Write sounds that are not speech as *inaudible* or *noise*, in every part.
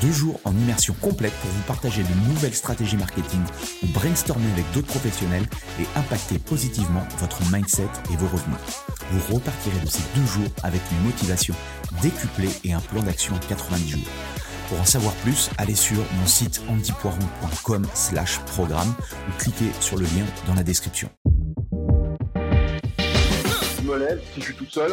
Deux jours en immersion complète pour vous partager de nouvelles stratégies marketing ou brainstormer avec d'autres professionnels et impacter positivement votre mindset et vos revenus. Vous repartirez de ces deux jours avec une motivation décuplée et un plan d'action en 90 jours. Pour en savoir plus, allez sur mon site antipoiron.com slash programme ou cliquez sur le lien dans la description. Je me lève, si je suis tout seul,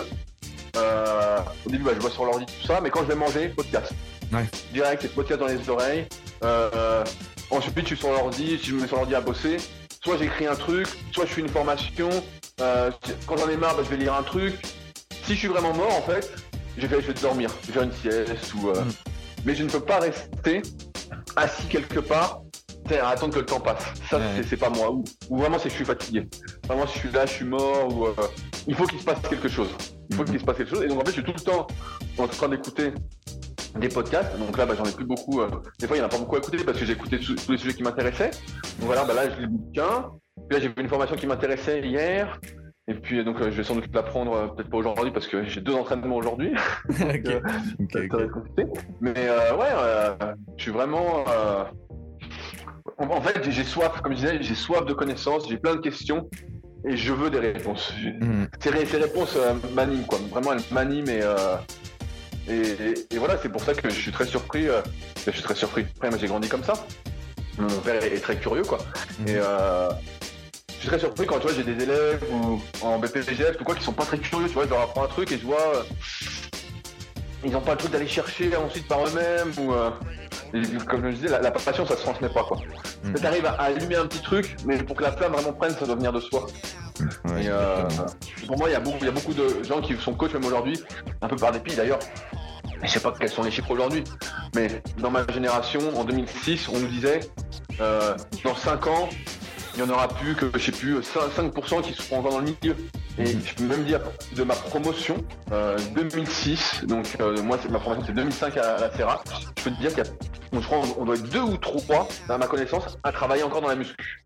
euh, au début bah, je vois sur l'ordi tout ça, mais quand je vais manger, podcast. Ouais. Direct, c'est podcast dans les oreilles. Euh, ensuite, je suis sur l'ordi, si je me mets sur l'ordi à bosser, soit j'écris un truc, soit je fais une formation. Euh, quand j'en ai marre, bah, je vais lire un truc. Si je suis vraiment mort, en fait, je vais, je vais dormir, je vais faire une sieste ou. Euh, Mm. Mais je ne peux pas rester assis quelque part à attendre que le temps passe. Ça, Ouais. c'est- pas moi. Ou, ou vraiment, c'est que je suis fatigué. Vraiment, si je suis là, je suis mort. Ou, euh, il faut qu'il se passe quelque chose. Il faut Mhm. qu'il se passe quelque chose. Et donc, en fait, je suis tout le temps en train d'écouter des podcasts. Donc là, bah, j'en ai plus beaucoup. euh, Des fois, il n'y en a pas beaucoup à écouter parce que j'ai écouté tous les sujets qui m'intéressaient. Donc voilà, bah, là, je lis le bouquin. Puis là, j'ai vu une formation qui m'intéressait hier. Et puis, donc, euh, je vais sans doute l'apprendre, euh, peut-être pas aujourd'hui parce que j'ai deux entraînements aujourd'hui. *laughs* euh, ok, ça, ok. ça va être compliqué. Mais ouais, je suis vraiment. En, fait, j'ai- soif, comme je disais, j'ai soif de connaissances, j'ai plein de questions et je veux des réponses. Mhm. Ces, ré- ces réponses m'animent, quoi. Vraiment, elles m'animent et, et, et- et voilà, c'est pour ça que je suis très surpris. euh, je suis très surpris. Après, moi, j'ai grandi comme ça. Mon père est, est très curieux, quoi. Mhm. Et euh, je suis très surpris quand tu vois, j'ai des élèves ou en BPGF ou quoi qui sont pas très curieux. Tu vois, je leur apprends un truc et je vois. euh, ils n'ont pas le truc d'aller chercher ensuite par eux-mêmes ou. Comme je le disais, la, la passion, ça se transmet pas, quoi. Mhm. Tu arrives à, à allumer un petit truc, mais pour que la flamme vraiment prenne, ça doit venir de soi. Et, euh, pour moi, il y, a beaucoup, y a beaucoup de gens qui sont coachs même aujourd'hui, un peu par dépit d'ailleurs. Je sais pas quels sont les chiffres aujourd'hui, mais dans ma génération, en 2006, on nous disait euh, dans 5 ans, il n'y en aura plus que, je sais plus, 5%, 5% qui seront encore dans le milieu. Et Mhm. je peux même dire de ma promotion, euh, 2006, donc euh, moi, c'est- ma promotion c'est 2005 à, à la Serra, je peux te dire qu'il y a, on, je crois, on- on doit être deux ou trois, à ma connaissance, à travailler encore dans la muscu.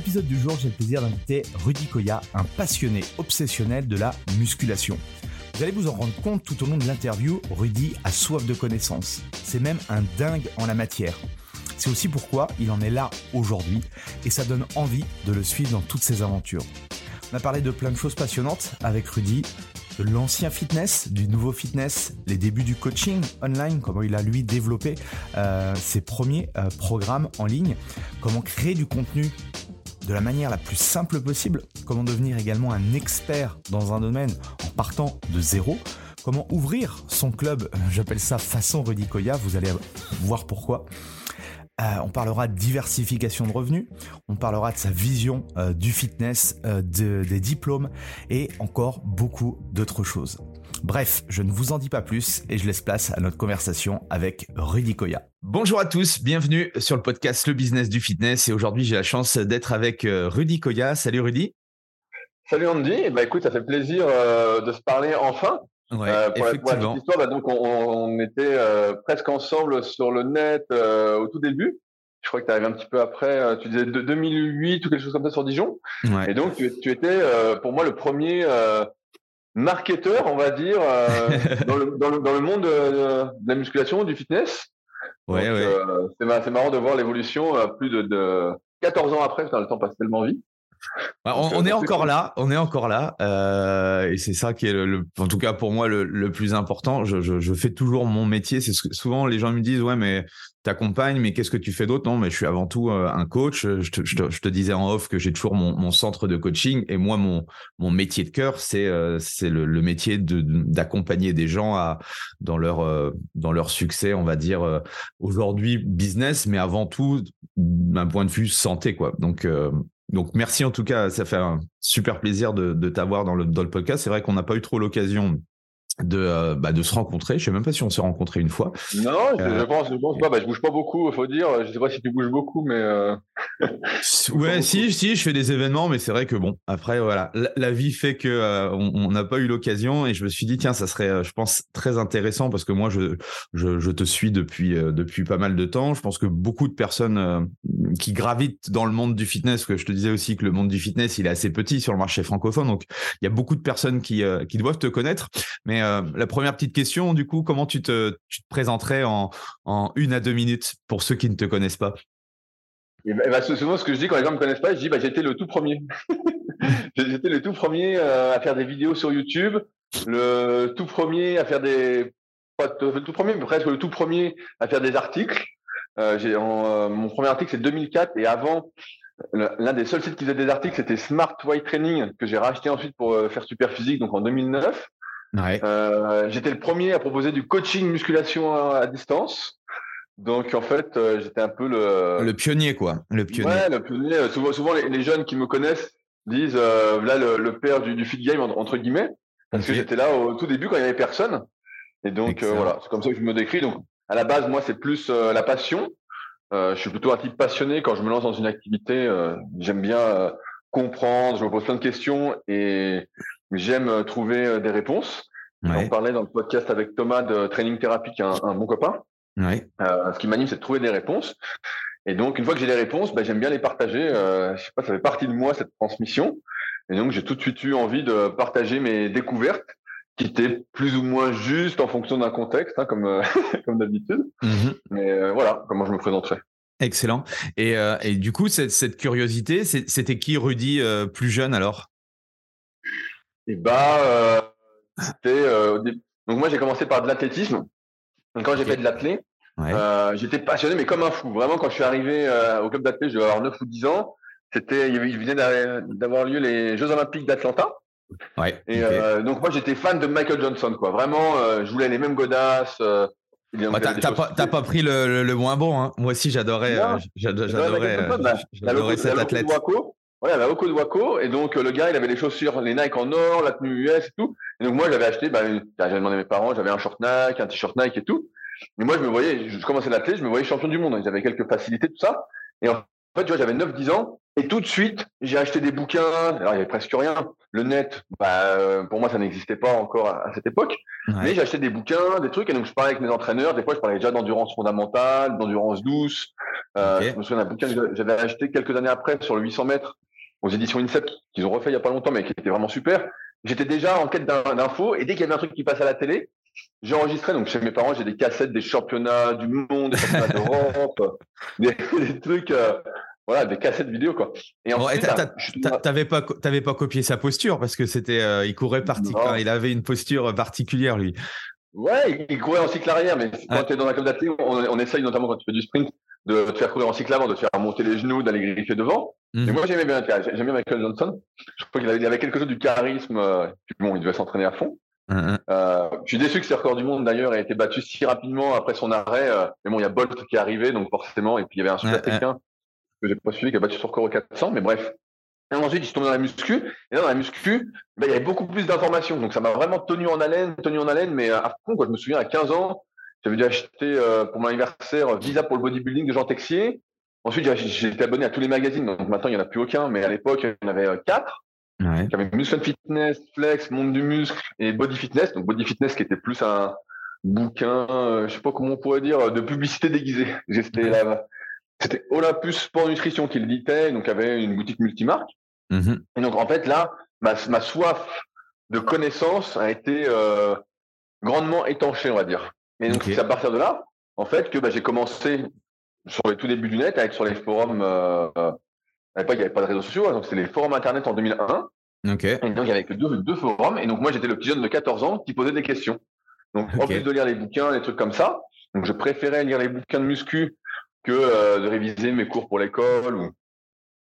L'épisode du jour, j'ai le plaisir d'inviter Rudy Koya, un passionné obsessionnel de la musculation. Vous allez vous en rendre compte tout au long de l'interview, Rudy a soif de connaissances. C'est même un dingue en la matière. C'est aussi pourquoi il en est là aujourd'hui et ça donne envie de le suivre dans toutes ses aventures. On a parlé de plein de choses passionnantes avec Rudy, de l'ancien fitness, du nouveau fitness, les débuts du coaching online, comment il a lui développé euh, ses premiers euh, programmes en ligne, comment créer du contenu de la manière la plus simple possible, comment devenir également un expert dans un domaine en partant de zéro, comment ouvrir son club, euh, j'appelle ça façon Rudy Koya, vous allez voir pourquoi. Euh, on parlera de diversification de revenus, on parlera de sa vision euh, du fitness, de- des diplômes et encore beaucoup d'autres choses. Bref, je ne vous en dis pas plus et je laisse place à notre conversation avec Rudy Koya. Bonjour à tous, bienvenue sur le podcast Le Business du Fitness et aujourd'hui j'ai la chance d'être avec euh, Rudy Koya. Salut Rudy. Salut Andy, bah écoute, ça fait plaisir euh, de se parler enfin. Ouais, Euh, pour, la, pour la effectivement. petite histoire, bah, donc on, on était euh, presque ensemble sur le net euh, au tout début. Je crois que tu arrivé un petit peu après, euh, tu disais de, 2008 ou quelque chose comme ça sur Dijon. Ouais. Et donc tu, tu étais euh, pour moi le premier euh, marketeur, on va dire, *laughs* dans, le, monde de, la musculation, du fitness. Ouais, ouais. c'est marrant de voir l'évolution plus de, de, 14 ans après, le temps passe tellement vite. Bah, on, est encore là, on est encore là, euh, et c'est ça qui est le, en tout cas pour moi le, plus important. Je, fais toujours mon métier. C'est souvent les gens me disent ouais mais t'accompagnes, mais qu'est-ce que tu fais d'autre? Non, mais je suis avant tout euh, un coach. Je te, disais en off que j'ai toujours mon, centre de coaching, et moi mon métier de cœur c'est euh, c'est le, métier de d'accompagner des gens à dans leur dans leur succès, on va dire aujourd'hui business, mais avant tout d'un point de vue santé quoi. Donc donc merci en tout cas, ça fait un super plaisir de, de t'avoir dans le, dans le podcast. C'est vrai qu'on n'a pas eu trop l'occasion de, euh, bah, de se rencontrer. Je sais même pas si on s'est rencontré une fois. Non, je, euh, pense, je pense pas. Bah, je bouge pas beaucoup, faut dire. Je sais pas si tu bouges beaucoup, mais. Euh... *laughs* ouais, si, si, je fais des événements, mais c'est vrai que bon, après, voilà, la, vie fait que euh, on n'a pas eu l'occasion et je me suis dit tiens, ça serait, je pense, très intéressant parce que moi, je, je, je te suis depuis depuis pas mal de temps. Je pense que beaucoup de personnes qui gravitent dans le monde du fitness, que je te disais aussi que le monde du fitness, il est assez petit sur le marché francophone, donc il y a beaucoup de personnes qui qui doivent te connaître, mais euh, la première petite question, du coup, comment tu te, présenterais en, une à deux minutes pour ceux qui ne te connaissent pas? Et eh ben, souvent, ce que je dis quand les gens ne me connaissent pas, je dis bah, j'étais le tout premier. *laughs* j'étais le tout premier euh, à faire des vidéos sur YouTube, le tout premier à faire des. Pas le tout premier, mais presque le tout premier à faire des articles. Euh, mon premier article, c'est 2004. Et avant, l'un des seuls sites qui faisait des articles, c'était Smart White Training, que j'ai racheté ensuite pour faire Super Physique, donc en 2009. Euh, j'étais le premier à proposer du coaching musculation à, distance. Donc en fait, euh, j'étais un peu le le pionnier quoi, le pionnier. Ouais, le pionnier. Souvent, souvent les, jeunes qui me connaissent disent euh, là le, père du, du fit game entre guillemets, parce que j'étais là au tout début quand il y avait personne. Et donc voilà, c'est comme ça que je me décris. Donc à la base, moi, c'est plus la passion. je suis plutôt un type passionné quand je me lance dans une activité. J'aime bien comprendre, je me pose plein de questions et j'aime euh, trouver euh, des réponses. On parlait dans le podcast avec Thomas de Training Therapy, qui est un, bon copain. Ouais. Euh, ce qui m'anime, c'est de trouver des réponses. Et donc, une fois que j'ai les réponses, ben, j'aime bien les partager. Euh, je sais pas, ça fait partie de moi cette transmission. Et donc, j'ai tout de suite eu envie de partager mes découvertes, qui étaient plus ou moins justes en fonction d'un contexte, hein, comme *laughs* comme d'habitude. Mm-hmm. Mais voilà, comment je me présenterai. Excellent. Et, et du coup, cette, cette curiosité, c'était qui Rudy plus jeune alors? Et bah, euh, c'était. Euh, donc, moi, j'ai commencé par de l'athlétisme. Quand j'ai fait de l'athlé, euh, j'étais passionné, mais comme un fou. Vraiment, quand je suis arrivé au club d'athlé, je devais avoir 9 ou 10 ans. C'était, il venait d'avoir lieu les Jeux Olympiques d'Atlanta. Ouais, et donc moi j'étais fan de Michael Johnson quoi. Vraiment, je voulais les mêmes godasses. Bah, t'as pas, pris le, moins bon. Hein. Moi aussi j'adorais, j'adorais, j'adorais cet athlète. Ouais, la Oko de Waco. Et donc, euh, le gars, il avait les chaussures, les Nike en or, la tenue US et tout. Et donc, moi, j'avais acheté, bah, j'avais demandé à mes parents, j'avais un short Nike, un t-shirt Nike et tout. Mais moi, je me voyais, je commençais l'athlète, je me voyais champion du monde. J'avais quelques facilités, tout ça. Et en fait, tu vois, j'avais 9-10 ans. Et tout de suite, j'ai acheté des bouquins. Alors, il y avait presque rien. Le net, bah, euh, pour moi, ça n'existait pas encore à, cette époque. Mais j'ai acheté des bouquins, des trucs. Et donc, je parlais avec mes entraîneurs. Des fois, je parlais déjà d'endurance fondamentale, d'endurance douce. Euh, Je me souviens d'un bouquin que j'avais acheté quelques années après sur le 800 mètres aux éditions INSEP, qu'ils ont refait il y a pas longtemps, mais qui était vraiment super. J'étais déjà en quête d'infos et dès qu'il y avait un truc qui passe à la télé, j'enregistrais. Donc chez mes parents, j'ai des cassettes des championnats du monde, des championnats d'Europe, *laughs* des, des, trucs. Euh, voilà, des cassettes vidéo quoi. Et ensuite, t'avais pas, t'avais pas copié sa posture parce que c'était, euh, il courait particulièrement, il avait une posture particulière lui. Ouais, il courait en cycle arrière, mais quand tu es dans la club d'athlète, on, on, essaye notamment quand tu fais du sprint de te faire courir en cycle avant, de te faire monter les genoux, d'aller griffer devant. Et mhm. moi, j'aimais bien, j'aimais bien Michael Johnson. Je crois qu'il avait, avait, quelque chose du charisme. Euh, bon, il devait s'entraîner à fond. Mhm. euh, je suis déçu que ce record du monde d'ailleurs ait été battu si rapidement après son arrêt. Euh, mais bon, il y a Bolt qui est arrivé, donc forcément, et puis il y avait un super africain que j'ai pas suivi qui a battu son record au 400. Mais bref. Et ensuite, il se tombé dans la muscu. Et là, dans la muscu, ben, il y avait beaucoup plus d'informations. Donc, ça m'a vraiment tenu en haleine, tenu en haleine, mais à fond, quoi. Je me souviens, à 15 ans, j'avais dû acheter euh, pour mon anniversaire Visa pour le bodybuilding de Jean Texier. Ensuite, j'ai été abonné à tous les magazines. Donc maintenant, il n'y en a plus aucun, mais à l'époque, il y en avait euh, quatre. Ouais. Avait Muscle Fitness, Flex, Monde du Muscle et Body Fitness. Donc Body Fitness qui était plus un bouquin, euh, je sais pas comment on pourrait dire, de publicité déguisée. *laughs* C'était là. C'était Olympus Sport Nutrition qui l'éditait, donc avait une boutique multimarque. Mm-hmm. Et donc en fait là, ma, ma soif de connaissances a été grandement étanché, on va dire. Et donc, c'est à partir de là, en fait, que bah, j'ai commencé sur les tout débuts du net à être sur les forums. Euh, à l'époque, il n'y avait pas de réseaux sociaux, hein, donc c'était les forums internet en 2001. Ok. Et donc, il y avait que deux, deux forums. Et donc, moi, j'étais le petit jeune de 14 ans qui posait des questions. Donc, en plus de lire les bouquins, les trucs comme ça, donc je préférais lire les bouquins de muscu que euh, de réviser mes cours pour l'école ou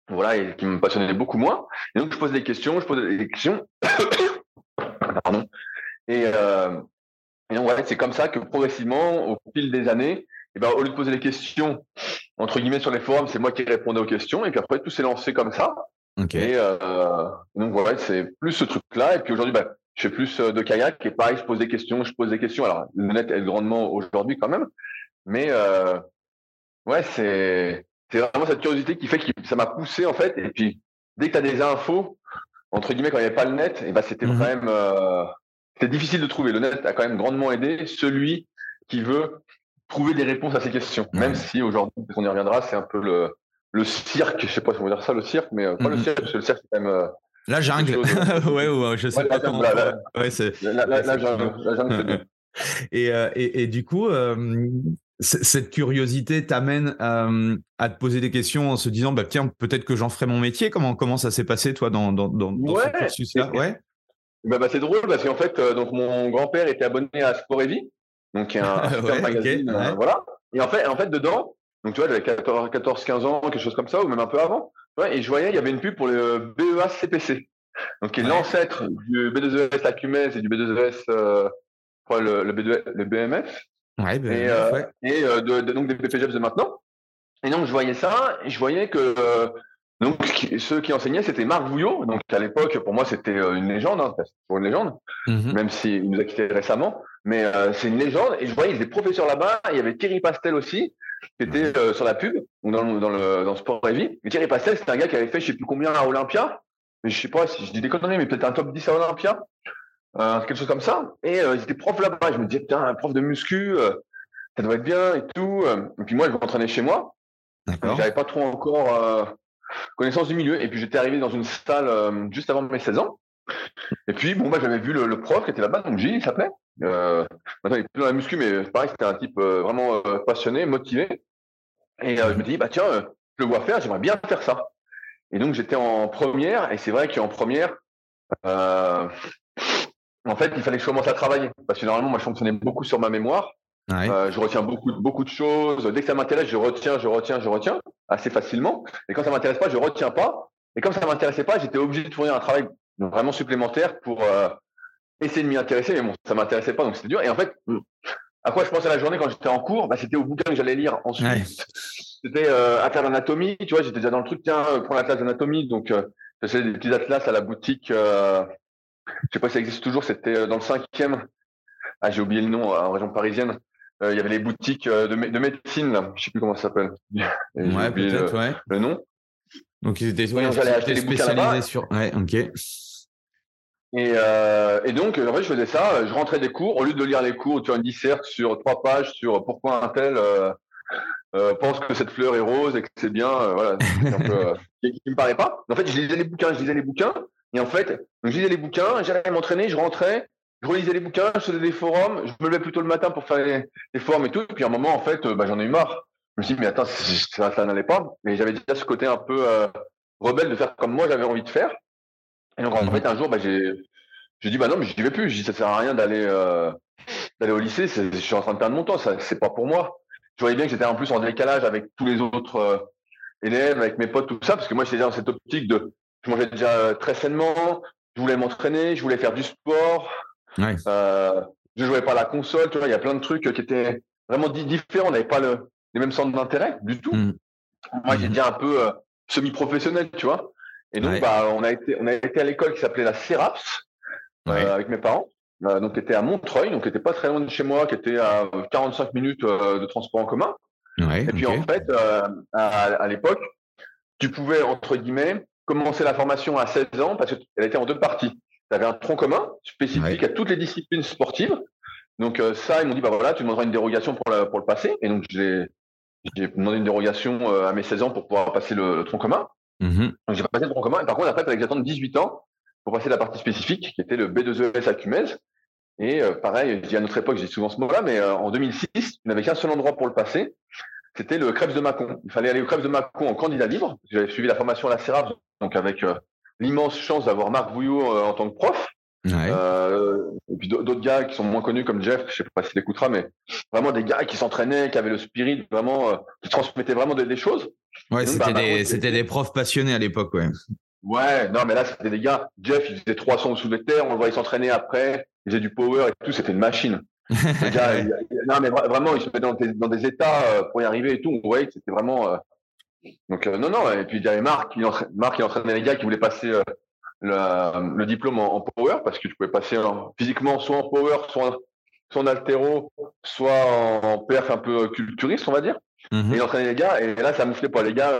voilà, et qui me passionnaient beaucoup moins. Et donc, je posais des questions, je posais des questions. *coughs* Pardon. Et, euh, et donc, c'est comme ça que progressivement, au fil des années, et ben, au lieu de poser des questions, entre guillemets, sur les forums, c'est moi qui répondais aux questions. Et puis après, tout s'est lancé comme ça. Et euh, donc, voilà, c'est plus ce truc-là. Et puis aujourd'hui, ben, je fais plus euh, de kayak. Et pareil, je pose des questions, je pose des questions. Alors, le net aide grandement aujourd'hui quand même. Mais euh, ouais, c'est c'est vraiment cette curiosité qui fait que ça m'a poussé en fait. Et puis, dès que tu as des infos, entre guillemets, quand il n'y avait pas le net, et ben, c'était mmh quand même euh, c'est difficile de trouver. Le net a quand même grandement aidé celui qui veut trouver des réponses à ces questions. Même si aujourd'hui, on y reviendra, c'est un peu le, le cirque. Je sais pas si on va dire ça, le cirque, mais euh, pas le cirque, parce que le cirque, c'est quand même. Euh, la jungle. *laughs* ouais, ouais, je sais pas comment. La, ouais, c'est. La, la, jungle. *laughs* La jungle *laughs* et, euh, et, et, du coup, euh, cette curiosité t'amène euh, à te poser des questions en se disant, bah, tiens, peut-être que j'en ferai mon métier. Comment, comment ça s'est passé, toi, dans, dans, dans, dans ce cursus-là Ouais. Bah, bah, c'est drôle parce qu'en fait, euh, donc mon grand-père était abonné à Sport et Vie, donc un *laughs* super magazine, euh, voilà. Et en fait, en fait, dedans, donc tu vois, j'avais 14, 14, 15 ans, quelque chose comme ça, ou même un peu avant. et je voyais, il y avait une pub pour le BEA CPC, donc qui est l'ancêtre du B2ES Acumès et du B2ES, euh, le, le, B2, le BMF. Ouais, et, euh, et de, de, donc des BPJEPS de maintenant. Et donc je voyais ça, et je voyais que donc, ceux qui enseignaient, c'était Marc Vouillot. Donc, à l'époque, pour moi, c'était euh, une légende, hein, pour une légende, mm-hmm. même s'il nous a quittés récemment. Mais euh, c'est une légende. Et je voyais, il était professeur là-bas. Il y avait Thierry Pastel aussi, qui était mm-hmm. euh, sur la pub, dans, dans, le, dans Sport et Vie. Et Thierry Pastel, c'était un gars qui avait fait, je sais plus combien à Olympia. Mais je sais pas si je dis des conneries, mais peut-être un top 10 à Olympia. quelque chose comme ça. Et il était prof là-bas. Je me disais, putain, un prof de muscu, ça doit être bien et tout. Et puis moi, je m'entraînais chez moi. J'avais pas trop encore connaissance du milieu. Et puis j'étais arrivé dans une salle euh, juste avant mes 16 ans. Et puis bon bah j'avais vu le, prof qui était là-bas, donc Gilles il s'appelait. Euh, maintenant il est plus dans la muscu, mais pareil c'était un type euh, vraiment passionné, motivé. Et je me dis bah tiens, je le vois faire, j'aimerais bien faire ça. Et donc j'étais en première, et c'est vrai qu'en première, en fait il fallait que je commence à travailler parce que normalement moi je fonctionnais beaucoup sur ma mémoire. Euh, je retiens beaucoup, beaucoup de choses. Dès que ça m'intéresse, je retiens, je retiens, je retiens assez facilement. Et quand ça m'intéresse pas, je retiens pas. Et comme ça m'intéressait pas, j'étais obligé de fournir un travail vraiment supplémentaire pour euh, essayer de m'y intéresser. Mais bon, ça m'intéressait pas, donc c'était dur. Et en fait, à quoi je pensais la journée quand j'étais en cours? Bah, C'était au bouquin que j'allais lire ensuite. C'était euh, affaire d'anatomie. Tu vois, j'étais déjà dans le truc, tiens, euh, prends l'atlas d'anatomie. Donc, euh, faisais des petits atlas à la boutique. Euh, je sais pas si ça existe toujours. C'était dans le cinquième. Ah, j'ai oublié le nom, en région parisienne. Euh, il y avait les boutiques euh, de, de médecine, là. je sais plus comment ça s'appelle. Ouais, peut-être, le, ouais. Le nom. Donc ils étaient, ouais, acheter spécialisés sur. Ouais, ok. Et, euh, et, donc, en fait, je faisais ça. Je rentrais des cours. Au lieu de lire les cours, tu as un dissert sur trois pages sur pourquoi un tel euh, euh, pense que cette fleur est rose et que c'est bien. Euh, voilà. *laughs* qui, qui me paraît pas. En fait, je lisais les bouquins, je lisais les bouquins. Et en fait, donc, je lisais les bouquins, j'allais m'entraîner, je rentrais je relisais les bouquins, je faisais des forums, je me levais plutôt le matin pour faire les, forums et tout. Et puis à un moment, en fait, bah, j'en ai eu marre. Je me suis dit, mais attends, ça, ça n'allait pas. Mais j'avais déjà ce côté un peu euh, rebelle de faire comme moi j'avais envie de faire. Et donc en mhm. fait, un jour, bah, j'ai dit, bah non, mais je n'y vais plus. Je dis, ça sert à rien d'aller euh, d'aller au lycée. Je suis en train de perdre mon temps. Ça, c'est pas pour moi. Je voyais bien que j'étais en plus en décalage avec tous les autres euh, élèves, avec mes potes, tout ça, parce que moi, j'étais dans cette optique de, je mangeais déjà très sainement, je voulais m'entraîner, je voulais faire du sport, Ouais. Euh, je jouais pas à la console, tu vois, il y a plein de trucs qui étaient vraiment différents. On n'avait pas le, les mêmes centres d'intérêt du tout. Mm. Moi, j'ai mm. dit un peu euh, semi-professionnel, tu vois. Et donc, bah, on a été, on a été à l'école qui s'appelait la CERAPS euh, avec mes parents. Euh, donc, qui était à Montreuil, donc qui était pas très loin de chez moi, qui était à 45 minutes de transport en commun. Ouais, et puis, en fait, à, à l'époque, tu pouvais, entre guillemets, commencer la formation à 16 ans parce qu'elle était en deux parties tu avais un tronc commun spécifique à toutes les disciplines sportives. Donc euh, ça, ils m'ont dit, bah voilà, tu demanderas une dérogation pour, pour le passer. Et donc j'ai demandé une dérogation euh, à mes 16 ans pour pouvoir passer le, tronc commun. Mm-hmm. Donc j'ai passé le tronc commun. Et par contre, après, il fallait que j'attende 18 ans pour passer la partie spécifique, qui était le B2ES à Cumez. Et euh, pareil, je dis à notre époque, dis souvent ce mot-là, mais euh, en 2006, il n'avait qu'un seul endroit pour le passer. C'était le Krebs de Mâcon. Il fallait aller au Krebs de Mâcon en candidat libre. J'avais suivi la formation à la CERAF, donc avec euh, l'immense chance d'avoir Marc Bouillot en tant que prof. Ouais. et puis d'autres gars qui sont moins connus comme Jeff, je sais pas s'il écoutera, mais vraiment des gars qui s'entraînaient, qui avaient le spirit, vraiment, qui transmettaient vraiment des, choses. Ouais, c'était bah, des, profs passionnés à l'époque, ouais. Ouais, non, mais là, c'était des gars. Jeff, il faisait 300 sous les terres, on le voyait s'entraîner après il faisait du power et tout, c'était une machine. *laughs* non, mais vraiment, il se mettait dans des, dans des états euh, pour y arriver et tout. On voyait que c'était vraiment. Euh, donc, euh, non, non. Et puis, il y avait Marc, qui entraînait, Marc, entraînait les gars qui voulaient passer le, le, diplôme en, power parce que tu pouvais passer physiquement soit en power, soit, soit en altéro, soit en, perf un peu culturiste, on va dire. Mm-hmm. Et il entraînait les gars. Et là, ça me fait pas. Les gars,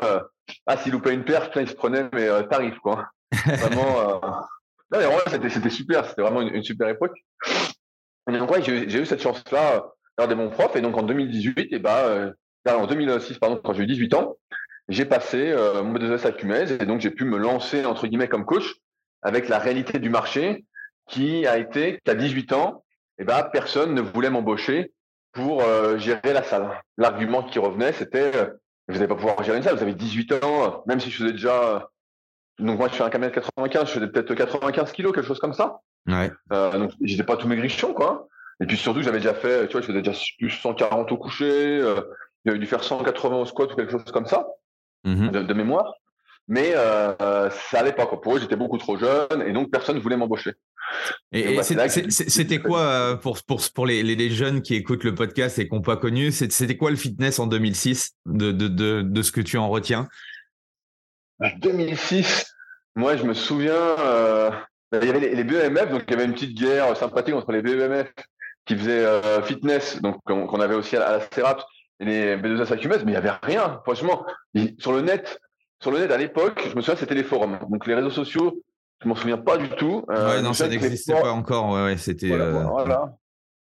ah, s'il loupait une perf, ils se prenaient, mais tarif, quoi. *laughs* Vraiment. Non, mais c'était, c'était super, c'était vraiment une, super époque. Et donc, ouais, j'ai, eu cette chance-là euh, de mon prof. Et donc, en 2018, et bah, euh, en 2006, pardon, quand j'ai eu 18 ans, j'ai passé euh, mon B2S à Cumez et donc j'ai pu me lancer, entre guillemets, comme coach avec la réalité du marché qui a été qu'à 18 ans, et bah, personne ne voulait m'embaucher pour euh, gérer la salle. L'argument qui revenait, c'était vous n'allez pas pouvoir gérer une salle, vous avez 18 ans, même si je faisais déjà donc moi je fais un 1m95, je faisais peut-être 95 kilos, quelque chose comme ça. Ouais. Euh, donc j'étais pas tout maigrichon quoi. Et puis surtout j'avais déjà fait, tu vois, je faisais déjà plus 140 au coucher, euh, j'avais dû faire 180 au squat ou quelque chose comme ça mm-hmm. de, mémoire. Mais euh, ça allait pas quoi. Pour eux j'étais beaucoup trop jeune et donc personne voulait m'embaucher. Et, c'était quoi euh, pour, pour, pour les, les, jeunes qui écoutent le podcast et qui n'ont pas connu, c'était quoi le fitness en 2006 de, de, de, de ce que tu en retiens? 2006, moi, je me souviens, euh, il y avait les, BEMF, donc il y avait une petite guerre sympathique entre les BEMF qui faisaient euh, fitness, donc qu'on avait aussi à, la CERAP, les B2S mais il n'y avait rien, franchement. Sur le net, sur le net à l'époque, je me souviens, c'était les forums. Donc les réseaux sociaux, je m'en souviens pas du tout. Euh, ouais, non, ça n'existait pas encore. Ouais, c'était. Voilà,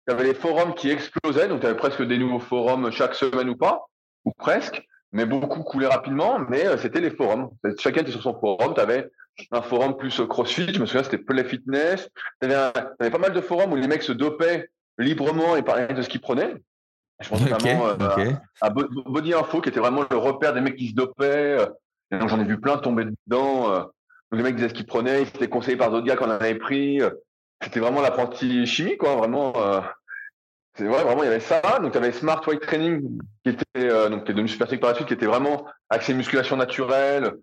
Il y avait les forums qui explosaient, donc il y avait presque des nouveaux forums chaque semaine ou pas, ou presque mais beaucoup coulaient rapidement, mais euh, c'était les forums. Chacun était sur son forum. Tu avais un forum plus euh, CrossFit, je me souviens, c'était Play Fitness. Tu avais, pas mal de forums où les mecs se dopaient librement et parlaient de ce qu'ils prenaient. Je pense notamment euh, à, Body Info, qui était vraiment le repère des mecs qui se dopaient. Et donc j'en ai vu plein tomber dedans. Donc les mecs disaient ce qu'ils prenaient, ils étaient conseillés par d'autres gars qu'on avait pris. C'était vraiment l'apprenti chimie, quoi, vraiment. C'est vrai, vraiment, il y avait ça. Donc, tu avais Smart Weight Training, qui était, euh, donc, qui est devenu super par la suite, qui était vraiment axé musculation naturelle,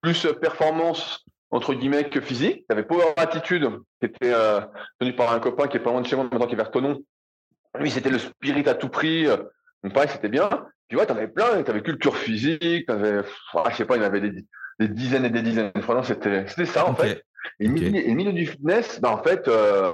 plus performance, entre guillemets, que physique. Tu avais Power Attitude, qui était euh, tenu par un copain qui est pas loin de chez moi, maintenant qui est vers Tonon. Lui, c'était le spirit à tout prix. Donc, pareil, c'était bien. Puis, ouais, tu avais plein. Tu avais culture physique, tu avais, je sais pas, il y avait des, des dizaines et des dizaines. Franchement, c'était, c'était ça, en fait. Et, le milieu du fitness, bah, en fait, euh,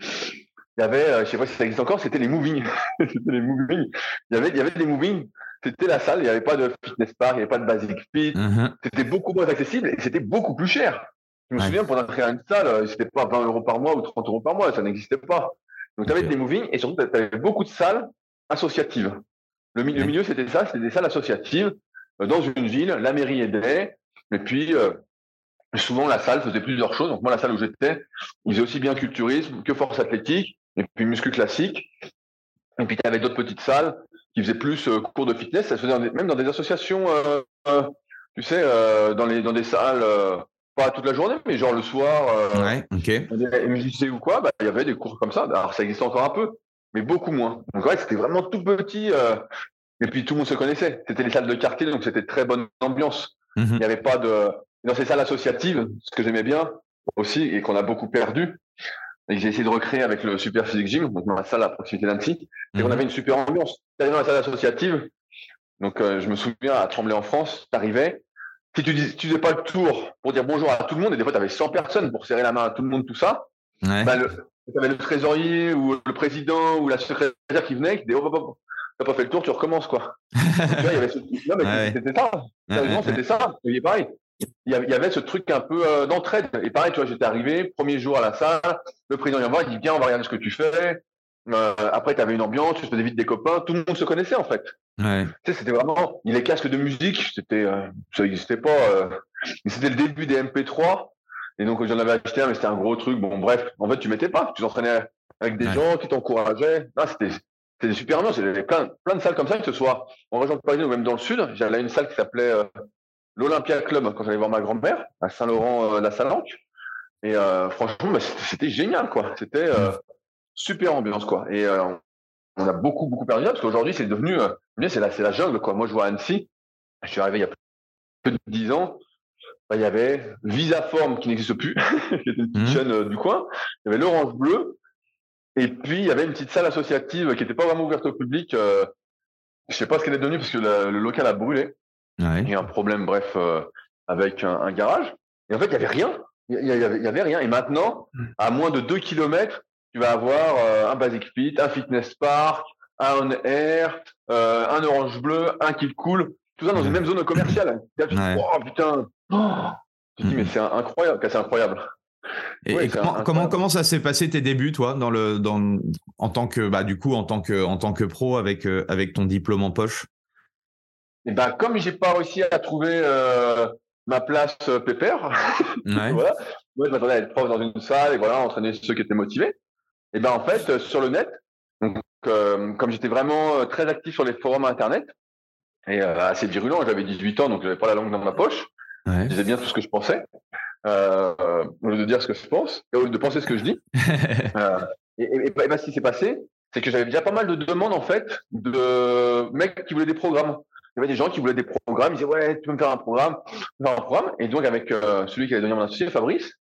il y avait, euh, je sais pas si ça existe encore, c'était les moving. *laughs* c'était les moving. Il y avait, il y avait des moving. C'était la salle. Il n'y avait pas de fitness park, il n'y avait pas de basic fit. Uh-huh. C'était beaucoup moins accessible et c'était beaucoup plus cher. Je me souviens, pour entrer à une salle, euh, c'était pas 20 euros par mois ou 30 euros par mois. Ça n'existait pas. Donc, tu avais des moving et surtout, tu avais beaucoup de salles associatives. Le, milieu, c'était ça, c'était des salles associatives euh, dans une ville. La mairie aidait. Et puis, souvent, la salle faisait plusieurs choses. Donc, moi, la salle où j'étais, ils faisait aussi bien culturisme que force athlétique et puis muscu classique. Et puis, tu avais d'autres petites salles qui faisaient plus euh, cours de fitness. Ça se faisait même dans des associations, euh, euh, tu sais, dans, les, dans des salles, pas toute la journée, mais genre le soir, ouais, ok. des ou quoi, bah, il y avait des cours comme ça. Alors, ça existait encore un peu, mais beaucoup moins. Donc, ouais, c'était vraiment tout petit. et puis, tout le monde se connaissait. C'était les salles de quartier, donc c'était très bonne ambiance. Mhm. Il n'y avait pas de. Dans ces salles associatives, ce que j'aimais bien aussi et qu'on a beaucoup perdu, et j'ai essayé de recréer avec le Super Physique Gym, donc dans la salle à proximité d'Annecy, et on mhm. avait une super ambiance. Tu dans la salle associative, donc euh, je me souviens à Tremblay en France, tu arrivais, si tu dis, tu faisais pas le tour pour dire bonjour à tout le monde, et des fois tu avais 100 personnes pour serrer la main à tout le monde, tout ça, ouais. bah, le, tu avais le trésorier ou le président ou la secrétaire qui venait, qui disait, oh, oh, oh t'as pas fait le tour, tu recommences, quoi. *laughs* tu vois, il y avait ce... Non, mais c'était ça. Sérieusement, c'était ça. Il pareil il y avait ce truc un peu euh, d'entraide. Et pareil, tu vois, j'étais arrivé, premier jour à la salle, le président vient voir, il dit Viens, on va regarder ce que tu fais. Euh, après, tu avais une ambiance, tu faisais vite des copains, tout le monde se connaissait en fait. Ouais. Tu sais, c'était vraiment. Les casques de musique, c'était, euh, ça n'existait pas. Euh, c'était le début des MP3. Et donc, j'en avais acheté un, mais c'était un gros truc. Bon, bref, en fait, tu mettais pas. Tu t'entraînais avec des gens qui t'encourageaient. Ah, c'était, c'était super bien. J'avais plein, plein de salles comme ça, que ce soit en région parisienne ou même dans le sud. J'allais à une salle qui s'appelait l'Olympia Club quand j'allais voir ma grand-mère à Saint-Laurent-la-Salanque. Et franchement, bah, c'était génial, quoi. C'était super ambiance, quoi. Et euh, on a beaucoup, beaucoup perdu parce qu'aujourd'hui, c'est devenu, c'est la, c'est la jungle, quoi. Moi, je vois à Annecy. Je suis arrivé il y a plus de 10 ans. Bah, il y avait Visaform qui n'existe plus, *laughs* qui était une petite mmh. chaîne du coin. Il y avait l'Orange Bleu. Et puis, il y avait une petite salle associative qui n'était pas vraiment ouverte au public. Euh, je sais pas ce qu'elle est devenue parce que le local a brûlé. Il y a un problème, bref, avec un, garage. Et en fait, il y avait rien. Il y, avait, rien. Et maintenant, mm. à moins de 2 km, tu vas avoir euh, un Basic Fit, un Fitness Park, un On Air, euh, un Orange Bleu, un Keep Cool, tout ça dans une même zone commerciale. tu te dis, oh putain, tu te dis, mais c'est incroyable, c'est incroyable. Et, comment, comment, ça s'est passé tes débuts, toi, dans le, dans, en tant que, bah, du coup, en tant que, en tant que pro avec, euh, avec ton diplôme en poche? Et ben, comme j'ai pas réussi à trouver ma place euh, pépère. *laughs* voilà. Moi, je m'attendais à être prof dans une salle et voilà, entraîner ceux qui étaient motivés. Et ben en fait, euh, sur le net, donc, euh, comme j'étais vraiment très actif sur les forums internet et assez virulent, j'avais 18 ans, donc j'avais pas la langue dans ma poche. Je disais bien tout ce que je pensais, au lieu de dire ce que je pense, au lieu de penser ce que je dis. *laughs* et, et, ben, ce qui s'est passé, c'est que j'avais déjà pas mal de demandes en fait de mecs qui voulaient des programmes il y avait des gens qui voulaient des programmes. Ils disaient ouais, tu peux me faire un programme, faire un programme. Et donc avec euh, celui qui allait devenir mon associé, Fabrice,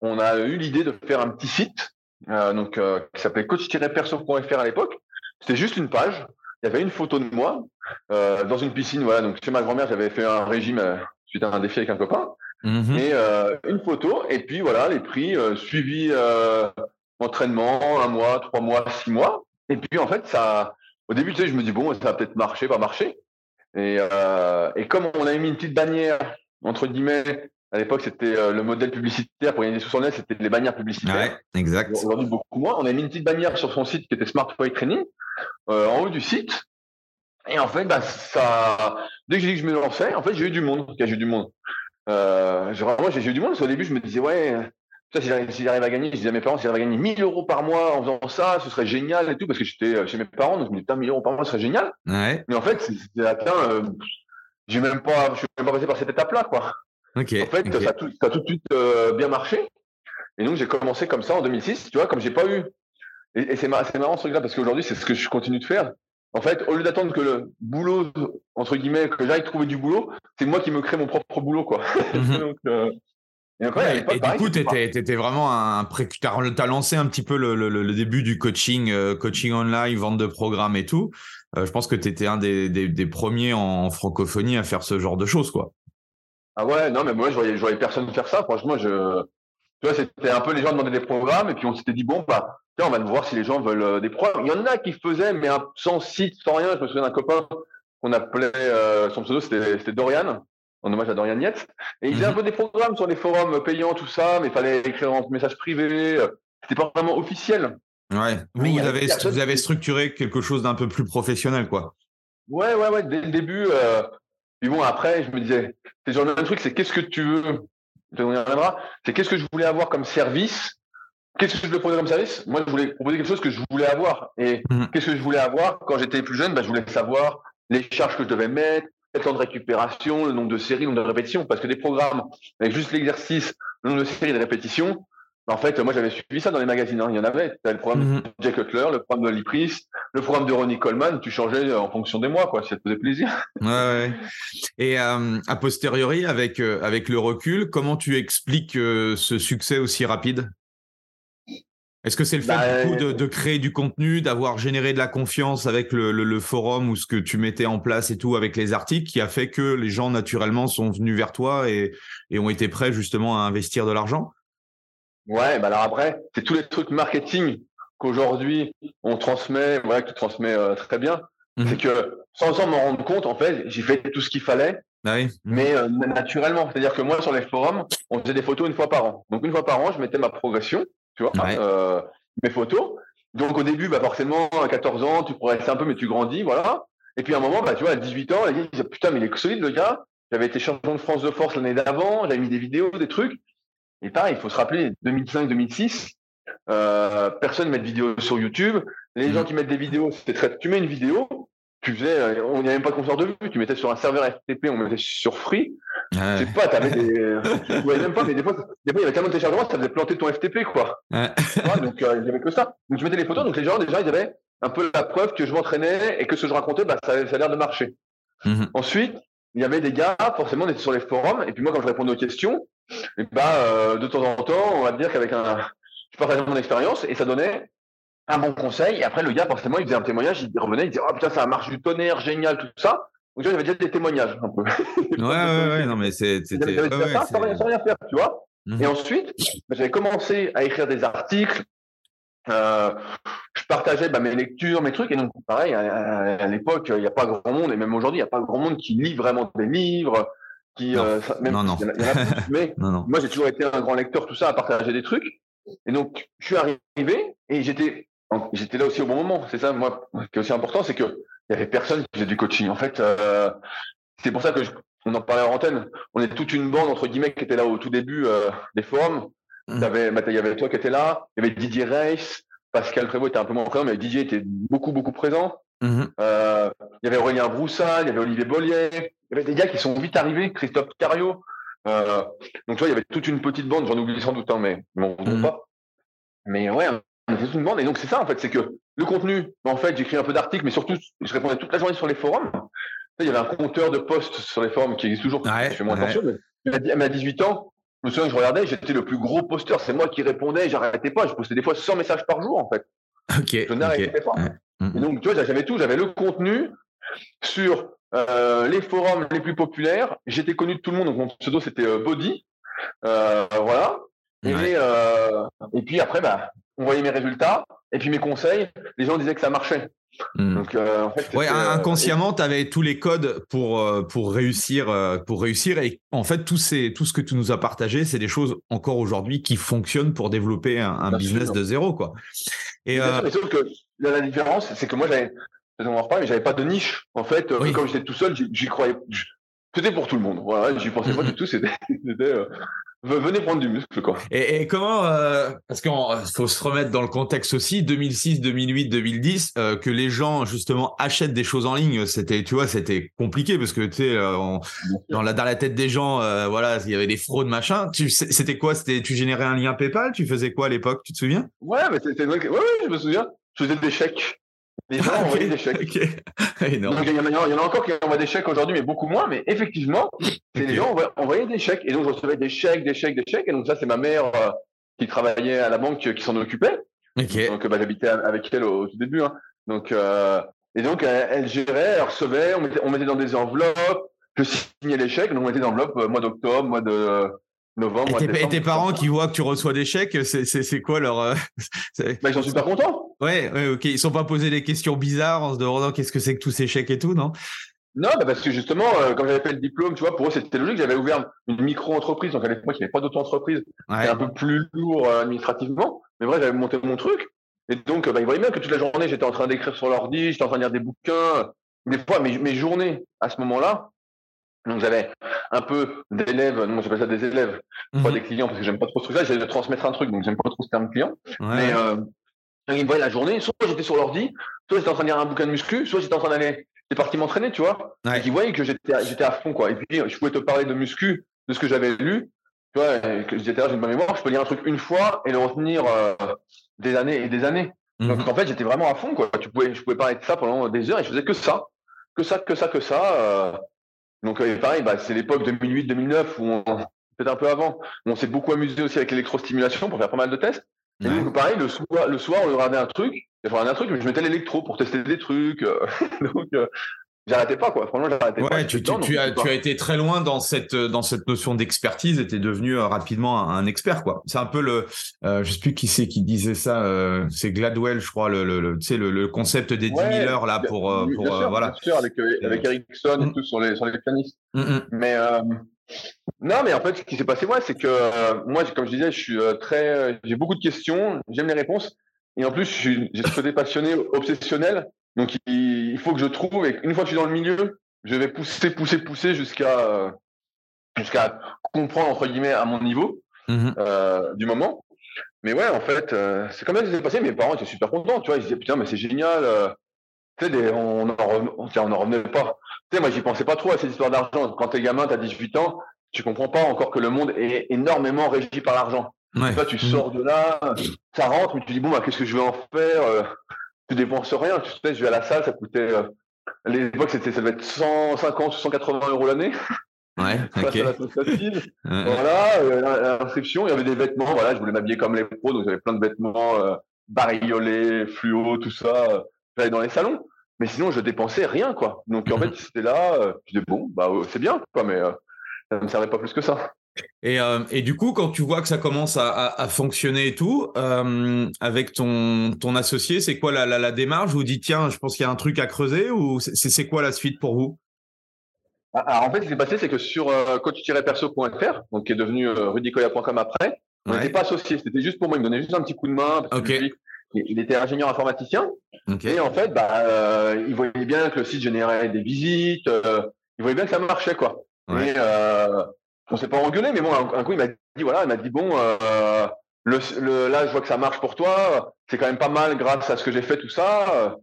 on a eu l'idée de faire un petit site, euh, donc euh, qui s'appelait coach-perso.fr à l'époque. C'était juste une page. Il y avait une photo de moi dans une piscine. Voilà, donc chez ma grand-mère, j'avais fait un régime suite à un défi avec un copain. Mm-hmm. Et une photo. Et puis voilà, les prix suivi entraînement, un mois, trois mois, six mois. Et puis en fait, ça, au début, tu sais, je me dis bon, ça va peut-être marcher, pas marcher. Et, euh, et, comme on avait mis une petite bannière, entre guillemets, à l'époque, c'était euh, le modèle publicitaire pour gagner des sous sur net, c'était les bannières publicitaires. Ouais, exact. Aujourd'hui, beaucoup moins. On a mis une petite bannière sur son site qui était Smart Training, euh, en haut du site. Et en fait, bah, ça, dès que j'ai dit que je me lançais, en fait, j'ai eu du monde. J'ai eu du monde. Euh, moi, j'ai eu du monde parce qu'au début, je me disais, ouais, ça, si j'arrive à gagner, je disais à mes parents, si j'arrive à gagner 1000 euros par mois en faisant ça, ce serait génial et tout, parce que j'étais euh, chez mes parents, donc je me disais, 1000 euros par mois, ce serait génial. Ouais. Mais en fait, c'est atteint, euh, j'ai même pas, je suis même pas passé par cette étape-là, quoi. Okay, en fait, ça, a tout, ça, a tout, de suite euh, bien marché. Et donc, j'ai commencé comme ça en 2006, tu vois, comme j'ai pas eu. Et, et c'est marrant, marrant ce truc-là, parce qu'aujourd'hui, c'est ce que je continue de faire. En fait, au lieu d'attendre que le boulot, entre guillemets, que j'aille trouver du boulot, c'est moi qui me crée mon propre boulot, quoi. *laughs* Mhm. donc, euh, et, du coup, tu étais, vraiment un pré... tu as lancé un petit peu le, début du coaching, euh, coaching online, vente de programmes et tout. Euh, je pense que tu étais un des, premiers en, francophonie à faire ce genre de choses, quoi. Ah ouais, non, mais moi, je voyais, voyais personne faire ça. Franchement, je, tu vois, c'était un peu les gens demandaient des programmes et puis on s'était dit, bon, bah, tiens, on va voir si les gens veulent euh, des programmes. Il y en a qui faisaient, mais sans site, sans rien. Je me souviens d'un copain qu'on appelait, son pseudo, c'était Dorian en hommage à Dorian Yates. Et il faisait un mhm. peu des programmes sur les forums payants, tout ça, mais il fallait écrire en message privé. C'était pas vraiment officiel. Ouais. Vous, avez, vous avez structuré quelque chose d'un peu plus professionnel, quoi. Ouais, ouais, ouais. Dès le début. Euh... Puis bon, après, je me disais, c'est genre le truc, c'est qu'est-ce que tu veux? C'est qu'est-ce que je voulais avoir comme service? Qu'est-ce que je voulais proposer comme service? Moi, je voulais proposer quelque chose que je voulais avoir. Et mhm. qu'est-ce que je voulais avoir quand j'étais plus jeune? Bah, Je voulais savoir les charges que je devais mettre, le temps de récupération, le nombre de séries, le nombre de répétitions, parce que des programmes avec juste l'exercice, le nombre de séries et de répétitions, en fait, moi j'avais suivi ça dans les magazines, hein. il y en avait. Tu le programme mhm. de Jack Cutler, le programme de Lee le programme de Ronnie Coleman, tu changeais en fonction des mois, quoi, si ça te faisait plaisir. Ouais, Et euh, a posteriori, avec, euh, avec le recul, comment tu expliques euh, ce succès aussi rapide? Est-ce que c'est le fait bah, du coup, de, de, créer du contenu, d'avoir généré de la confiance avec le, le, le, forum ou ce que tu mettais en place et tout avec les articles qui a fait que les gens naturellement sont venus vers toi et, et ont été prêts justement à investir de l'argent? Ouais, bah alors après, c'est tous les trucs marketing qu'aujourd'hui on transmet, voilà, que tu transmets euh, très bien. Mmh c'est que sans en m'en rendre compte, en fait, j'ai fait tout ce qu'il fallait. Ah oui. Mais euh, naturellement, c'est-à-dire que moi sur les forums, on faisait des photos une fois par an. Donc une fois par an, je mettais ma progression tu vois, euh, mes photos. Donc au début, bah forcément, à 14 ans, tu progresses un peu, mais tu grandis, voilà. Et puis à un moment, bah, tu vois, à 18 ans, les gars ils disent putain, mais il est solide le gars. J'avais été champion de France de force l'année d'avant, j'avais mis des vidéos, des trucs. Et pareil, il faut se rappeler, 2005-2006, euh, personne ne met de vidéos sur YouTube. Les gens qui mettent des vidéos, c'était très. Tu mets une vidéo, tu faisais, euh, on n'y avait même pas de concert de vue, tu mettais sur un serveur FTP, on mettait sur Free. Je sais pas, t'avais des. tu pouvais même pas, mais des fois, des fois, il y avait tellement de téléchargements, ça faisait planter ton FTP, quoi. donc, euh, il n'y avait que ça. Donc, je mettais les photos, donc les gens, déjà, ils avaient un peu la preuve que je m'entraînais et que ce que je racontais, bah, ça, ça a l'air de marcher. Mhm. Ensuite, il y avait des gars, forcément, on était sur les forums, et puis moi, quand je répondais aux questions, et bah, euh, de temps en temps, on va dire qu'avec un, je partageais mon expérience, et ça donnait un bon conseil. Et après, le gars, forcément, il faisait un témoignage, il revenait, il disait, oh putain, ça marche du tonnerre, génial, tout ça. Donc, j'avais déjà des témoignages, un peu. ouais, ouais, ouais, non, mais c'était. J'avais ouais, ça sans, rien, faire, tu vois. Mhm. Et ensuite, bah, j'avais commencé à écrire des articles, euh, je partageais bah, mes lectures, mes trucs, et donc pareil, à, l'époque, il n'y a pas grand monde, et même aujourd'hui, il n'y a pas grand monde qui lit vraiment des livres, qui non. Euh, même non, non. mais moi j'ai toujours été un grand lecteur, tout ça, à partager des trucs, et donc je suis arrivé et j'étais j'étais là aussi au bon moment. C'est ça, moi, ce qui est aussi important, c'est que il y avait personne qui faisait du coaching. En fait, euh, c'est pour ça que on en parlait en antenne. On est toute une bande entre guillemets qui était là au tout début euh, des forums Mmh. Bah, il y avait toi qui étais là, il y avait Didier Reiss, Pascal Prévost était un peu moins présent, mais Didier était beaucoup, beaucoup présent. Mmh. Euh, il y avait Aurélien Broussal, il y avait Olivier Bollier, il y avait des gars qui sont vite arrivés, Christophe Cario. Euh, donc, tu vois, il y avait toute une petite bande, j'en oublie sans doute, hein, mais bon, mmh. pas. Mais ouais, on était toute une bande. Et donc, c'est ça, en fait, c'est que le contenu, en fait, j'écris un peu d'articles, mais surtout, je répondais toute la journée sur les forums. Il y avait un compteur de posts sur les forums qui existe toujours. je fais moins attention, mais à 18 ans, me souviens que je regardais, j'étais le plus gros posteur. C'est moi qui répondais, j'arrêtais pas. Je postais des fois 100 messages par jour, en fait. Je n'arrêtais pas. Et donc, tu vois, j'avais tout. J'avais le contenu sur euh, les forums les plus populaires. J'étais connu de tout le monde. Donc, mon pseudo, c'était euh, Body. Euh, voilà. Et, et, puis après, bah, on voyait mes résultats. Et puis mes conseils. Les gens disaient que ça marchait. Hmm. Donc, euh, en fait, ouais, euh, inconsciemment, tu avais tous les codes pour, euh, pour, réussir, pour réussir. Et en fait, tout, ces, tout ce que tu nous as partagé, c'est des choses encore aujourd'hui qui fonctionnent pour développer un, business de zéro. Quoi. Et, sauf que la différence, c'est que moi, j'avais, mais j'avais pas de niche. En fait, comme j'étais tout seul, j'y croyais. C'était pour tout le monde. Voilà, j'y pensais pas du tout. C'était, *laughs* Venez prendre du muscle, quoi. Et, comment, euh, parce qu'il faut se remettre dans le contexte aussi, 2006, 2008, 2010, que les gens justement achètent des choses en ligne, c'était, tu vois, c'était compliqué parce que tu sais, euh, dans la dans la tête des gens, euh, voilà, il y avait des fraudes, machin. Tu, c'était quoi? C'était, tu générais un lien PayPal? Tu faisais quoi à l'époque? Tu te souviens? Ouais, mais c'était, ouais, ouais, je me souviens. Je faisais des chèques. Les gens envoyaient des chèques. *laughs* il, y en a, encore qui envoient des chèques aujourd'hui, mais beaucoup moins. Mais effectivement, les gens envoyaient des chèques. Et donc, je recevais des chèques, des chèques, des chèques. Et donc, ça, c'est ma mère euh, qui travaillait à la banque qui s'en occupait. Donc, bah, j'habitais avec elle au, tout début. Hein. Donc, euh, et donc, elle, gérait, elle recevait, on mettait, on mettait dans des enveloppes. Je signais les chèques. Donc, on mettait des enveloppes euh, mois d'octobre, mois de novembre. Et, tes, parents qui voient que tu reçois des chèques, c'est quoi leur. Euh, *laughs* bah, ils sont super contents. Ouais, ouais, ok. Ils sont pas posés des questions bizarres en se demandant qu'est-ce que c'est que tous ces chèques et tout, non? Non, bah parce que justement, euh, quand j'avais fait le diplôme, tu vois, pour eux, c'était logique. J'avais ouvert une micro-entreprise. Donc à l'époque, il n'y avait pas d'auto-entreprise. C'était un peu plus lourd euh, administrativement. Mais vrai, j'avais monté mon truc. Et donc, bah, ils voyaient bien que toute la journée, j'étais en train d'écrire sur l'ordi, j'étais en train de lire des bouquins. Des fois, mes, mes journées à ce moment-là, donc j'avais un peu d'élèves, non j'appelle ça des élèves, pas mhm. des clients parce que j'aime pas trop ce truc-là, j'allais transmettre un truc, donc j'aime pas trop ce terme client. Mais euh, ils me voyaient la journée, soit j'étais sur l'ordi, soit j'étais en train de lire un bouquin de muscu, soit j'étais en train d'aller, j'étais parti m'entraîner, tu vois. Ouais. ils voyaient que j'étais, j'étais à fond, quoi. Et puis je pouvais te parler de muscu, de ce que j'avais lu, tu vois, et que je disais j'ai une bonne mémoire, je peux lire un truc une fois et le retenir euh, des années et des années. Donc mhm. en fait j'étais vraiment à fond, quoi. Tu pouvais, je pouvais parler de ça pendant des heures et je faisais que ça, que ça, que ça, que ça. Euh, donc euh, pareil, bah, c'est l'époque 2008-2009 où peut-être un peu avant, on s'est beaucoup amusé aussi avec l'électrostimulation pour faire pas mal de tests. Et donc pareil, le soir, le soir, on regardait un truc, un truc, mais je mettais l'électro pour tester des trucs. Euh, *laughs* donc euh, j'arrêtais pas quoi. Franchement, j'arrêtais pas. Tu, tu, as, tu, as, été très loin dans cette dans cette notion d'expertise et t'es devenu rapidement un, expert quoi. C'est un peu le, je sais plus qui c'est qui disait ça. c'est Gladwell, je crois, le, le, tu sais, le, concept des 10 000 heures là pour, pour voilà. Bien sûr, avec avec Ericsson et mm. tout sur les sur les pianistes. Mm, mm. Mais non, mais en fait, ce qui s'est passé, moi, c'est que euh, moi, comme je disais, je suis euh, très, j'ai beaucoup de questions, j'aime les réponses, et en plus, j'ai ce côté passionné, obsessionnel. Donc, il, faut que je trouve, et une fois que je suis dans le milieu, je vais pousser, pousser, pousser jusqu'à jusqu'à comprendre entre guillemets à mon niveau. mmh du moment. Mais ouais, en fait, c'est comme ça que ça s'est passé. Mes parents étaient super contents. Tu vois, ils disaient putain, mais c'est génial. tu sais, on n'en revenait pas. Tu sais, moi, j'y pensais pas trop à cette histoire d'argent. Quand t'es gamin, t'as 18 ans, tu comprends pas encore que le monde est énormément régi par l'argent. Toi, tu sors de là, ça rentre, mais tu dis bon, bah, qu'est-ce que je vais en faire Tu dépenses rien. Tu sais, je vais à la salle, ça coûtait. à l'époque, c'était, ça devait être 150 ou 180 euros l'année. Ouais, *laughs* ok. Voilà, l'inscription, il y avait des vêtements. Voilà, je voulais m'habiller comme les pros, donc j'avais plein de vêtements euh, bariolés, fluo, tout ça. J'allais dans les salons. Mais sinon, je dépensais rien, quoi. Donc, en *laughs* fait, c'était là. Euh, je disais, bon, bah, c'est bien, quoi, mais ça ne me servait pas plus que ça. Et, euh, et, du coup, quand tu vois que ça commence à, à, fonctionner et tout, euh, avec ton, ton associé, c'est quoi la, la, la, démarche? Vous dites, tiens, je pense qu'il y a un truc à creuser ou c'est quoi la suite pour vous? Ah, Alors, en fait, ce qui s'est passé, c'est que sur euh, coach-perso.fr, donc qui est devenu euh, rudicoya.com après, on n'était pas associé. C'était juste pour moi. Il me donnait juste un petit coup de main. Parce il était ingénieur informaticien. Et en fait, bah, il voyait bien que le site générait des visites. Il voyait bien que ça marchait, quoi. Et on s'est pas engueulé, mais bon, un, coup, il m'a dit, voilà, il m'a dit, bon, euh, le, le, là, je vois que ça marche pour toi. C'est quand même pas mal grâce à ce que j'ai fait, tout ça.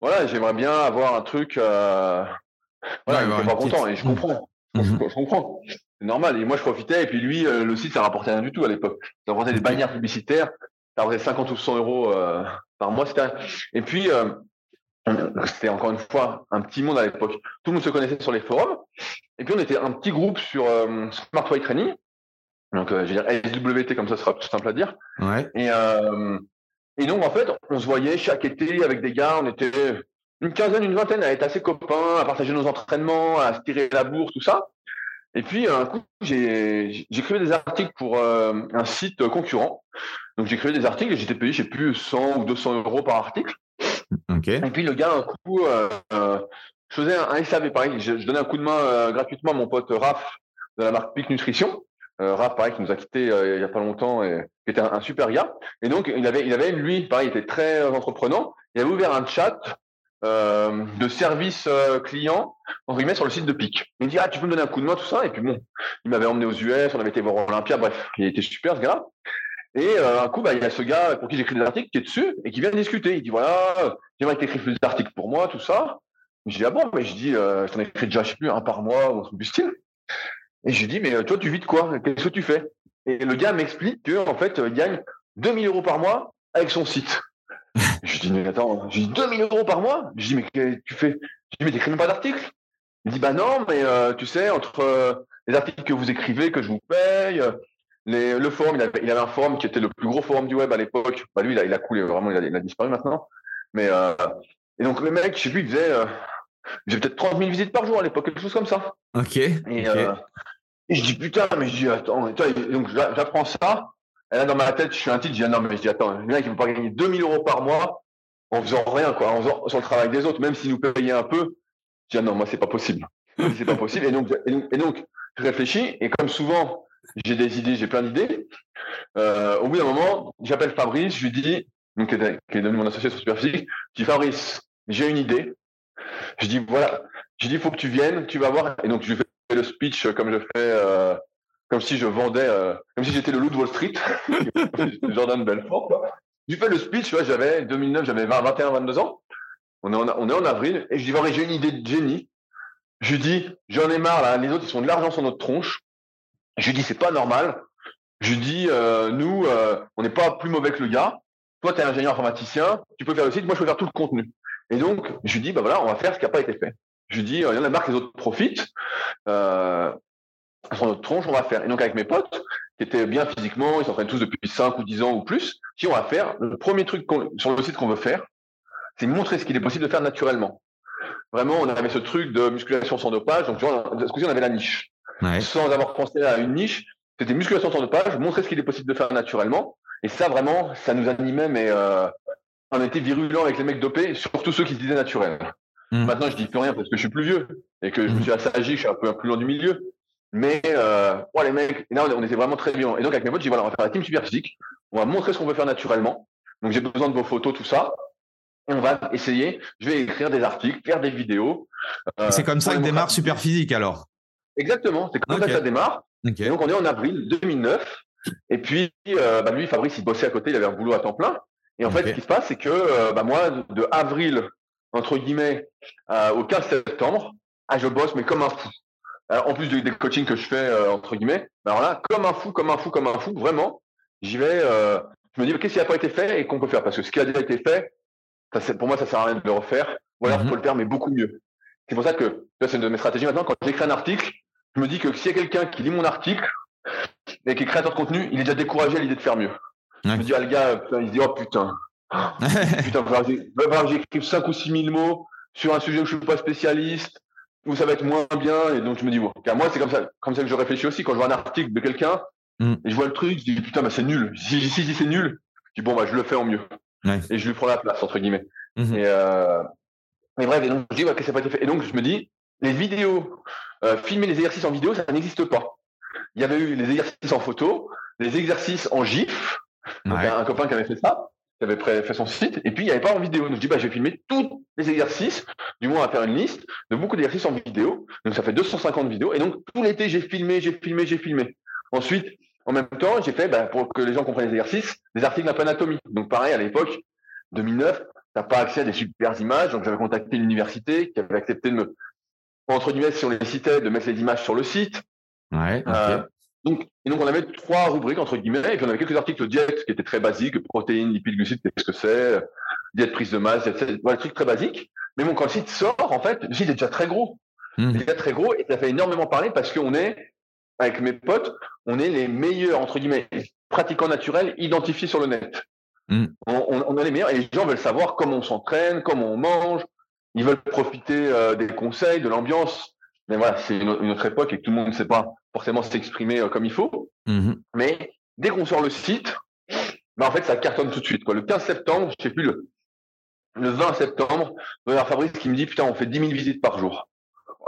voilà, j'aimerais bien avoir un truc. Euh, voilà, il était pas content et je comprends. Je, mhm. comprends. C'est normal. Et moi, je profitais. Et puis lui, euh, le site, ça rapportait rien du tout à l'époque. Ça rapportait des bannières publicitaires. Ça rapportait 50 ou 100 euros euh, par mois. Et puis, c'était encore une fois un petit monde à l'époque. Tout le monde se connaissait sur les forums. Et puis on était un petit groupe sur euh, Smart Way Training. Donc euh, je vais dire SWT comme ça sera tout simple à dire. Ouais. Et, euh, et donc en fait, on se voyait chaque été avec des gars, on était une quinzaine, une vingtaine à être assez copains, à partager nos entraînements, à se tirer la bourse, tout ça. Et puis un coup, j'écrivais des articles pour un site concurrent. Donc j'écrivais des articles et j'étais payé, je sais plus, 100 ou 200 euros par article. Et puis le gars, un coup, euh, euh, je faisais un, SAV, pareil, je, donnais un coup de main euh, gratuitement à mon pote Raph de la marque Pic Nutrition. Raph, pareil, qui nous a quitté il y a pas longtemps et qui était un, super gars. Et donc, il avait, il avait, lui, pareil, il était très entreprenant. Il avait ouvert un chat de service client, entre guillemets, sur le site de Pic. Il me dit, ah, tu peux me donner un coup de main, tout ça. Et puis bon, il m'avait emmené aux US, on avait été voir Olympia, bref, il était super, ce gars et euh, un coup, bah, il y a ce gars pour qui j'écris des articles qui est dessus et qui vient discuter. Il dit voilà, j'aimerais que tu écrives des articles pour moi, tout ça. Je dis ah bon, mais je dis, euh, je t'en écris déjà, je sais plus, un par mois ou un truc du style. Et je lui dis mais euh, toi, tu vis de quoi? Qu'est-ce que tu fais? Et le gars m'explique que en fait, il gagne 2000 euros par mois avec son site. *laughs* je dis mais attends, je dis 2000 euros par mois? Je dis mais qu'est-ce que tu fais? Je dis mais t'écris même pas d'articles. Il dit bah non, mais tu sais entre les articles que vous écrivez, que je vous paye, le forum, il avait, il avait, un forum qui était le plus gros forum du web à l'époque. Bah, lui, il a, il a coulé, vraiment, il a, il a disparu maintenant. Mais, euh, et donc, le mec, je sais plus, il faisait, euh, il faisait peut-être 30 000 visites par jour à l'époque, quelque chose comme ça. Ok. Et, Euh, et je dis, putain, mais je dis, attends, donc j'apprends ça. Et là, dans ma tête, je suis un titre, je dis, ah, non, mais je dis, attends, le mec, il ne peut pas gagner 2000 euros par mois en faisant rien, quoi, en faisant sur le travail des autres, même s'il nous payait un peu. Je dis, ah, non, moi, c'est pas possible. c'est pas possible. Et donc, et donc, je réfléchis, et comme souvent, j'ai des idées, j'ai plein d'idées. Euh, au bout d'un moment, j'appelle Fabrice, je lui dis, donc, qui, est, devenu mon associé sur Superphysique, je dis Fabrice, j'ai une idée. Je dis voilà, je dis il faut que tu viennes, tu vas voir. Et donc je lui fais le speech comme je fais, euh, comme si je vendais, euh, comme si j'étais le loup de Wall Street, *laughs* Jordan Belfort. Je lui fais le speech, tu vois, j'avais 2009, j'avais 21, 22 ans. On est en, avril et je dis j'ai une idée de génie. Je lui dis j'en ai marre là, les autres ils sont de l'argent sur notre tronche. Je lui dis, c'est pas normal. Je lui dis, euh, nous, euh, on n'est pas plus mauvais que le gars. Toi, tu es ingénieur informaticien, tu peux faire le site, moi, je peux faire tout le contenu. Et donc, je lui dis, bah voilà, on va faire ce qui n'a pas été fait. Je lui dis, euh, il y en a marre que les autres profitent. Euh, sur notre tronche, on va faire. Et donc, avec mes potes, qui étaient bien physiquement, ils s'entraînent tous depuis 5 ou 10 ans ou plus, si on va faire, le premier truc sur le site qu'on veut faire, c'est montrer ce qu'il est possible de faire naturellement. Vraiment, on avait ce truc de musculation sans dopage. Donc, tu vois, on avait la niche sans avoir pensé à une niche. C'était musculation sur de page, montrer ce qu'il est possible de faire naturellement. Et ça, vraiment, ça nous animait, mais euh, on était virulents avec les mecs dopés, surtout ceux qui se disaient naturels. Mmh. Maintenant, je dis plus rien parce que je suis plus vieux et que je me mmh. suis assagi, je suis un peu plus loin du milieu. Mais euh, les mecs, là, on était vraiment très bien. Et donc, avec mes potes, je dis voilà, on va faire la team super physique. On va montrer ce qu'on peut faire naturellement. Donc, j'ai besoin de vos photos, tout ça. Et on va essayer. Je vais écrire des articles, faire des vidéos. Euh, c'est comme ça que démarre super physique alors. Exactement, c'est comme ça que ça démarre. donc on est en avril 2009. Et puis, euh, bah, lui, Fabrice, il bossait à côté, il avait un boulot à temps plein. Et en fait, ce qui se passe, c'est que euh, bah, moi, de avril, entre guillemets, euh, au 15 septembre, ah, je bosse, mais comme un fou. en plus des, coachings que je fais, entre guillemets, bah, alors là, comme un fou, comme un fou, comme un fou, vraiment, j'y vais, je me dis, qu'est-ce qui n'a pas été fait et qu'on peut faire? Parce que ce qui a déjà été fait, ça, pour moi, ça sert à rien de le refaire. Ou alors, il faut mhm. le faire, mais beaucoup mieux. C'est pour ça que, c'est une de mes stratégies maintenant, quand j'écris un article, je me dis que s'il y a quelqu'un qui lit mon article et qui est créateur de contenu, il est déjà découragé à l'idée de faire mieux. Je me dis, ah, le gars, il se dit, oh putain, *laughs* putain, il va j'écrive 5 ou 6 000 mots sur un sujet où je suis pas spécialiste, où ça va être moins bien. Et donc, je me dis, bon, car moi, c'est comme ça, comme ça que je réfléchis aussi. Quand je vois un article de quelqu'un, mm. et je vois le truc, je dis, putain, bah, c'est nul. Si, si, si c'est nul, je dis, bon, bah, je le fais en mieux. Et je lui prends la place, entre guillemets. Mm-hmm. Et, euh, mais bref, et donc, je dis, ouais, que ça n'a pas été fait. Et donc, je me dis, les vidéos, euh, filmer les exercices en vidéo, ça n'existe pas. Il y avait eu les exercices en photo, les exercices en GIF. un, copain qui avait fait ça, qui avait fait son site, et puis il n'y avait pas en vidéo. Donc je dis, bah, je vais filmer tous les exercices, du moins à faire une liste de beaucoup d'exercices en vidéo. Donc ça fait 250 vidéos. Et donc tout l'été, j'ai filmé, j'ai filmé, j'ai filmé. Ensuite, en même temps, j'ai fait, bah, pour que les gens comprennent les exercices, des articles un peu anatomie. Donc pareil, à l'époque, 2009, t'as pas accès à des super images. Donc j'avais contacté l'université qui avait accepté de me, entre guillemets, si on les citait, de mettre les images sur le site. Ouais, euh, donc, et donc, on avait trois rubriques, entre guillemets, et puis on avait quelques articles de diète qui étaient très basiques, protéines, lipides, glucides, qu'est-ce que c'est, diète prise de masse, etc. Voilà, des trucs très basiques. Mais bon, quand le site sort, en fait, le site est déjà très gros. Mmh. Il est déjà très gros, et ça fait énormément parler parce qu'on est, avec mes potes, on est les meilleurs, entre guillemets, pratiquants naturels identifiés sur le net. Mmh. On, on, est les meilleurs, et les gens veulent savoir comment on s'entraîne, comment on mange, ils veulent profiter euh, des conseils, de l'ambiance. Mais voilà, c'est une, autre époque et tout le monde ne sait pas forcément s'exprimer euh, comme il faut. Mmh Mais dès qu'on sort le site, bah en fait, ça cartonne tout de suite. Quoi. Le 15 septembre, je sais plus, le, le 20 septembre, il y a Fabrice qui me dit Putain, on fait 10 000 visites par jour.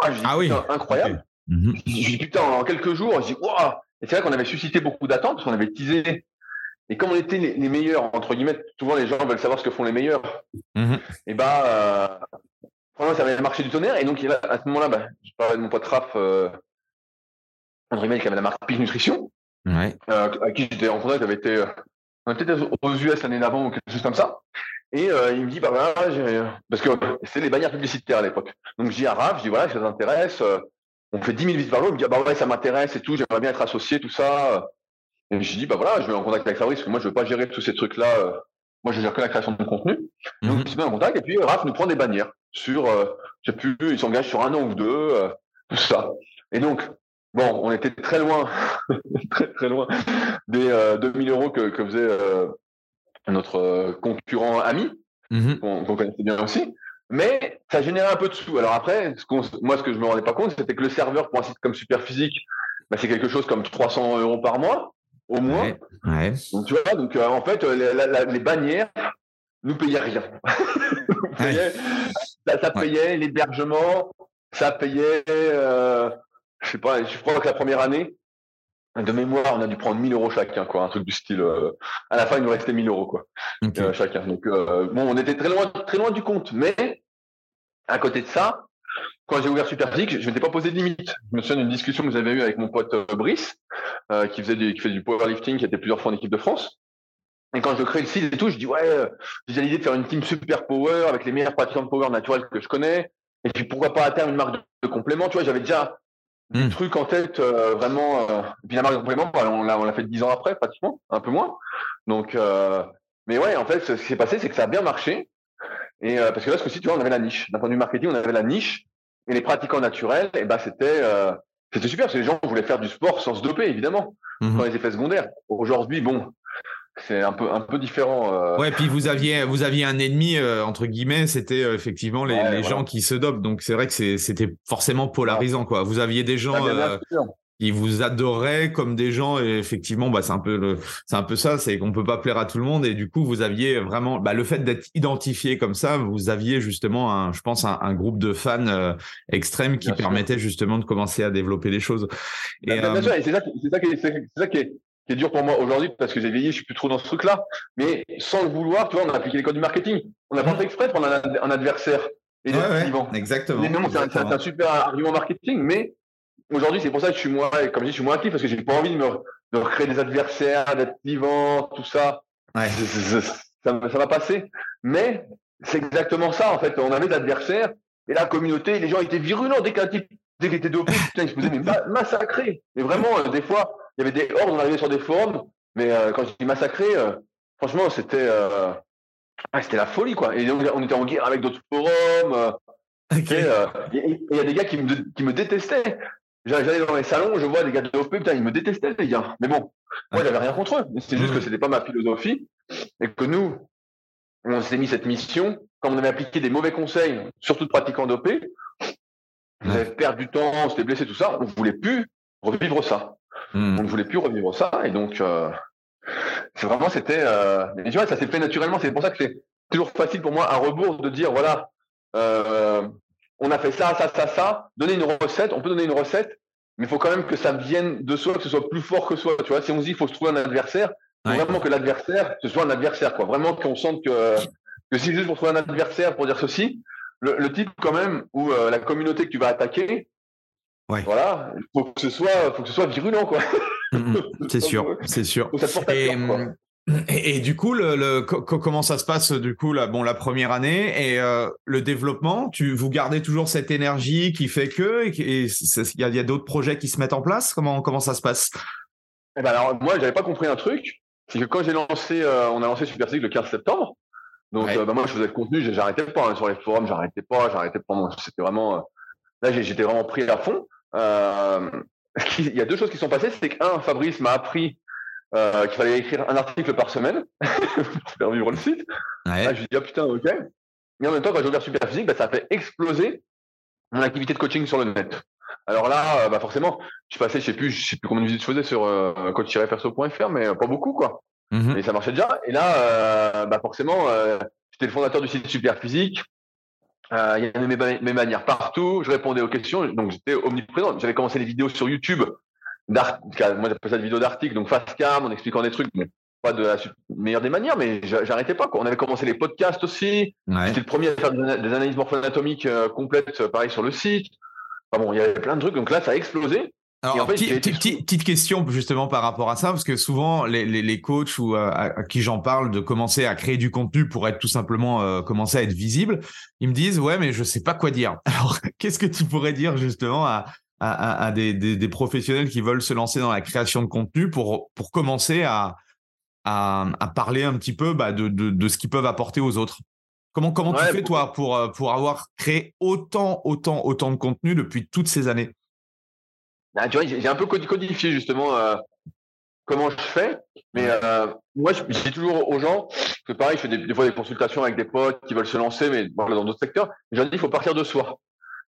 Ah, ah oui. Incroyable. Mmh je dis Putain, en quelques jours, je dis Waouh Et c'est vrai qu'on avait suscité beaucoup d'attentes parce qu'on avait teasé. Et comme on était les, meilleurs, entre guillemets, souvent les gens veulent savoir ce que font les meilleurs. Mmh et bah, euh, franchement, ça avait marché du tonnerre. Et donc, à ce moment-là, bah, je parlais de mon pote Raph, euh, André Mel, qui avait la marque Peak Nutrition, ouais. euh, avec qui j'étais en contact, j'avais été euh, peut-être aux US l'année d'avant ou quelque chose comme ça. Et il me dit, bah voilà, parce que c'est les bannières publicitaires à l'époque. Donc, je dis à Raph, je dis, voilà, ça t'intéresse. On fait 10 000 visites par jour. Il me dit, ah, bah ouais, ça m'intéresse et tout, j'aimerais bien être associé, tout ça. Et je dis, bah voilà, je vais en contact avec Fabrice, parce que moi, je veux pas gérer tous ces trucs-là. Euh, moi, je gère que la création de contenu. Donc, mm -hmm. il en contact. Et puis, Raph nous prend des bannières sur, euh, je sais plus, il s'engage sur un an ou deux, euh, tout ça. Et donc, bon, on était très loin, *laughs* très très loin des euh, 2000 euros que, que faisait euh, notre euh, concurrent ami, mmh qu'on connaissait bien aussi. Mais ça générait un peu de sous. Alors après, ce moi, ce que je me rendais pas compte, c'était que le serveur pour un site comme Superphysique, bah, c'est quelque chose comme 300 euros par mois, au moins. Ouais, Donc, tu vois, donc en fait, les bannières nous payaient rien. *laughs* nous payaient, ça, payait l'hébergement, ça payait, euh, je sais pas, je crois que la première année, de mémoire, on a dû prendre 1000 euros chacun, quoi, un truc du style. Euh, à la fin, il nous restait 1000 euros, quoi, euh, chacun. Donc, euh, bon, on était très loin, très loin du compte. Mais à côté de ça, quand j'ai ouvert Superphysique, je m'étais pas posé de limite. Je me souviens d'une discussion que vous avez eue avec mon pote Brice, qui faisait du, qui fait du powerlifting, qui était plusieurs fois en équipe de France. Et quand je crée le site et tout, je dis ouais, euh, j'ai l'idée de faire une team super power avec les meilleurs pratiquants de power naturel que je connais. Et puis pourquoi pas à terme une marque de, complément, tu vois, j'avais déjà des hmm. trucs en tête euh, vraiment. Euh, et puis la marque de complément, bah, on l'a on l'a fait dix ans après pratiquement, un peu moins. Donc, mais ouais, en fait, ce qui s'est passé, c'est que ça a bien marché. Et parce que là, ce coup-ci, tu vois, on avait la niche. D'un point de vue marketing, on avait la niche. Et les pratiquants naturels, et ben c'était c'était super parce que les gens voulaient faire du sport sans se doper, évidemment, mmh. sans les effets secondaires. Aujourd'hui, bon, c'est un peu un peu différent. Euh... Ouais, puis vous aviez vous aviez un ennemi euh, entre guillemets, c'était euh, effectivement les, les gens qui se dopent. Donc c'est vrai que c'était forcément polarisant quoi. Vous aviez des gens ah, euh, qui vous adoraient comme des gens et effectivement bah c'est un peu le c'est un peu ça, c'est qu'on peut pas plaire à tout le monde et du coup vous aviez vraiment bah, le fait d'être identifié comme ça, vous aviez justement un je pense un, un groupe de fans euh, extrêmes qui permettait justement de commencer à développer les choses. Et, bien, sûr, et c'est ça, ça, c'est ça qui est qui est dur pour moi aujourd'hui parce que j'ai vieilli, je suis plus trop dans ce truc-là. Mais sans le vouloir, tu vois, on a appliqué les codes du marketing. On n'a pas fait exprès de prendre un, adversaire. Et exactement. c'est un, super argument marketing, mais aujourd'hui, c'est pour ça que je suis moins, comme je dis, je suis moins actif parce que j'ai pas envie de me, de recréer des adversaires, d'être vivant, tout ça. Ouais. Ça, ça va passer. Mais c'est exactement ça, en fait. On avait des adversaires et la communauté, les gens étaient virulents dès qu'un type, dès qu'il était dopé, putain, ils se faisaient massacrer. Mais vraiment, euh, des fois, il y avait des hordes, on arrivait sur des forums, mais euh, quand je dis massacrer, euh, franchement, c'était c'était la folie, quoi. Et on était en guerre avec d'autres forums. Il y a des gars qui me, qui me détestaient. J'allais dans les salons, je vois des gars de dopés, putain, ils me détestaient, les gars. Mais bon, moi, j'avais rien contre eux. C'est juste que c'était pas ma philosophie. Et que nous, on s'est mis cette mission, quand on avait appliqué des mauvais conseils, surtout de pratiquants dopés, on avait perdu du temps, on s'était blessé, tout ça, on ne voulait plus revivre ça. Hmm. On ne voulait plus revivre ça, et donc, euh, c'est vraiment, c'était, euh, tu vois, ça s'est fait naturellement, c'est pour ça que c'est toujours facile pour moi, à rebours, de dire, voilà, euh, on a fait ça, ça, ça, ça, donner une recette, on peut donner une recette, mais il faut quand même que ça vienne de soi, que ce soit plus fort que soi. Tu vois, si on se dit qu'il faut se trouver un adversaire, Vraiment que l'adversaire, ce soit un adversaire, quoi. Vraiment qu'on sente que, que si juste pour trouver un adversaire pour dire ceci, le, type quand même ou euh, la communauté que tu vas attaquer, voilà, il faut que ce soit, faut que ce soit virulent, quoi. Mm, mm. c'est *laughs* sûr, c'est sûr. Et, et, du coup, le, comment ça se passe du coup la, bon, la première année et euh, le développement tu, Vous gardez toujours cette énergie qui fait que il y a, d'autres projets qui se mettent en place? Comment, comment ça se passe? Eh ben alors, moi, j'avais pas compris un truc c'est que quand j'ai lancé, euh, on a lancé Super le 15 septembre. Donc, euh, bah, moi, je faisais le contenu, j'arrêtais pas hein, sur les forums, j'arrêtais pas, j'arrêtais pas. C'était vraiment, là, j'étais vraiment pris à fond. *laughs* il y a deux choses qui sont passées. C'est qu'un, Fabrice m'a appris qu'il fallait écrire un article par semaine *laughs* pour faire vivre le site. Ouais. Là, je dit, ah putain, ok. Mais en même temps, quand j'ai ouvert Superphysique, bah, ça a fait exploser mon activité de coaching sur le net. Alors là, euh, bah forcément, je passais, je sais plus, je sais plus combien de visites je faisais sur euh, coach-perso.fr, mais pas beaucoup, quoi. Mm Et ça marchait déjà. Et là, euh, bah forcément, euh, j'étais le fondateur du site Super Physique. Euh, il y avait mes, mes, manières partout. Je répondais aux questions, donc j'étais omniprésent. J'avais commencé les vidéos sur YouTube. Moi, j'appelle ça des vidéos d'articles, donc face cam, en expliquant des trucs, mais pas de la meilleure des manières, mais j'arrêtais pas. Quoi. On avait commencé les podcasts aussi. J'étais le premier à faire des analyses morpho-anatomiques complètes, pareil, sur le site bon, il y avait plein de trucs, donc là, ça a explosé. Alors, petite, question justement par rapport à ça, parce que souvent les, les, coachs ou euh, à, qui j'en parle de commencer à créer du contenu pour être tout simplement euh, commencer à être visible, ils me disent ouais mais je sais pas quoi dire. Alors *laughs* qu'est-ce que tu pourrais dire justement à, à, à des, des, des, professionnels qui veulent se lancer dans la création de contenu pour pour commencer à à, parler un petit peu bah, de, de, de ce qu'ils peuvent apporter aux autres Comment, comment tu fais, toi, pour, euh, pour avoir créé autant, autant, autant de contenu depuis toutes ces années? Bah, Tu vois, j'ai un peu codifié justement euh, comment je fais. Mais euh, moi, je, dis toujours aux gens que pareil, je fais des, fois des consultations avec des potes qui veulent se lancer, mais dans d'autres secteurs. Je leur dis, il faut partir de soi.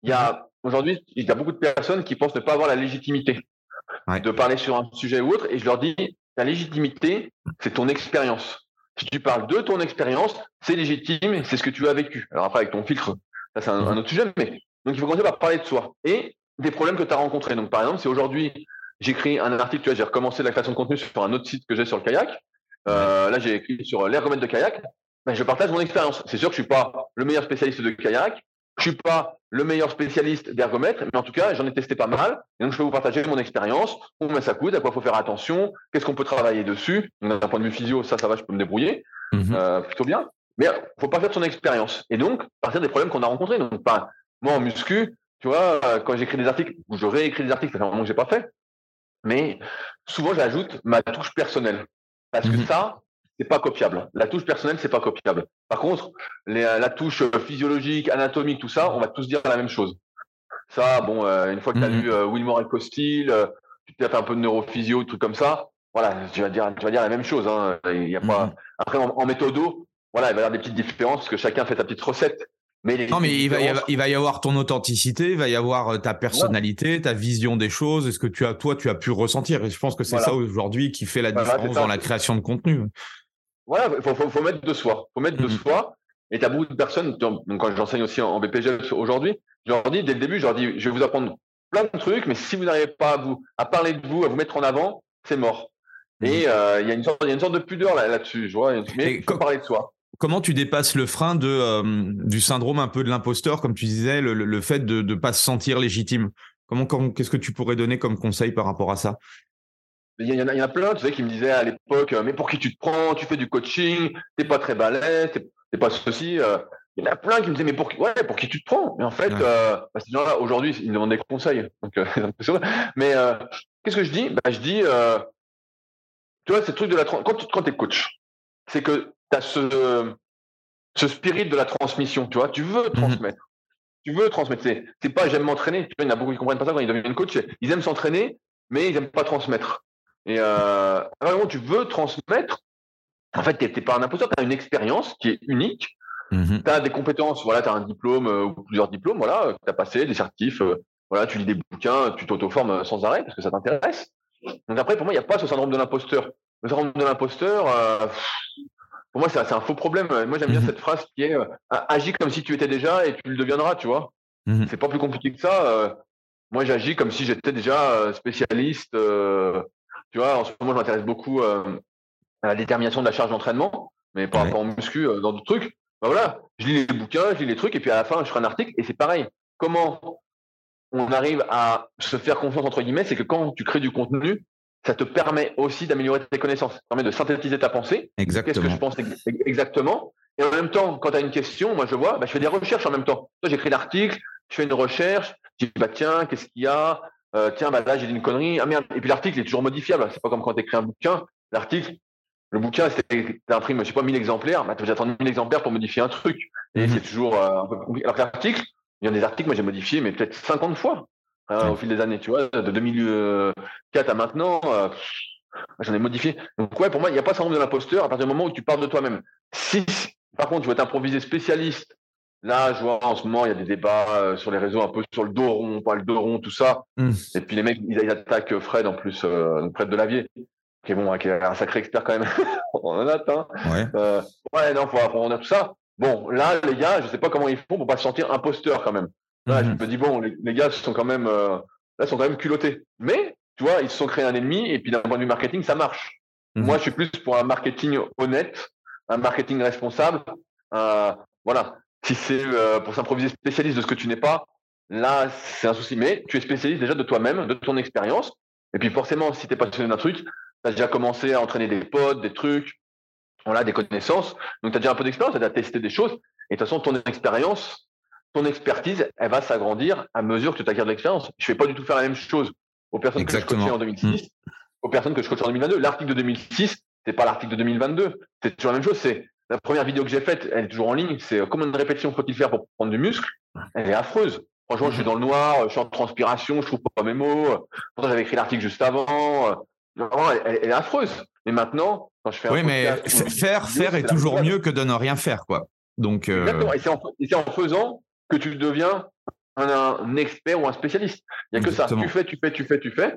Il y a aujourd'hui, il y a beaucoup de personnes qui pensent ne pas avoir la légitimité de parler sur un sujet ou autre, et je leur dis, la légitimité, c'est ton expérience. Si tu parles de ton expérience, c'est légitime, c'est ce que tu as vécu. Alors après, avec ton filtre, ça c'est un, autre sujet, mais donc il faut commencer par parler de soi et des problèmes que tu as rencontrés. Donc par exemple, si aujourd'hui j'écris un article, tu vois, j'ai recommencé la création de contenu sur un autre site que j'ai sur le kayak. Euh, là, j'ai écrit sur l'ergomètre de kayak. Ben, je partage mon expérience. C'est sûr que je suis pas le meilleur spécialiste de kayak, je suis pas le meilleur spécialiste d'ergomètre, mais en tout cas, j'en ai testé pas mal. Et donc, je peux vous partager mon expérience, combien ça coûte, à quoi il faut faire attention, qu'est-ce qu'on peut travailler dessus? D'un point de vue physio, ça, ça va, je peux me débrouiller mhm. euh, plutôt bien. Mais faut pas faire de son expérience. Et donc, partir des problèmes qu'on a rencontrés. Donc, pas, moi, en muscu, tu vois, euh, quand j'écris des articles, ou je réécris des articles, ça fait un moment que j'ai pas fait. Mais souvent, j'ajoute ma touche personnelle. Parce que mhm. ça, c'est pas copiable. La touche personnelle, c'est pas copiable. Par contre, la touche physiologique, anatomique, tout ça, on va tous dire la même chose. Ça, bon, euh, une fois que tu as mhm. lu euh, Wilmore et Costil, euh, tu t'as fait un peu de neurophysio, trucs comme ça, voilà, tu vas dire, tu vas dire la même chose. Hein. Il y a pas. Mhm. Après, en, en méthodo, voilà, il va y avoir des petites différences parce que chacun fait sa petite recette. Mais non, mais il va, y avoir, il va y avoir ton authenticité, il va y avoir ta personnalité, ta vision des choses, est-ce que tu as, toi, tu as pu ressentir. Et je pense que c'est ça aujourd'hui qui fait la différence dans la création de contenu. Voilà, il faut, mettre de soi. faut mettre de mhm. soi. Et tu as beaucoup de personnes, donc quand j'enseigne aussi en, BPG aujourd'hui, je leur dis dès le début, je leur dis, je vais vous apprendre plein de trucs, mais si vous n'arrivez pas à, vous, à parler de vous, à vous mettre en avant, c'est mort. Et mhm. euh, il y, a une sorte, y a une sorte de pudeur là-dessus, je vois, mais il faut parler de soi. Comment tu dépasses le frein de, euh, du syndrome un peu de l'imposteur, comme tu disais, le, fait de ne pas se sentir légitime? Comment, qu'est-ce que tu pourrais donner comme conseil par rapport à ça? Il y, en a, il y en a plein, tu sais, qui me disaient à l'époque, mais pour qui tu te prends? Tu fais du coaching, t'es pas très balèze, t'es pas ceci. il y en a plein qui me disaient, mais pour, ouais, pour qui tu te prends Mais en fait, bah, ces gens-là, aujourd'hui, ils me demandent des conseils. Donc, *laughs* mais qu'est-ce que je dis? Bah, Je dis, tu vois, c'est le truc de la quand, quand tu es coach, c'est que tu as ce, ce spirit de la transmission, tu vois, tu veux mmh transmettre. Tu veux transmettre. C'est pas j'aime m'entraîner. Il y en a beaucoup qui comprennent pas ça quand ils deviennent coach. Ils aiment s'entraîner, mais ils aiment pas transmettre. Et euh, vraiment, tu veux transmettre. En fait, tu n'es pas un imposteur, tu as une expérience qui est unique. Mmh tu as des compétences, voilà, tu as un diplôme euh, ou plusieurs diplômes, voilà, tu as passé, des certifs, euh, voilà, tu lis des bouquins, tu t'auto-formes sans arrêt parce que ça t'intéresse. Donc après, pour moi, il n'y a pas ce syndrome de l'imposteur. Le syndrome de l'imposteur, euh, pour moi, c'est un faux problème. Moi, j'aime bien mhm. cette phrase qui est euh, agis comme si tu étais déjà et tu le deviendras, tu vois. Mhm. C'est pas plus compliqué que ça. Euh, moi, j'agis comme si j'étais déjà spécialiste. Tu vois, en ce moment, je m'intéresse beaucoup à la détermination de la charge d'entraînement, mais par rapport au muscu, dans d'autres trucs. Ben voilà, je lis les bouquins, je lis les trucs, et puis à la fin, je ferai un article, et c'est pareil. Comment on arrive à se faire confiance entre guillemets, c'est que quand tu crées du contenu, ça te permet aussi d'améliorer tes connaissances, ça permet de synthétiser ta pensée. Exactement. Qu'est-ce que je pense exactement? Et en même temps, quand tu as une question, moi je vois, bah, je fais des recherches en même temps. J'écris l'article, je fais une recherche, je dis bah tiens, qu'est-ce qu'il y a? Euh, Tiens, bah là j'ai dit une connerie. Ah merde. Et puis l'article est toujours modifiable. C'est pas comme quand tu écris un bouquin. L'article, le bouquin, tu imprimes, je sais pas, 1000 exemplaires, bah, tu vas attendre 1000 exemplaires pour modifier un truc. Et mhm. c'est toujours euh, un peu compliqué. Alors que l'article, il y a des articles, moi j'ai modifié, mais peut-être 50 fois hein, au fil des années, tu vois, de 2004 à maintenant. Euh, j'en ai modifié. Donc ouais, pour moi, il n'y a pas syndrome de l'imposteur à partir du moment où tu parles de toi-même. Si, par contre, tu veux t'improviser spécialiste, là, je vois en ce moment, il y a des débats euh, sur les réseaux un peu sur le dos rond, pas le dos rond, tout ça. Mmh. Et puis les mecs, ils, attaquent Fred en plus, euh, Fred de Lavier, qui est bon, hein, qui est un sacré expert quand même. *laughs* on en a, hein. Ouais. Euh, ouais, non, faut apprendre tout ça. Bon, là, les gars, je sais pas comment ils font pour pas se sentir imposteur quand même. Là, je mhm. me dis, bon, les, gars sont quand même, euh, là, sont quand même culottés. Mais, tu vois, ils se sont créés un ennemi et puis d'un point de vue marketing, ça marche. Mhm. Moi, je suis plus pour un marketing honnête, un marketing responsable. voilà. Si c'est euh, pour s'improviser spécialiste de ce que tu n'es pas, là, c'est un souci. Mais tu es spécialiste déjà de toi-même, de ton expérience. Et puis forcément, si tu es passionné d'un truc, tu as déjà commencé à entraîner des potes, des trucs, voilà, des connaissances. Donc, tu as déjà un peu d'expérience, tu as déjà testé des choses. Et de toute façon, ton expérience, ton expertise, elle va s'agrandir à mesure que tu acquiers de l'expérience. Je ne vais pas du tout faire la même chose aux personnes que je coachais en 2006, mm. aux personnes que je coach en 2022. L'article de 2006, c'est pas l'article de 2022. C'est toujours la même chose. C'est la première vidéo que j'ai faite, elle est toujours en ligne. C'est combien de répétitions faut-il faire pour prendre du muscle? Elle est affreuse. Franchement, je suis dans le noir, je suis en transpiration, je trouve pas mes mots. Pourtant, j'avais écrit l'article juste avant. Elle, elle, est affreuse. Mais maintenant, quand je fais un oui, mais faire, faire est, toujours mieux que de ne rien faire, quoi. Donc, euh... Exactement. Et c'est en, en, faisant que tu deviens un, expert ou un spécialiste. Il n'y a que ça. Tu fais, tu fais, tu fais, tu fais.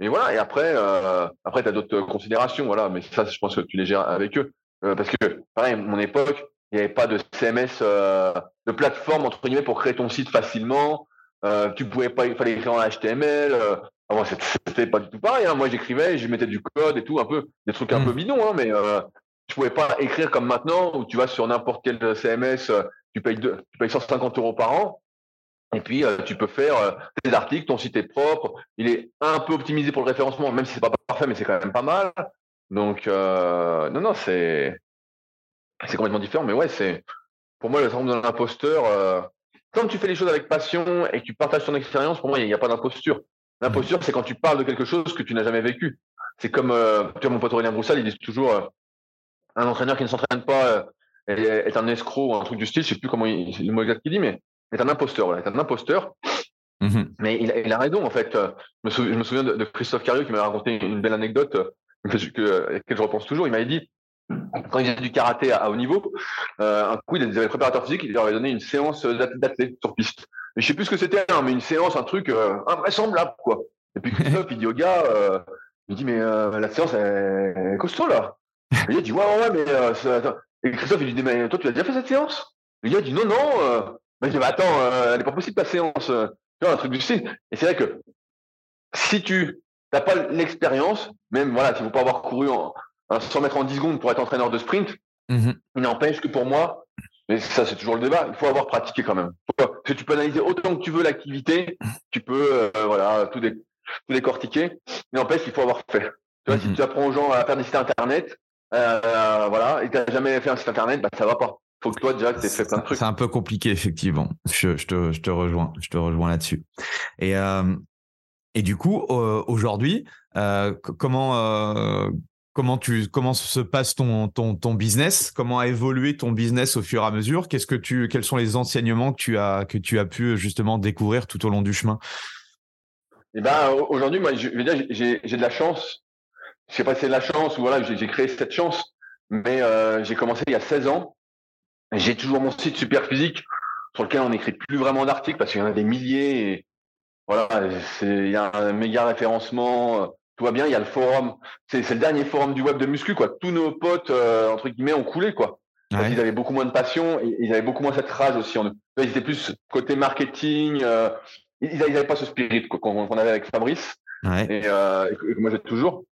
Et voilà. Et après, euh, après, tu as d'autres considérations. Voilà. Mais ça, je pense que tu les gères avec eux. Euh, parce que, pareil, à mon époque, il n'y avait pas de CMS, euh, de plateforme, entre guillemets, pour créer ton site facilement. Euh, tu pouvais pas, il fallait écrire en HTML. Euh, moi, c'était pas du tout pareil. Hein. Moi, j'écrivais, je mettais du code et tout, un peu, des trucs un mmh. peu bidons, hein, mais euh, tu pouvais pas écrire comme maintenant où tu vas sur n'importe quel CMS, tu payes, tu payes 150 euros par an. Et puis, euh, tu peux faire euh, tes articles, ton site est propre. Il est un peu optimisé pour le référencement, même si c'est pas parfait, mais c'est quand même pas mal. Donc, euh, non, non, c'est c'est complètement différent. Mais ouais, c'est pour moi le syndrome de l'imposteur. quand tu fais les choses avec passion et que tu partages ton expérience, pour moi, il n'y a, pas d'imposture. L'imposture, c'est quand tu parles de quelque chose que tu n'as jamais vécu. C'est comme, tu vois, mon pote Aurélien Broussal, il dit toujours un entraîneur qui ne s'entraîne pas est, un escroc ou un truc du style, je sais plus comment il, le mot exact qu'il dit, mais est un imposteur, voilà, est un imposteur. Mmh mais il, a raison, en fait. Je me souviens, de, Christophe Cario qui m'a raconté une belle anecdote que, que, à laquelle je repense toujours. Il m'avait dit, quand il faisait du karaté à, haut niveau, euh, un coup, il avait le préparateur physique, il leur avait donné une séance d'athlète sur piste. Mais je sais plus ce que c'était, hein, mais une séance, un truc euh, invraisemblable, quoi. Et puis *laughs* Christophe, il dit au gars, euh, il dit, mais la séance, elle, est costaud, là. Et il dit, ouais, ouais, mais et Christophe, il lui dit, mais toi, tu as déjà fait cette séance? Le gars dit, non, non. Euh. il dit, mais attends, euh, elle n'est pas possible ta séance. Euh. Tu vois, un truc du style. Et c'est vrai que si tu pas l'expérience, même, voilà, tu ne faut pas avoir couru en, 100 mètres en 10 secondes pour être entraîneur de sprint, mmh il n'empêche que pour moi, mais ça, c'est toujours le débat. Il faut avoir pratiqué quand même. Parce que tu peux analyser autant que tu veux l'activité, tu peux, voilà, tout, dé tout décortiquer. Mais n'empêche qu'il faut avoir fait. Tu vois, si tu apprends aux gens à faire des sites internet, euh, voilà, et tu n'as jamais fait un site internet, bah, ça va pas. Faut que toi, déjà, tu aies fait plein de trucs. C'est un peu compliqué, effectivement. Je, te, je te rejoins. Je te rejoins là-dessus. Et, euh, et du coup, aujourd'hui, euh, comment, euh, comment, tu, comment se passe ton, ton, ton business? Comment a évolué ton business au fur et à mesure? Que tu, Quels sont les enseignements que tu, as, que tu as pu justement découvrir tout au long du chemin? Eh ben, aujourd'hui, moi, je veux dire, j'ai de la chance. Je sais pas si c'est de la chance ou voilà, j'ai créé cette chance. Mais euh, j'ai commencé il y a 16 ans. J'ai toujours mon site super physique sur lequel on n'écrit plus vraiment d'articles parce qu'il y en a des milliers. Voilà, il y a un méga référencement. Tout va bien. Il y a le forum. C'est le dernier forum du web de muscu, quoi. Tous nos potes, euh, entre guillemets, ont coulé, quoi. Ils avaient beaucoup moins de passion et ils avaient beaucoup moins cette rage aussi en eux. Ils étaient plus côté marketing. Euh, ils n'avaient pas ce spirit qu'on avait avec Fabrice et, euh, que moi j'ai toujours.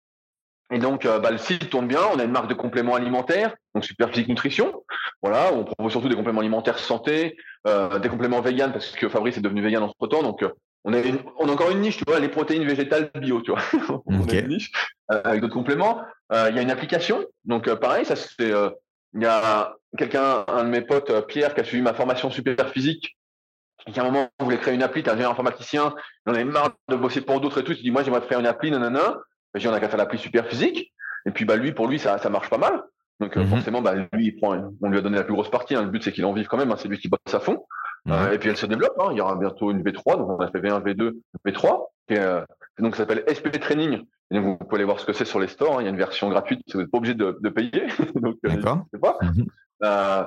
Et donc, euh, bah, le site tourne bien. On a une marque de compléments alimentaires, donc Super Physique Nutrition. Voilà, on propose surtout des compléments alimentaires santé, euh, des compléments vegan parce que Fabrice est devenu vegan entre temps. Donc, euh, on, a on a encore une niche, tu vois, les protéines végétales bio, tu vois. *laughs* on a une niche euh, avec d'autres compléments. Euh, il y a une application. Donc, pareil, ça c'est. Il y a quelqu'un, un de mes potes, Pierre, qui a suivi ma formation Super Physique qui à un moment voulait créer une appli, tu un informaticien, il en avait marre de bosser pour d'autres et tout, il dit moi j'aimerais faire une appli, nanana. J'ai on a qu'à faire l'appli super physique. Et puis bah lui, pour lui, ça, ça marche pas mal. Donc euh, mhm. forcément, bah, lui, il prend, on lui a donné la plus grosse partie. Hein. Le but c'est qu'il en vive quand même. Hein. C'est lui qui bosse à fond. Euh, et puis elle se développe. Hein. Il y aura bientôt une V3. Donc on a fait V1, V2, V3. Et, euh, donc ça s'appelle SP Training. Et donc, vous pouvez aller voir ce que c'est sur les stores. Hein. Il y a une version gratuite. Vous n'êtes pas obligé de, de payer. *laughs* donc euh, pas. Mhm. Euh,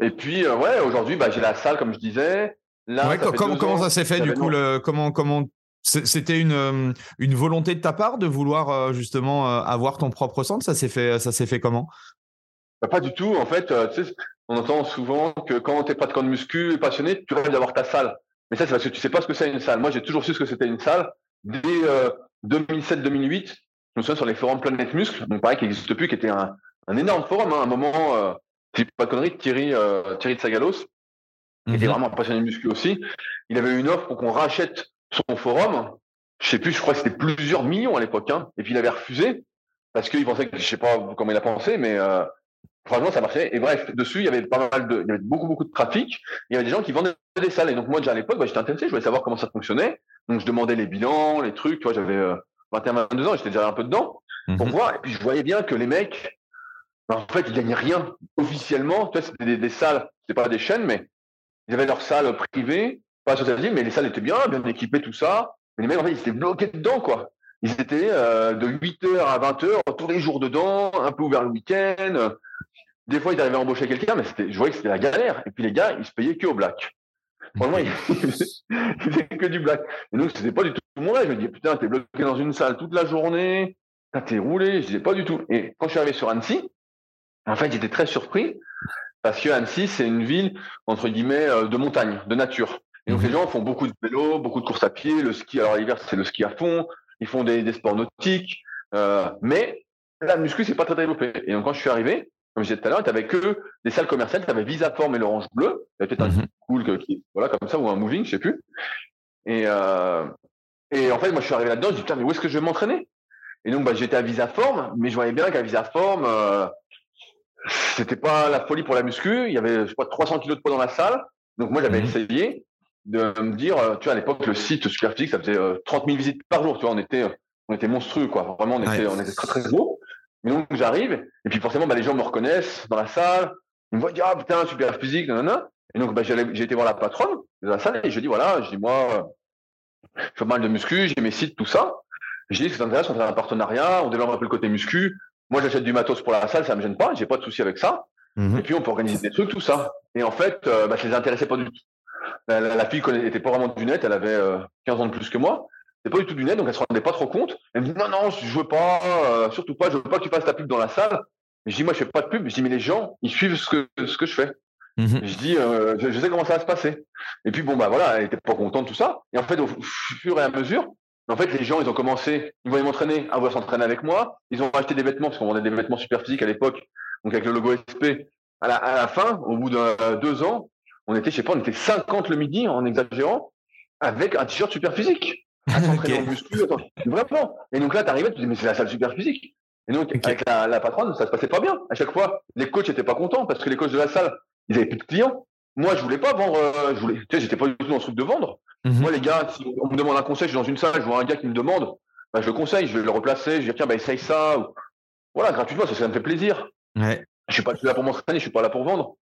et puis ouais, aujourd'hui, bah, j'ai la salle comme je disais. Là, ouais, comment, ça s'est fait du coup le, Comment comment c'était une, une volonté de ta part de vouloir justement avoir ton propre centre? Ça s'est fait, ça s'est fait comment? Bah, Pas du tout. En fait, tu sais, on entend souvent que quand tu es pratiquant de muscu et passionné, tu rêves d'avoir ta salle. Mais ça, c'est parce que tu sais pas ce que c'est une salle. Moi, j'ai toujours su ce que c'était une salle. Dès 2007-2008, je me souviens sur les forums Planète Muscle, donc pareil, qui n'existe plus, qui était un, un énorme forum. Hein, un moment, euh, pas de conneries, Thierry, Thierry de Sagalos, qui était mhm. vraiment passionné de muscu aussi. Il avait une offre pour qu'on rachète son forum, je sais plus, je crois que c'était plusieurs millions à l'époque, hein, et puis il avait refusé parce qu'il pensait que je sais pas comment il a pensé, mais euh, franchement ça marchait. Et bref, dessus il y avait pas mal de, il y avait beaucoup beaucoup de trafic. Il y avait des gens qui vendaient des salles, et donc moi déjà à l'époque, bah, j'étais intéressé, je voulais savoir comment ça fonctionnait. Donc je demandais les bilans, les trucs, tu vois, j'avais euh, 21, 22 ans, j'étais déjà un peu dedans pour mhm. voir. Et puis je voyais bien que les mecs, bah, en fait, ils gagnaient rien officiellement. Tu vois, c'était des, des salles, c'était pas des chaînes, mais ils avaient leur salle privée pas associative, mais les salles étaient bien, bien équipées, tout ça. Mais les mecs, en fait, ils étaient bloqués dedans, quoi. Ils étaient euh, de 8h à 20h, tous les jours dedans, un peu ouvert le week-end. Des fois, ils arrivaient à embaucher quelqu'un, mais c'était, je voyais que c'était la galère. Et puis les gars, ils se payaient que au black. Franchement, ils *laughs* faisaient que du black. Et donc, c'était pas du tout mon rêve. Je me dis, putain, t'es bloqué dans une salle toute la journée, t'es roulé. Je disais pas du tout. Et quand je suis arrivé sur Annecy, en fait, j'étais très surpris parce que Annecy, c'est une ville, entre guillemets, euh, de montagne, de nature. Et donc, les mhm. gens font beaucoup de vélo, beaucoup de courses à pied. Le ski, alors l'hiver, c'est le ski à fond. Ils font des, des sports nautiques. Euh, mais la muscu, c'est pas très développé. Et donc, quand je suis arrivé, comme je disais tout à l'heure, tu n'avais que des salles commerciales. Tu avais Visaform et l'Orange Bleu. Il y avait peut-être un mhm. cool qui, voilà, comme ça, ou un moving, je sais plus. Et, euh, et en fait, moi, je suis arrivé là-dedans. Je me dis, putain, mais où est-ce que je vais m'entraîner? Et donc, bah, j'étais à Visaform, mais je voyais bien qu'à Visaform, euh, c'était pas la folie pour la muscu. Il y avait, je sais pas, 300 kilos de poids dans la salle. Donc, moi, j'avais mhm. essayé de me dire, euh, tu vois, à l'époque, le site Superphysique, ça faisait 30 euh, 000 visites par jour, tu vois, on était, on était monstrueux, quoi. Vraiment, on était, on était très, très gros. Mais donc, j'arrive, et puis forcément, bah, les gens me reconnaissent dans la salle, ils me voient ah, putain, Superphysique, nanana. Et donc, bah, j'ai été voir la patronne de la salle, et je dis, voilà, je dis, moi, je fais pas mal de muscu, j'ai mes sites, tout ça. Je dis, que ça t'intéresse, on fait un partenariat, on développe un peu le côté muscu. Moi, j'achète du matos pour la salle, ça me gêne pas, j'ai pas de souci avec ça. Mhm. Et puis, on peut organiser des trucs, tout ça. Et en fait, euh, bah, je les intéressais pas du tout. La, fille n'était pas vraiment du net, elle avait 15 euh, ans de plus que moi. C'est pas du tout du net, donc elle se rendait pas trop compte. Elle me dit non, non, je veux pas, euh, surtout pas, je veux pas que tu fasses ta pub dans la salle. je dis moi je fais pas de pub. Je dis mais les gens, ils suivent ce que ce que je fais. Mhm. Je dis euh, je, sais comment ça va se passer. Et puis bon bah voilà, elle était pas contente de tout ça. Et en fait au fur et à mesure, en fait les gens ils ont commencé, ils voulaient m'entraîner, à vouloir s'entraîner avec moi. Ils ont acheté des vêtements parce qu'on vendait des vêtements super physiques à l'époque, donc avec le logo SP. À la, à la fin, au bout de deux ans, on était, je sais pas, on était 50 le midi en exagérant avec un t-shirt super physique. À s'entraîner en muscu. Vraiment. Et donc là, tu arrivais, tu dis, mais c'est la salle super physique. Et donc, avec la, patronne, ça se passait pas bien. À chaque fois, les coachs étaient pas contents parce que les coachs de la salle, ils avaient plus de clients. Moi, je voulais pas vendre, euh, je voulais, tu sais, j'étais pas du tout dans le truc de vendre. Mhm. Moi, les gars, si on me demande un conseil, je suis dans une salle, je vois un gars qui me demande, bah, je le conseille, je vais le replacer, je vais dire, tiens, bah, essaye ça. Voilà, gratuitement, ça, ça me fait plaisir. Ouais. Je suis pas là pour m'entraîner, je suis pas là pour vendre.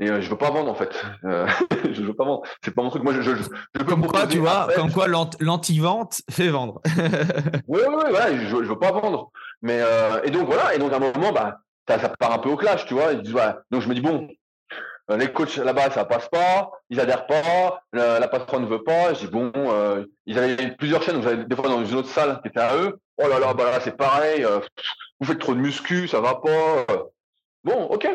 Et euh, je veux pas vendre en fait. Euh, *laughs* je veux pas vendre. C'est pas mon truc. Moi, je, je, je, comme quoi, tu vois, comme quoi l'anti-vente *laughs* fait vendre. oui, oui, oui, voilà. Je, je veux pas vendre. Mais euh, et donc voilà. Et donc à un moment, bah, ça, ça part un peu au clash, tu vois. Ils disent, voilà. Donc je me dis bon, euh, les coachs là-bas, ça passe pas, ils adhèrent pas, la, patronne ne veut pas. Je dis bon, euh, ils avaient plusieurs chaînes, vous avez des fois dans une autre salle qui était à eux. Oh là là, bah là c'est pareil, vous faites trop de muscu, ça va pas. Bon, ok,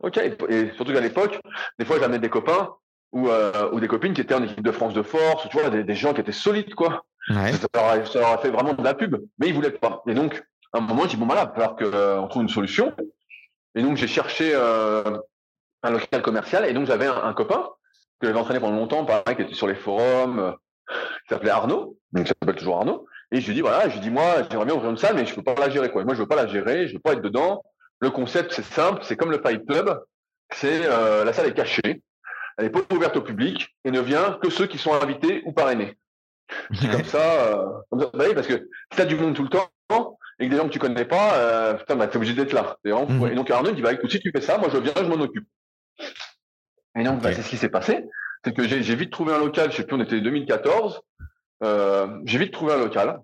ok. Et surtout qu'à l'époque, des fois j'amenais des copains ou, ou des copines qui étaient en équipe de France de force, tu vois, des, gens qui étaient solides quoi. Ça, leur a, fait vraiment de la pub, mais ils voulaient pas. Et donc, à un moment, je dis bon, voilà, il va falloir qu'on trouve une solution. Et donc j'ai cherché un local commercial. Et donc, j'avais un, copain que j'avais entraîné pendant longtemps, pareil, qui était sur les forums, euh, qui s'appelait Arnaud. Donc, il s'appelle toujours Arnaud. Et je lui dis, voilà, je lui dis, moi, j'aimerais bien ouvrir une salle, mais je peux pas la gérer, quoi. Moi, je veux pas la gérer, je veux pas être dedans. Le concept, c'est simple, c'est comme le Fight Club. C'est, euh, la salle est cachée. Elle est pas ouverte au public et ne vient que ceux qui sont invités ou parrainés. *laughs* comme ça, euh, comme ça bah parce que si as du monde tout le temps, et que des gens que tu connais pas, euh, putain, bah, t'es obligé d'être là. Mhm. Et donc Arnaud dit, bah, écoute, si tu fais ça, moi je viens, je m'en occupe. Et donc, bah, c'est ce qui s'est passé. C'est que j'ai vite trouvé un local, je sais plus, on était 2014. Euh, j'ai vite trouvé un local.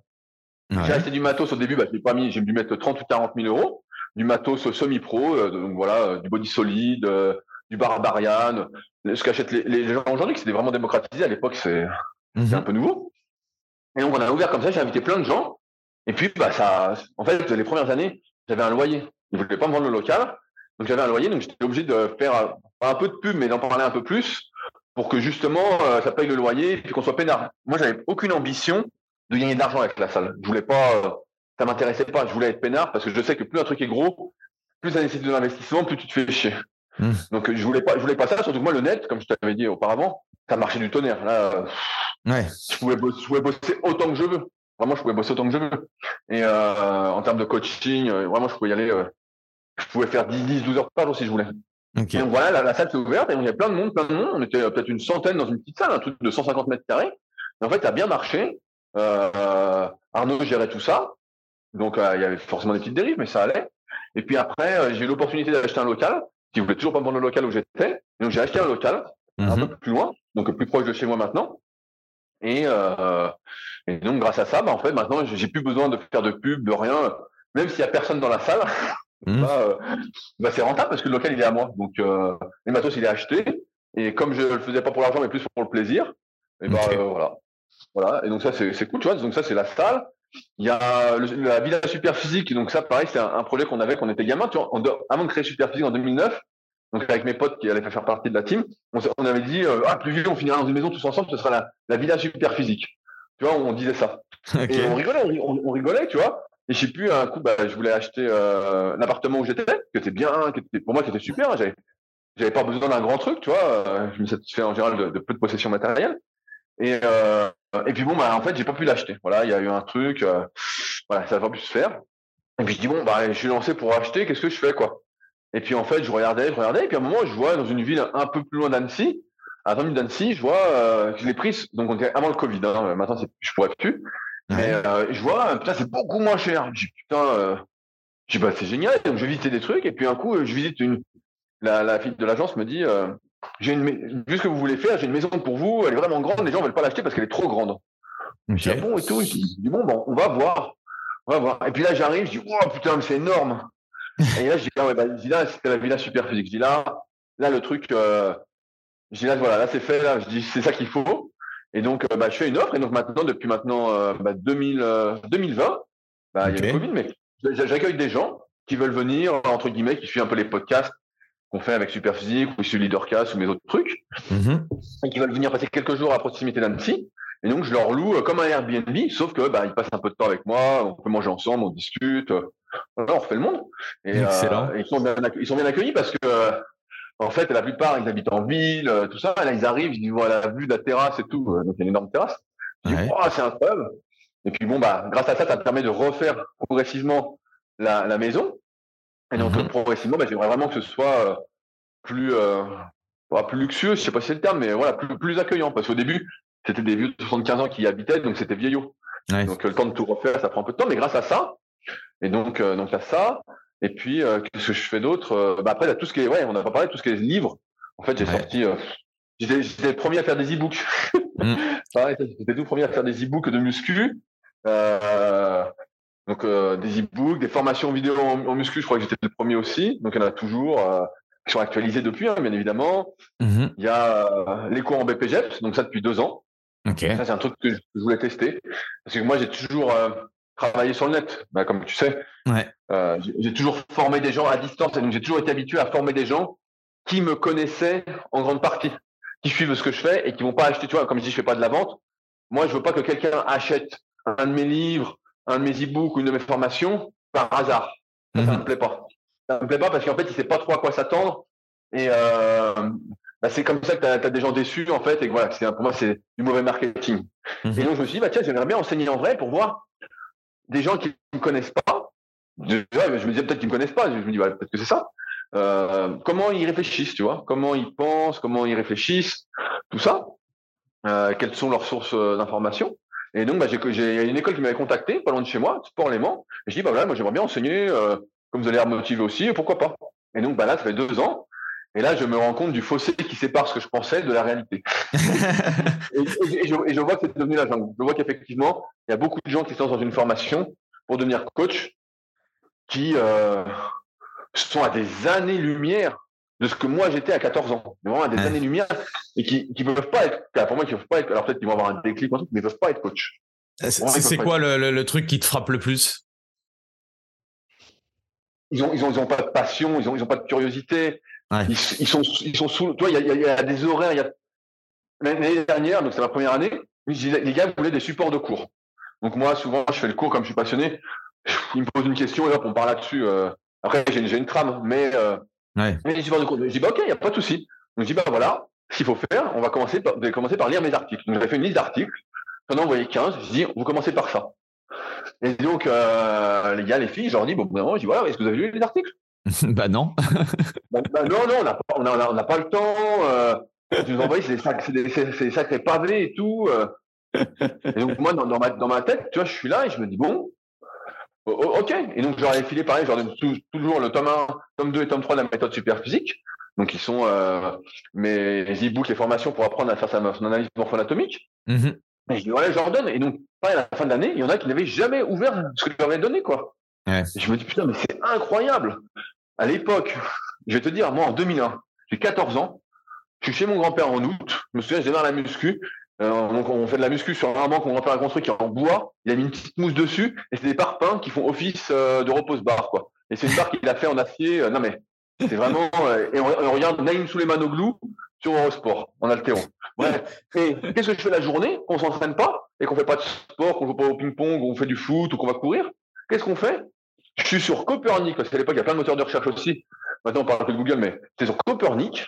J'ai acheté du matos au début, bah, j'ai pas mis, j'ai dû mettre 30 ou 40 000 euros. Du matos semi-pro, euh, donc voilà, euh, du body solide, euh, du barbarian, ce qu'achètent les, les, gens aujourd'hui, c'était vraiment démocratisé. À l'époque, c'est mhm. un peu nouveau. Et donc, on a ouvert comme ça, j'ai invité plein de gens. Et puis, bah, ça, en fait, les premières années, j'avais un loyer. Ils voulaient pas me vendre le local. Donc j'avais un loyer, donc j'étais obligé de faire un peu de pub, mais d'en parler un peu plus pour que justement euh, ça paye le loyer et qu'on soit peinard. Moi, j'avais aucune ambition de gagner de l'argent avec la salle. Je voulais pas, ça m'intéressait pas. Je voulais être peinard parce que je sais que plus un truc est gros, plus ça nécessite de l'investissement, plus tu te fais chier. Mmh. Donc je voulais pas, je voulais pas ça. Surtout que moi, le net, comme je t'avais dit auparavant, ça marchait du tonnerre. Là, ouais. je, pouvais bosser, autant que je veux. Vraiment, je pouvais bosser autant que je veux. Et euh, en termes de coaching, vraiment, je pouvais y aller je pouvais faire 10, 10, 12 heures par jour si je voulais. Donc voilà, la, salle s'est ouverte et il y a plein de monde, plein de monde. On était peut-être une centaine dans une petite salle, un truc de 150 mètres carrés. Et en fait, ça a bien marché. Euh, Arnaud gérait tout ça. Donc euh, il y avait forcément des petites dérives, mais ça allait. Et puis après, euh, j'ai eu l'opportunité d'acheter un local. Qui voulait toujours pas me vendre le local où j'étais. Donc j'ai acheté un local un mhm. peu plus loin, donc plus proche de chez moi maintenant. Et, euh, et donc grâce à ça, bah, en fait, maintenant j'ai plus besoin de faire de pub, de rien. Même s'il y a personne dans la salle, Mmh. *laughs* Bah, euh, bah, c'est rentable parce que le local il est à moi. Donc euh, les matos il est acheté et comme je le faisais pas pour l'argent mais plus pour le plaisir, et bah voilà. Voilà. Et donc ça c'est cool, tu vois. Donc ça c'est la salle. Il y a la villa super physique. Donc ça pareil c'est un, projet qu'on avait quand on était gamin. Tu vois, avant de créer super physique en 2009. Donc avec mes potes qui allaient faire partie de la team, on, avait dit ah plus vieux on finira dans une maison tous ensemble, ce sera la, la villa super physique. Tu vois, on disait ça. Et on rigolait, on, rigolait, tu vois. Et je sais plus, un coup, bah, je voulais acheter euh, l'appartement où j'étais, qui était bien, qui était, pour moi, qui était super. Hein, j'avais, j'avais pas besoin d'un grand truc, tu vois. Euh, je me satisfais en général de, peu de possession matérielle. Et, euh, et puis bon, bah, en fait, j'ai pas pu l'acheter. Voilà, il y a eu un truc, euh, voilà, ça n'a pas pu se faire. Et puis je dis bon, bah, je suis lancé pour acheter, qu'est-ce que je fais, quoi? Et puis en fait, je regardais, je regardais, et puis à un moment, je vois dans une ville un peu plus loin d'Annecy, à 20 minutes d'Annecy, je vois euh, que je l'ai prise, donc on était avant le Covid, hein, maintenant je pourrais plus. Mais euh, je vois, putain, c'est beaucoup moins cher. Je dis, putain, euh, je dis, bah, c'est génial. Donc, je visite des trucs. Et puis, un coup, je visite une. La, la fille de l'agence me dit, euh, j'ai une, vu ce que vous voulez faire, j'ai une maison pour vous. Elle est vraiment grande. Les gens veulent pas l'acheter parce qu'elle est trop grande. Je dis, ah bon, et tout. Je dis, bon, bon, on va voir. On va voir. Et puis là, j'arrive, je dis, oh putain, mais c'est énorme. *laughs* et là, je dis, ah ouais, bah, là, c'était la villa super physique. Je dis là, là, le truc, euh, je dis là, voilà, là, c'est fait. Là, je dis, c'est ça qu'il faut. Et donc, euh, bah, je fais une offre. Et donc maintenant, depuis maintenant euh, bah, 2000, 2020, euh, bah, il y a le Covid, mais j'accueille des gens qui veulent venir, entre guillemets, qui suivent un peu les podcasts qu'on fait avec Superphysique ou sur Leadercast ou mes autres trucs, mm-hmm. et qui veulent venir passer quelques jours à proximité d'Annecy. Et donc, je leur loue comme un Airbnb, sauf que bah, ils passent un peu de temps avec moi, on peut manger ensemble, on discute, on refait le monde. Et, Excellent. ils, sont bien, ils sont bien accueillis parce que en fait, la plupart, ils habitent en ville, euh, tout ça. là, ils arrivent, ils voient la vue de la terrasse et tout. Euh, donc, il y a une énorme terrasse. Je dis, oh, c'est incroyable. Et puis bon, bah, grâce à ça, ça me permet de refaire progressivement la, la maison. Et donc, mhm. progressivement, bah, j'aimerais vraiment que ce soit euh, plus, euh, plus luxueux, je sais pas si c'est le terme, mais voilà, plus, plus accueillant. Parce qu'au début, c'était des vieux de 75 ans qui y habitaient, donc c'était vieillot. Donc le temps de tout refaire, ça prend un peu de temps, mais grâce à ça, et donc, euh, donc à ça, et puis qu'est-ce que je fais d'autre bah, Après, tout ce qui est, ouais, on n'a pas parlé de tout ce qui est livres. En fait, j'ai sorti, j'étais le premier à faire des e-books. Mm. *laughs* j'étais tout premier à faire des e-books de muscu. Euh, donc euh, des e-books, des formations vidéo en, muscu, je crois que j'étais le premier aussi. Donc il y en a toujours euh, qui sont actualisés depuis, hein, bien évidemment. Mm-hmm. Il y a les cours en BPGEPS, donc ça depuis deux ans. Ça c'est un truc que je, voulais tester parce que moi j'ai toujours travaillé sur le net, bah, comme tu sais. j'ai toujours formé des gens à distance et donc j'ai toujours été habitué à former des gens qui me connaissaient en grande partie, qui suivent ce que je fais et qui vont pas acheter. Tu vois, comme je dis, je fais pas de la vente. Moi, je veux pas que quelqu'un achète un de mes livres, un de mes e-books ou une de mes formations par hasard. Ça, ne mhm. me plaît pas. Ça me plaît pas parce qu'en fait, il sait pas trop à quoi s'attendre. Et euh, bah, c'est comme ça que tu as, des gens déçus, en fait. Et voilà, c'est, pour moi, c'est du mauvais marketing. Mhm. Et donc, je me suis dit, bah, tiens, j'aimerais bien enseigner en vrai pour voir des gens qui ne me connaissent pas. je me disais peut-être qu'ils ne me connaissent pas. Je me dis, peut-être que c'est ça. Euh, comment ils réfléchissent, tu vois? Comment ils pensent, comment ils réfléchissent, tout ça. Euh, quelles sont leurs sources d'informations? Et donc, bah, j'ai une école qui m'avait contacté, pas loin de chez moi, Sport Léman. Et je dis, bah voilà, moi j'aimerais bien enseigner, euh, comme vous allez l'air motivé aussi, pourquoi pas Et donc, bah là, ça fait deux ans. Et là, je me rends compte du fossé qui sépare ce que je pensais de la réalité. *laughs* et, je, vois que c'est devenu la jungle. Je vois qu'effectivement, il y a beaucoup de gens qui sont dans une formation pour devenir coach qui euh, sont à des années-lumière de ce que moi j'étais à 14 ans. Vraiment à des années-lumière et qui ne peuvent pas être, pour moi, qui peuvent pas être, alors peut-être qu'ils vont avoir un déclic, mais ils ne peuvent pas être coach. C'est quoi le, truc qui te frappe le plus? Ils n'ont ils ont, pas de passion, ils n'ont ils ont pas de curiosité. Ils, sont, ils sont sous. Toi, il y, y, a des horaires. L'année dernière, donc c'est ma première année, les gars voulaient des supports de cours. Donc moi, souvent, je fais le cours comme je suis passionné. Ils me posent une question et hop, on parle là-dessus. Euh. Après, j'ai une trame, mais euh, Ouais. Mais je dis, bah, ok, il n'y a pas de souci. Donc, je dis, bah voilà, ce qu'il faut faire, on va commencer par, commencer par lire mes articles. Donc, j'avais fait une liste d'articles. J'en ai envoyé 15. Je dis, vous commencez par ça. Et donc, euh, les gars, les filles, je leur dis, bon, je dis, voilà, est-ce que vous avez lu les articles? *laughs* Bah non. *laughs* bah, bah, non, non, on n'a pas, on a, on a pas le temps. Euh, nous envoies, c'est des, des, sacrés pavés et tout. Euh. Et donc, moi, dans, ma, dans ma tête, tu vois, je suis là et je me dis, bon, ok. Et donc, j'aurais filé pareil, j'aurais toujours le tome 1, tome 2 et tome 3 de la méthode super physique. Donc, ils sont euh, mes e-books, les formations pour apprendre à faire son analyse morpho-anatomique. Mm-hmm. Et je dis, voilà, je leur donne. Et donc, pareil, à la fin de l'année, il y en a qui n'avaient jamais ouvert ce que je leur avais donné, quoi. je me dis, putain, mais c'est incroyable. À l'époque, je vais te dire, moi, en 2001, j'ai 14 ans. Je suis chez mon grand-père en août. Je me souviens, je démarre la muscu. Euh, donc on fait de la muscu sur un banc qu'on grand-père a construit qui est en bois. Il a mis une petite mousse dessus et c'est des parpaings qui font office euh, de repose-barre. quoi. Et c'est une barre qu'il a fait en acier. Euh, non mais c'est vraiment. et on, regarde Naïm Souleymanoglou sur Eurosport en altéro. Bref. Et qu'est-ce que je fais la journée? Qu'on s'entraîne pas et qu'on fait pas de sport, qu'on joue pas au ping-pong, on fait du foot ou qu'on va courir? Qu'est-ce qu'on fait? Je suis sur Copernic parce qu'à l'époque il y a plein de moteurs de recherche aussi. Maintenant on parle de Google, mais c'est sur Copernic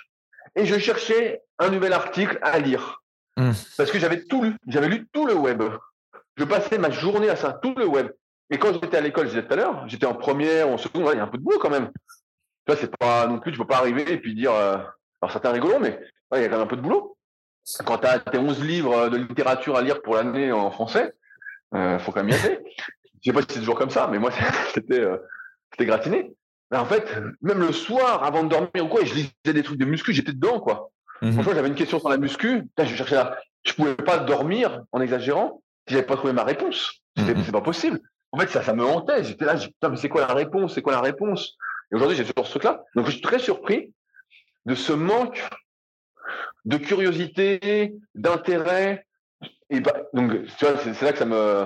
et je cherchais un nouvel article à lire. Mmh. Parce que j'avais tout lu, j'avais lu tout le web. Je passais ma journée à ça, tout le web. Et quand j'étais à l'école, je disais tout à l'heure, j'étais en première, en seconde, il y a un peu de boulot quand même. Tu vois, c'est pas non plus, tu peux pas arriver et puis dire, euh, alors certains rigolo, mais il y a quand même un peu de boulot. Quand tu as tes 11 livres de littérature à lire pour l'année en français, euh, faut quand même y aller. Je sais pas si c'est toujours comme ça, mais moi, *laughs* c'était, euh, c'était gratiné. Mais en fait, même le soir, avant de dormir ou quoi, je lisais des trucs de muscu, j'étais dedans, quoi. Mmh. j'avais une question sur la muscu. je cherchais là. Je pouvais pas dormir en exagérant si j'avais pas trouvé ma réponse. Mhm. C'est pas possible. En fait, ça, ça me hantait. J'étais là, putain, mais c'est quoi la réponse? C'est quoi la réponse? Et aujourd'hui, j'ai toujours ce truc-là. Donc, je suis très surpris de ce manque de curiosité, d'intérêt. Et bah, donc, tu vois, c'est là que ça me,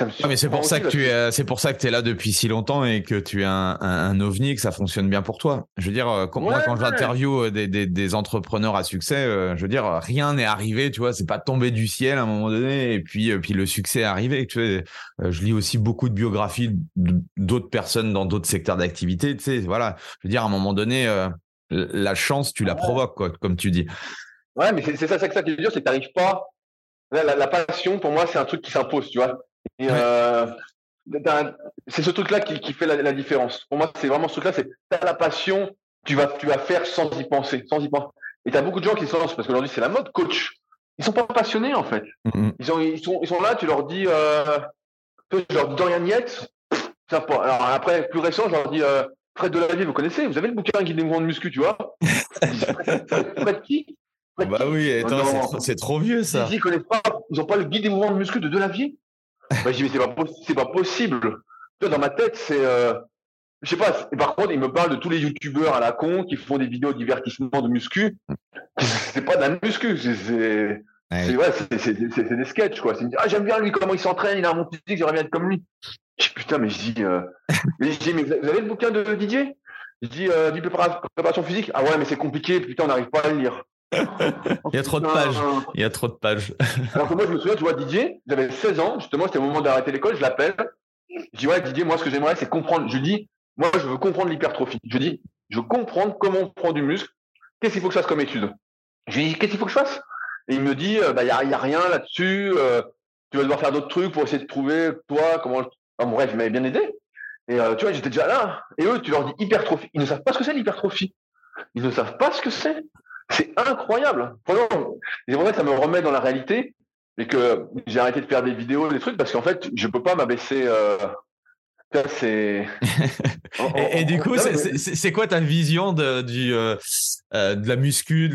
ah, mais c'est pour, ça que tu es, c'est pour ça que tu es là depuis si longtemps et que tu es un, un, ovni et que ça fonctionne bien pour toi. Je veux dire, euh, moi, quand j'interviewe euh, des, des, des, entrepreneurs à succès, euh, je veux dire, rien n'est arrivé, tu vois, c'est pas tombé du ciel à un moment donné et puis, puis le succès est arrivé. Tu vois, je lis aussi beaucoup de biographies d'autres personnes dans d'autres secteurs d'activité. Tu sais, voilà, je veux dire, à un moment donné, la chance, tu la provoques, quoi, comme tu dis. Ouais, mais c'est ça, ça, ça qui est dur, c'est que tu n'arrives pas la, passion, pour moi, c'est un truc qui s'impose, tu vois. Euh, c'est ce truc-là qui, fait la, différence. Pour moi, c'est vraiment ce truc-là, c'est as la passion, tu vas, tu vas faire sans y penser, sans y penser. Et as beaucoup de gens qui se lancent parce qu'aujourd'hui c'est la mode coach. Ils sont pas passionnés en fait. Mm-hmm. Ils, sont, ils, sont, ils sont là, tu leur dis, euh, je leur dis Dorian Yates. Alors après, plus récent, je leur dis euh, Fred Delavier, vous connaissez? Vous avez le bouquin Guide des mouvements de muscu, tu vois? *laughs* Fred qui? Bah oui, c'est trop, vieux ça. Ils connaissent pas, ils n'ont pas le guide des mouvements de muscu de Delavier. Bah, je dis mais c'est pas, pas possible. dans ma tête, c'est euh, je sais pas. Et par contre, il me parle de tous les youtubeurs à la con qui font des vidéos de divertissement de muscu. *laughs* C'est pas la muscu, c'est c'est ouais, des sketchs quoi. ah j'aime bien lui comment il s'entraîne, il a un bon physique, j'aimerais bien être comme lui. Je dis putain mais je dis, euh... *laughs* mais, je dis mais vous avez le bouquin de Didier? Je dis euh, du préparation physique? Ah ouais mais c'est compliqué, putain on n'arrive pas à le lire. Il y a trop de pages. Il y a trop de pages. *laughs* Alors que moi je me souviens, tu vois Didier, j'avais 16 ans, justement c'était au moment d'arrêter l'école, je l'appelle. Je dis ouais Didier, moi ce que j'aimerais c'est comprendre. Je dis moi, je veux comprendre l'hypertrophie. Je dis, je veux comprendre comment on prend du muscle. Qu'est-ce qu'il faut que je fasse comme étude? Je lui dis, qu'est-ce qu'il faut que je fasse? Et il me dit, il euh, bah, n'y a, a, rien là-dessus. Euh, tu vas devoir faire d'autres trucs pour essayer de trouver, toi, comment. Enfin, bref, il m'avait bien aidé. Et euh, tu vois, j'étais déjà là. Et eux, tu leur dis hypertrophie. Ils ne savent pas ce que c'est l'hypertrophie. Ils ne savent pas ce que c'est. C'est incroyable. Vraiment. Et en fait, ça me remet dans la réalité et que j'ai arrêté de faire des vidéos, des trucs, parce qu'en fait, je peux pas m'abaisser c'est. *laughs* et, du coup, c'est quoi ta vision de, du, euh, euh, de la muscu,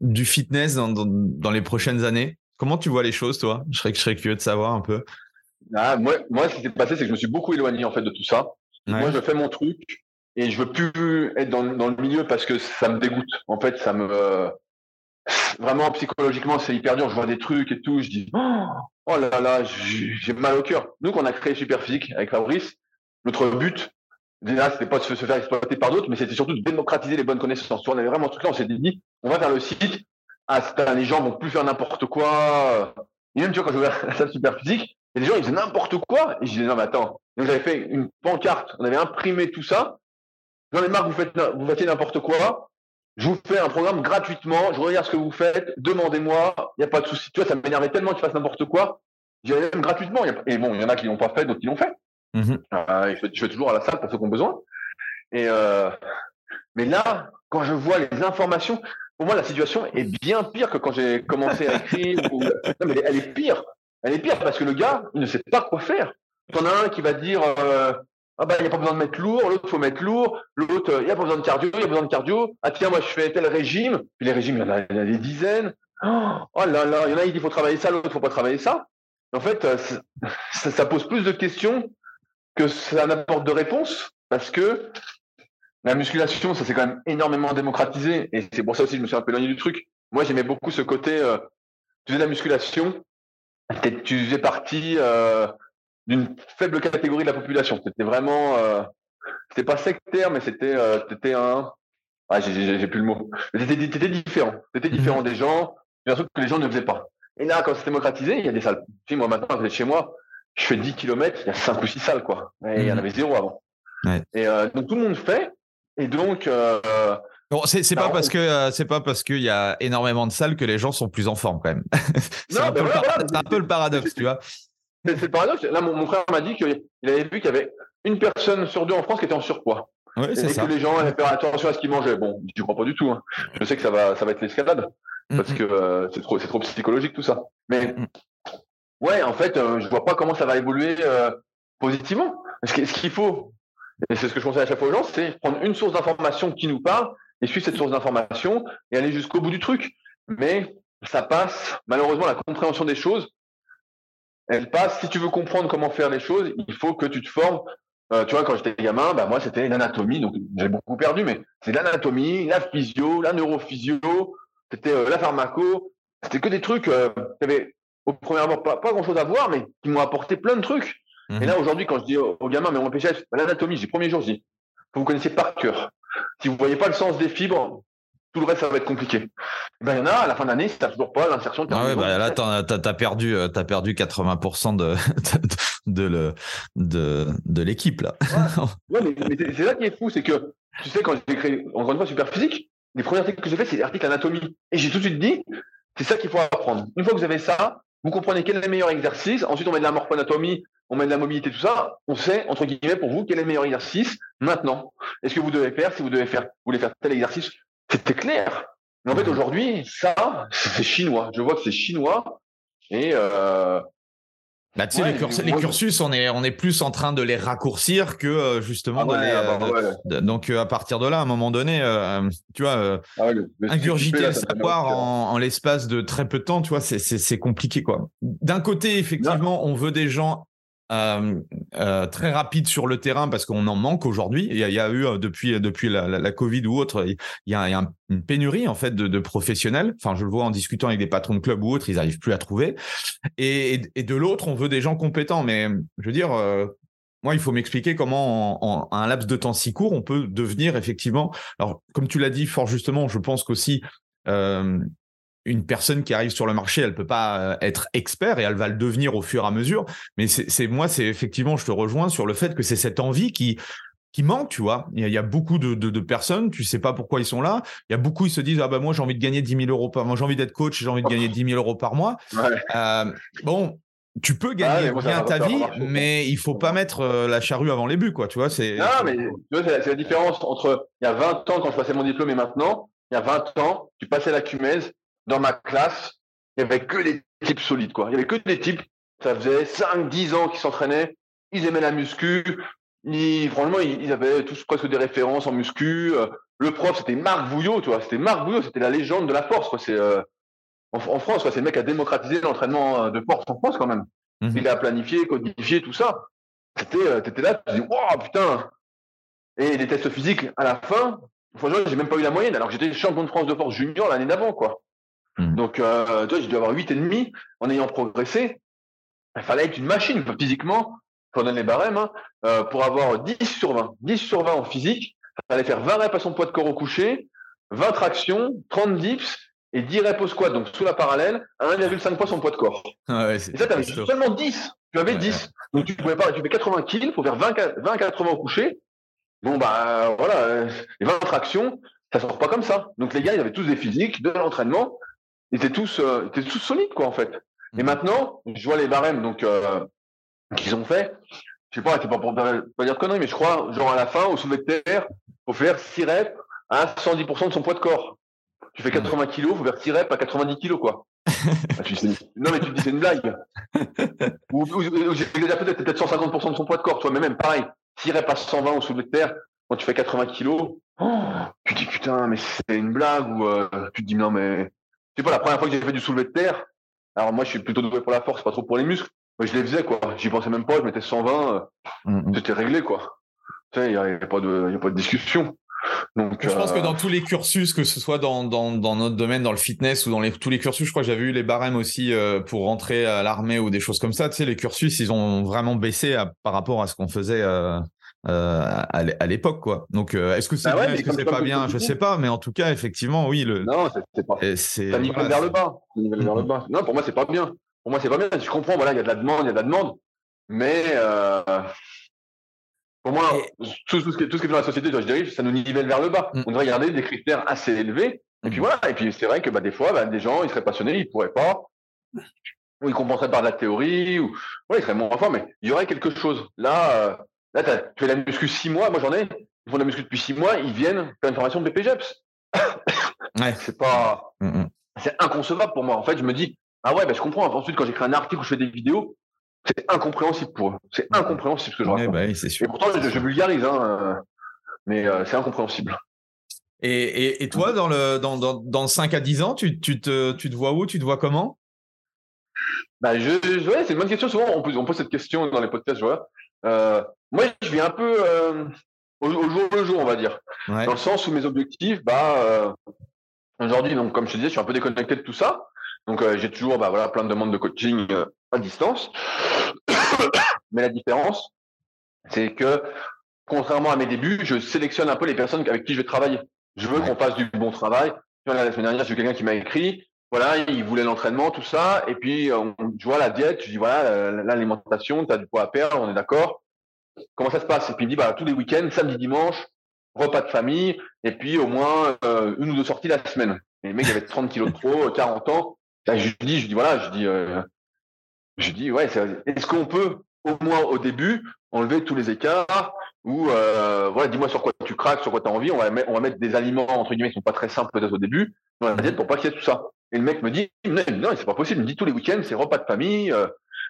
du fitness dans, dans, les prochaines années? Comment tu vois les choses, toi? Je serais, je serais curieux de savoir un peu. Ah, moi, moi, ce qui s'est passé, c'est que je me suis beaucoup éloigné en fait de tout ça. Moi, je fais mon truc et je veux plus être dans, dans, le milieu parce que ça me dégoûte. En fait, ça me vraiment psychologiquement, c'est hyper dur. Je vois des trucs et tout. Je dis oh là là, j'ai mal au cœur. Nous, qu'on a créé Superphysique avec Fabrice, notre but, déjà, c'était pas de se faire exploiter par d'autres, mais c'était surtout de démocratiser les bonnes connaissances. On avait vraiment ce truc-là, on s'est dit, on va faire le site. Ah, les gens vont plus faire n'importe quoi. Et même, tu vois, quand j'ai ouvert la salle super physique, les gens, ils faisaient n'importe quoi. Et je disais, non, mais attends. Donc, j'avais fait une pancarte. On avait imprimé tout ça. J'en ai marre, vous faites, vous faites n'importe quoi. Je vous fais un programme gratuitement. Je regarde ce que vous faites. Demandez-moi. Il n'y a pas de souci. Tu vois, ça m'énervait tellement que tu fasses n'importe quoi. J'y même gratuitement. Et bon, il y en a qui l'ont pas fait, d'autres qui l'ont fait. Mhm. Euh, je, fais, toujours à la salle pour ceux qui ont besoin. Et euh, mais là, quand je vois les informations, pour moi, la situation est bien pire que quand j'ai commencé à écrire. Non, mais elle est pire. Elle est pire parce que le gars, il ne sait pas quoi faire. T'en as un qui va dire euh, Ah bah, il n'y a pas besoin de mettre lourd, l'autre, faut mettre lourd, l'autre, il n'y a pas besoin de cardio, il y a besoin de cardio. Ah tiens, moi, je fais tel régime. Puis les régimes, il y en a, des dizaines. Oh là là, il y en a, il dit faut travailler ça, l'autre, faut pas travailler ça. En fait, *laughs* ça pose plus de questions que ça n'apporte de réponse parce que la musculation, ça s'est quand même énormément démocratisé et c'est pour ça aussi que je me suis un peu éloigné du truc. Moi, j'aimais beaucoup ce côté, euh, tu faisais la musculation, tu faisais partie euh, d'une faible catégorie de la population. C'était vraiment, euh, c'était pas sectaire, mais c'était, euh, c'était un, ah, j'ai plus le mot. C'était différent. C'était différent des gens. un truc que les gens ne faisaient pas. Et là, quand c'est démocratisé, il y a des salles. Tu moi, maintenant, vous êtes chez moi, je fais 10 km, il y a 5 ou 6 salles, quoi. Et il y en mhm. avait zéro avant. Et euh, donc tout le monde fait. Et donc. Euh, bon, c'est pas, bah, parce que c'est pas parce qu'il y a énormément de salles que les gens sont plus en forme quand même. *laughs* c'est un, ben un, peu le paradoxe, tu vois. C'est le paradoxe. Là, mon, frère m'a dit qu'il avait vu qu'il y avait une personne sur deux en France qui était en surpoids. Ouais, et ça. que les gens allaient faire attention à ce qu'ils mangeaient. Bon, je crois pas du tout. Hein. Je sais que ça va, ça va être l'escalade parce que c'est trop, c'est trop psychologique tout ça. Mais. Ouais, en fait, euh, je vois pas comment ça va évoluer euh, positivement. Ce qu'il faut, et c'est ce que je conseille à chaque fois aux gens, c'est prendre une source d'information qui nous parle et suivre cette source d'information et aller jusqu'au bout du truc. Mais ça passe, malheureusement, la compréhension des choses, passe. Si tu veux comprendre comment faire les choses, il faut que tu te formes. Euh, tu vois, quand j'étais gamin, bah moi c'était l'anatomie, donc j'ai beaucoup perdu, mais c'est l'anatomie, la physio, la neurophysio, c'était la pharmaco, c'était que des trucs. Euh, au premier abord pas, pas grand chose à voir, mais qui m'ont apporté plein de trucs. Et mhm. là, aujourd'hui, quand je dis aux, gamins, mais mon PGF, l'anatomie, j'ai premier jour, je dis, vous connaissez par cœur. Si vous voyez pas le sens des fibres, tout le reste, ça va être compliqué. Ben, il y en a, à la fin d'année, si tu toujours pas l'insertion. Ah ouais, bah, là, tu as, perdu, euh, as perdu 80% *laughs* de, de, le, de, de l'équipe, là. Ouais, mais, c'est ça qui est fou, c'est que, tu sais, quand j'ai créé, encore une fois, Super Physique, les premiers articles que j'ai fait, c'est des articles anatomie. Et j'ai tout de suite dit, c'est ça qu'il faut apprendre. Une fois que vous avez ça, vous comprenez quel est le meilleur exercice. Ensuite, on met de la morphoanatomie, on met de la mobilité, tout ça. On sait, entre guillemets, pour vous, quel est le meilleur exercice maintenant. Est-ce que vous devez faire, si vous devez faire, vous voulez faire tel exercice, c'était clair. Mais en fait, aujourd'hui, ça, c'est chinois. Je vois que c'est chinois. Et euh, bah, tu sais, les, cursus, on est, on est plus en train de les raccourcir que euh, justement ah de les. Ah bah, donc, euh, à partir de là, à un moment donné, tu vois, ah ingurgiter le, savoir en, en l'espace de très peu de temps, tu vois, c'est compliqué, quoi. D'un côté, effectivement, on veut des gens très rapide sur le terrain parce qu'on en manque aujourd'hui. Il, y a eu depuis depuis la, Covid ou autre, il y a, une pénurie en fait de, professionnels. Enfin, je le vois en discutant avec des patrons de clubs ou autres, ils arrivent plus à trouver. Et, de l'autre, on veut des gens compétents. Mais je veux dire, moi, il faut m'expliquer comment, en, en, un laps de temps si court, on peut devenir effectivement. Alors, comme tu l'as dit fort justement, je pense qu'aussi euh, une personne qui arrive sur le marché, elle peut pas euh, être expert et elle va le devenir au fur et à mesure. Mais c'est moi, c'est effectivement, je te rejoins sur le fait que c'est cette envie qui qui manque, tu vois. Il y a, beaucoup de, de, personnes, tu sais pas pourquoi ils sont là. Il y a beaucoup, ils se disent ah bah moi j'ai envie de gagner 10 000 euros par mois, j'ai envie d'être coach, j'ai envie de gagner *laughs* 10 000 euros par mois. Euh, bon, tu peux gagner bien ta vie, mais il faut pas mettre euh, la charrue avant les buts, quoi. Tu vois, c'est. Non, mais c'est la, différence entre il y a 20 ans quand je passais mon diplôme et maintenant. Il y a 20 ans, tu passais la cumèse, dans ma classe, il n'y avait que des types solides, quoi. Il y avait que des types, ça faisait 5, 10 ans qu'ils s'entraînaient, ils aimaient la muscu, ils, franchement, ils, avaient tous presque des références en muscu. Euh, le prof, c'était Marc Bouillot, tu vois. C'était Marc Bouillot, c'était la légende de la force, quoi. C'est, euh, en, France, quoi. C'est le mec qui a démocratisé l'entraînement euh, de force en France, quand même. Mhm. Il a planifié, codifié, tout ça. C'était, t'étais là, tu dis, waouh, putain. Et les tests physiques, à la fin, franchement, j'ai même pas eu la moyenne, alors que j'étais champion de France de force junior l'année d'avant, quoi. Hmm. Donc, euh, toi, j'ai dû avoir 8,5 en ayant progressé. Il fallait être une machine physiquement, pour donner les barèmes, hein, euh, pour avoir 10 sur 20. 10 sur 20 en physique, il fallait faire 20 reps à son poids de corps au coucher, 20 tractions, 30 dips et 10 reps au squat, donc sous la parallèle, à 1,5 fois son poids de corps. Ah et ça, tu avais seulement 10. Tu avais 10. Donc, tu pouvais pas, tu fais 80 kills, il faut faire 20, 20 80 au coucher. Bon, bah, voilà, les 20 tractions, ça sort pas comme ça. Donc, les gars, ils avaient tous des physiques, de l'entraînement ils étaient tous, euh, étaient tous solides, quoi, en fait. Et mhm. maintenant, je vois les barèmes donc euh, qu'ils ont fait. Je sais pas, c'est pas pour pas dire de conneries, mais je crois, genre à la fin, au soulevé de terre, faut faire 6 reps à 110% de son poids de corps. Tu fais 80 mhm. kilos, faut faire 6 reps à 90 kilos, quoi. *laughs* Non, mais tu te dis, c'est une blague. *laughs* ou, j'ai peut-être peut 150% de son poids de corps, toi, mais même pareil, 6 reps à 120 au soulevé de terre, quand tu fais 80 kilos, oh, tu te dis, putain, mais c'est une blague, ou euh, tu te dis, non, mais sais pas, la première fois que j'ai fait du soulevé de terre, alors moi, je suis plutôt doué pour la force, pas trop pour les muscles. Mais je les faisais, quoi. J'y pensais même pas, je mettais 120, euh, mm, mm. c'était réglé, quoi. Tu sais, il n'y a, pas de, y a pas de discussion. Donc, je pense que euh, dans tous les cursus, que ce soit dans, dans, dans notre domaine, dans le fitness ou dans les, tous les cursus, je crois que j'avais eu les barèmes aussi euh, pour rentrer à l'armée ou des choses comme ça. Tu sais, les cursus, ils ont vraiment baissé par rapport à ce qu'on faisait euh, à l'époque, quoi. Donc, euh, est-ce que c'est bah est-ce que c'est pas bien? Je sais pas, mais en tout cas, effectivement, oui. Le... Non, c'est pas. C'est ça nivelle vers le bas. vers le bas. Non, pour moi, c'est pas bien. Pour moi, c'est pas bien. Je comprends, voilà, il y a de la demande, il y a de la demande, mais euh, pour moi, tout, ce qui, tout ce qui est dans la société, je dirais, ça nous nivelle vers le bas. Mm. On devrait garder des critères assez élevés. Et puis mm. voilà. Et puis c'est vrai que bah, des fois, bah, des gens, ils seraient passionnés, ils pourraient pas ou ils compenseraient par de la théorie, ou ouais, ils seraient moins forts, mais il y aurait quelque chose. Là, Là, tu fais la muscu six mois, moi j'en ai, ils font la muscu depuis six mois, ils viennent faire une formation de BPGEPS. *coughs* ouais. C'est pas. Mm, mm. C'est inconcevable pour moi. En fait, je me dis, ah ouais, ben, je comprends. Ensuite, quand j'écris un article ou je fais des vidéos, c'est incompréhensible pour eux. C'est incompréhensible ce que je raconte. Bah c'est Et pourtant, je, vulgarise, hein, euh, mais euh, c'est incompréhensible. Et, et, toi, dans le dans, dans, dans 5 à 10 ans, tu, tu, te, tu te vois où? Tu te vois comment? Bah, je, ouais, c'est une bonne question. Souvent, on pose, on pose cette question dans les podcasts. Je vois. Euh, moi, je vis un peu euh, au, jour le jour, on va dire. Dans le sens où mes objectifs, bah, euh, aujourd'hui, donc, comme je te disais, je suis un peu déconnecté de tout ça. Donc, j'ai toujours bah, voilà, plein de demandes de coaching à distance. *coughs* Mais la différence, c'est que, contrairement à mes débuts, je sélectionne un peu les personnes avec qui je vais travailler. Je veux qu'on fasse du bon travail. La semaine dernière, j'ai quelqu'un qui m'a écrit voilà, il voulait l'entraînement, tout ça. Et puis, on, je vois la diète, je dis, voilà, l'alimentation, tu as du poids à perdre, on est d'accord. Comment ça se passe? Et puis, il dit, bah, tous les week-ends, samedi, dimanche, repas de famille, et puis au moins euh, une ou deux sorties la semaine. Et le mec, il avait 30 kilos de trop, 40 *laughs* ans. je lui dis, je dis, voilà, je dis, euh, Je dis, ouais, est-ce qu'on peut, au moins au début, enlever tous les écarts ou euh, voilà, dis-moi sur quoi tu craques, sur quoi tu as envie. On va, mettre, on va mettre des aliments entre guillemets qui sont pas très simples peut-être au début dans la diète pour pas qu'il y ait tout ça. Et le mec me dit non, non c'est pas possible. Il me dit tous les week-ends c'est repas de famille,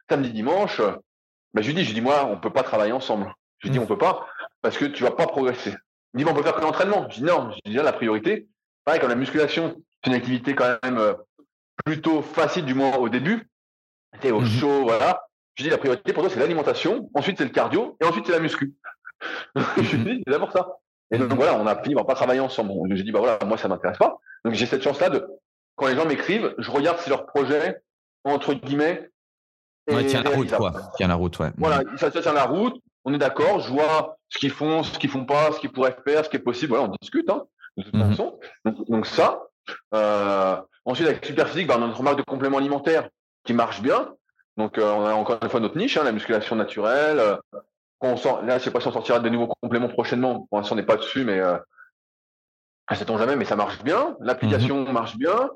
samedi dimanche. Ben, je lui dis je lui dis moi on peut pas travailler ensemble. Je lui dis mmh. on peut pas parce que tu vas pas progresser. Il me dit on peut faire que l'entraînement. Je dis non. Je dis là la priorité. Pareil comme la musculation, c'est une activité quand même euh, plutôt facile du moins au début. T'es au mmh chaud voilà. Je dis la priorité pour toi c'est l'alimentation, ensuite c'est le cardio et ensuite c'est la muscu. *laughs* je lui dis c'est d'abord ça. Et donc voilà, on a fini, on va pas travailler ensemble. J'ai dit bah voilà, moi ça m'intéresse pas. Donc j'ai cette chance-là de quand les gens m'écrivent, je regarde si leur projet entre guillemets ouais, tient la route quoi. Tient la route ouais. Voilà, ça, tient la route. On est d'accord. Je vois ce qu'ils font, ce qu'ils font pas, ce qu'ils pourraient faire, ce qui est possible. Voilà, on discute hein, de toute mhm. façon. Donc, ça. Euh, ensuite avec Superphysique, bah, on a notre marque de complément alimentaire qui marche bien. Donc, euh, on a encore une fois notre niche, hein, la musculation naturelle. Euh, on sort, là, je sais pas si on sortira de nouveaux compléments prochainement. Pour l'instant, on n'est pas dessus, mais ça tombe jamais, mais ça marche bien. L'application mhm. marche bien.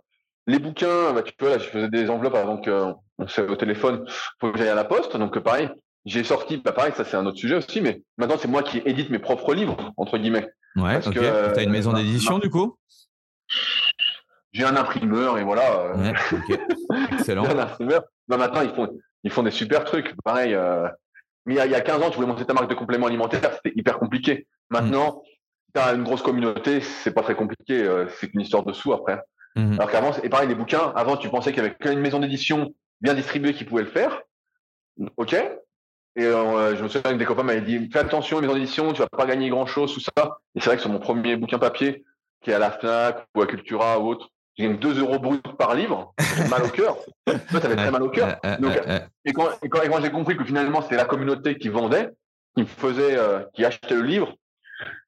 Les bouquins, bah, tu peux, là, je faisais des enveloppes avant qu'on s'est au téléphone, faut que j'aille à la poste. Donc, pareil, j'ai sorti, bah, pareil, ça c'est un autre sujet aussi, mais maintenant, c'est moi qui édite mes propres livres, entre guillemets. Ouais, parce que euh, tu as une maison d'édition, du coup? J'ai un imprimeur, et voilà. Ouais, Excellent. *laughs* un imprimeur. Bah, maintenant, ils font, ils font des super trucs. Pareil, euh, mais il y, a, 15 ans, tu voulais monter ta marque de complément alimentaire, c'était hyper compliqué. Maintenant, tu as une grosse communauté, c'est pas très compliqué, euh, c'est une histoire de sous après. Mhm. Alors qu'avant, et pareil, les bouquins, avant, tu pensais qu'il y avait qu'une maison d'édition bien distribuée qui pouvait le faire. OK. Et euh, je me souviens que des copains m'avaient dit fais attention aux maisons d'édition, tu vas pas gagner grand chose, tout ça. Et c'est vrai que sur mon premier bouquin papier, qui est à la Fnac ou à Cultura ou autre, j'ai 2 euros brut par livre, mal au cœur. Toi, *laughs* ça fait très mal au cœur. et quand, quand, j'ai compris que finalement, c'était la communauté qui vendait, qui faisait, euh, qui achetait le livre,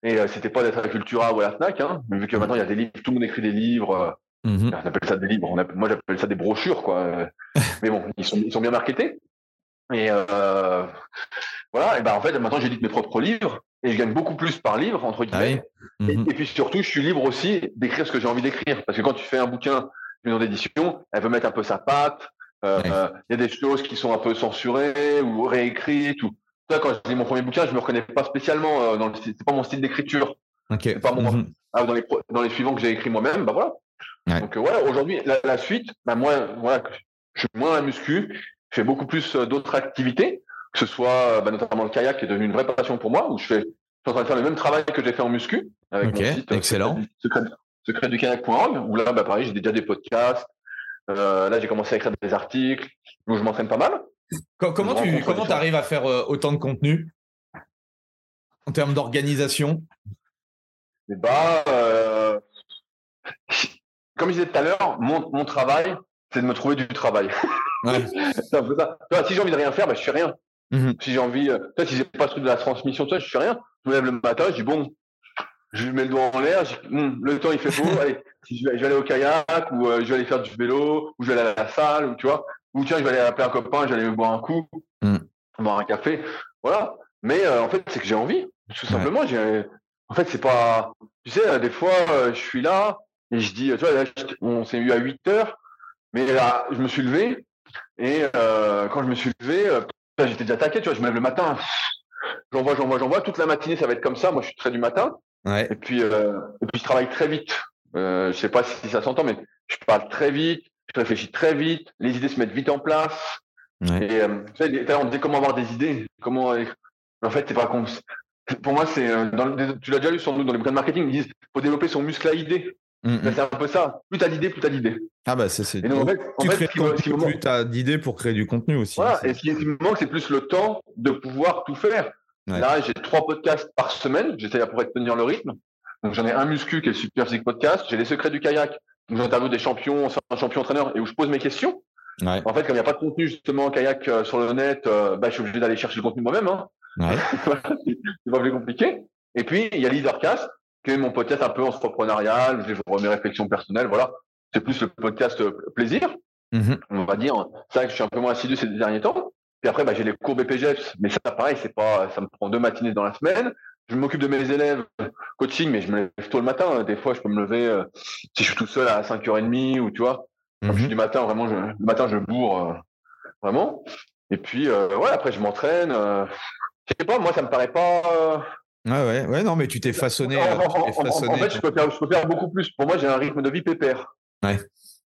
et euh, c'était pas d'être à Cultura ou à la Fnac, hein, vu que maintenant il y a des livres, tout le monde écrit des livres. Euh, mhm. On appelle ça des livres. moi, j'appelle ça des brochures, quoi. *laughs* Mais bon, ils sont, ils sont bien marketés. Et voilà. Et ben en fait, maintenant, j'édite mes propres livres et je gagne beaucoup plus par livre entre guillemets. Ah mhm. et, puis surtout, je suis libre aussi d'écrire ce que j'ai envie d'écrire, parce que quand tu fais un bouquin, une d'édition, elle veut mettre un peu sa patte. Euh, il y a des choses qui sont un peu censurées ou réécrites. Ou toi, quand j'ai mon premier bouquin, je me reconnais pas spécialement euh, dans le c'est pas mon style d'écriture. Okay. Pas mon, mhm. ah, dans les dans les suivants que j'ai écrits moi-même, bah voilà. Donc voilà, euh, aujourd'hui, la, suite, bah moi, voilà, je suis moins à muscu, je fais beaucoup plus d'autres activités que ce soit bah, notamment le kayak qui est devenu une vraie passion pour moi, où je fais, je suis en train de faire le même travail que j'ai fait en muscu avec mon site excellent. Secret, du kayak.org, où là, bah, pareil, j'ai déjà des podcasts. Euh, là, j'ai commencé à écrire des articles, où je m'entraîne pas mal. Comment tu comment arrives à faire euh, autant de contenu? En termes d'organisation? Eh bah, euh, comme je disais tout à l'heure, mon, mon travail, c'est de me trouver du travail. *laughs* Ouais. ça. si j'ai envie de rien faire, bah, je fais rien. Mhm. Si j'ai envie, euh, si j'ai pas ce truc de la transmission, ça, je fais rien. Je me lève le matin, je dis bon, je mets le doigt en l'air, hmm, le temps il fait beau, *laughs* allez, je vais, aller au kayak ou euh, je vais aller faire du vélo ou je vais aller à la salle ou tu vois, ou tiens je vais aller appeler un copain, je vais aller boire un coup, mm. boire un café, voilà. Mais euh, en fait c'est que j'ai envie, tout simplement. J'ai, en fait c'est pas, tu sais, des fois je suis là et je dis, tu vois, on s'est eu à 8 heures, mais là je me suis levé et quand je me suis levé, j'étais déjà taqué, tu vois, je me lève le matin, j'envoie, j'envoie, j'envoie. Toute la matinée, ça va être comme ça. Moi, je suis très du matin. Et puis, euh, et puis, je travaille très vite. Euh, je sais pas si ça s'entend, mais je parle très vite, je réfléchis très vite, les idées se mettent vite en place. Et euh, tu sais, on disait comment avoir des idées, comment. En fait, c'est pas. Pour moi, c'est. Tu l'as déjà lu sans doute dans les bouquins de marketing, ils disent faut développer son muscle à idées. Mm, mm. C'est un peu ça. Plus t'as d'idées, plus t'as d'idées. Ah bah c'est. Et donc, en fait, tu crées plus t'as d'idées pour créer du contenu aussi. Voilà. Et ce qui, me manque, c'est plus le temps de pouvoir tout faire. Là, j'ai trois podcasts par semaine. J'essaie à pourrait tenir le rythme. Donc j'en ai un muscu qui est le Super Physique Podcast. J'ai les secrets du kayak. Donc j'interviewe des champions, un champion entraîneur et où je pose mes questions. Ouais. En fait, comme il n'y a pas de contenu justement en kayak euh, sur le net, euh, bah, je suis obligé d'aller chercher le contenu moi-même. Hein. Ouais. *laughs* c'est pas plus compliqué. Et puis il y a Leadercast que mon podcast un peu entrepreneurial, je vois mes réflexions personnelles, voilà. C'est plus le podcast euh, plaisir, mhm. on va dire. C'est vrai que je suis un peu moins assidu ces derniers temps. Puis après, bah, j'ai les cours BPGEPS, mais ça, pareil, c'est pas, ça me prend deux matinées dans la semaine. Je m'occupe de mes élèves, coaching, mais je me lève tôt le matin. Des fois, je peux me lever euh, si je suis tout seul à 5h30 ou tu vois. Comme je suis mhm. du matin, vraiment, je, le matin, je bourre. vraiment. Et puis, ouais, après, je m'entraîne. je sais pas, moi, ça me paraît pas. Ouais, ouais, ouais, non, mais tu t'es façonné. En, fait, je peux, faire, je peux, faire, beaucoup plus. Pour moi, j'ai un rythme de vie pépère. Ouais.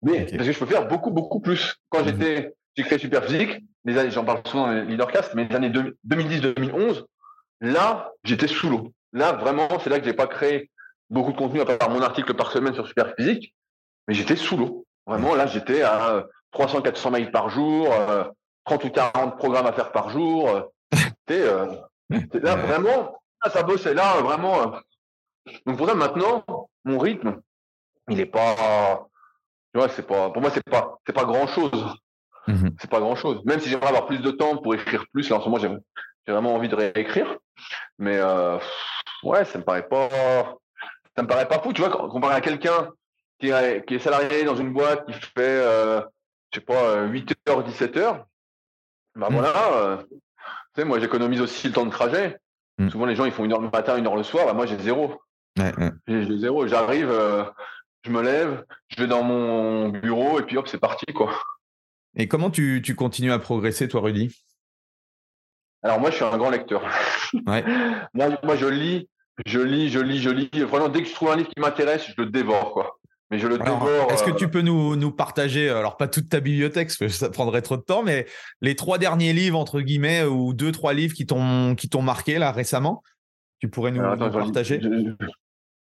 Mais parce que je peux faire beaucoup, beaucoup plus. Quand mmh j'étais, j'ai créé Super Physique, les années, j'en parle souvent dans les leadercast, mais les années 2010-2011, là, j'étais sous l'eau. Là, vraiment, c'est là que j'ai pas créé beaucoup de contenu à part mon article par semaine sur Super Physique, mais j'étais sous l'eau. Vraiment, là, j'étais à 300, 400 mails par jour, 30 euh, ou 40 programmes à faire par jour. Euh, *laughs* c'était, euh, là, vraiment, ça bossait là, vraiment. Donc pour ça, maintenant, mon rythme, il est pas, tu vois, c'est pas, pour moi, c'est pas, c'est pas grand chose. Mmh c'est pas grand chose. Même si j'aimerais avoir plus de temps pour écrire plus, là, en ce moment, j'ai, vraiment envie de réécrire. Mais, ouais, ça me paraît pas, ça me paraît pas fou, tu vois, comparé à quelqu'un qui est, qui est salarié dans une boîte qui fait, euh, je sais pas, 8h, euh, 17h, bah mmh. voilà, euh, tu sais, moi j'économise aussi le temps de trajet. Mmh. Souvent les gens ils font une heure le matin, une heure le soir, bah, moi j'ai zéro. J'ai zéro, j'arrive, je me lève, je vais dans mon bureau et puis hop, c'est parti quoi. Et comment tu, tu continues à progresser toi Rudy? Alors moi je suis un grand lecteur. Ouais. *laughs* moi, moi je lis je lis, je lis, je lis. Vraiment, dès que je trouve un livre qui m'intéresse, je le dévore, quoi. Mais je le dévore. Est-ce que euh, tu peux nous, nous partager, alors pas toute ta bibliothèque, parce que ça prendrait trop de temps, mais les trois derniers livres, entre guillemets, ou deux, trois livres qui t'ont, qui t'ont marqué, là, récemment? Tu pourrais nous, partager?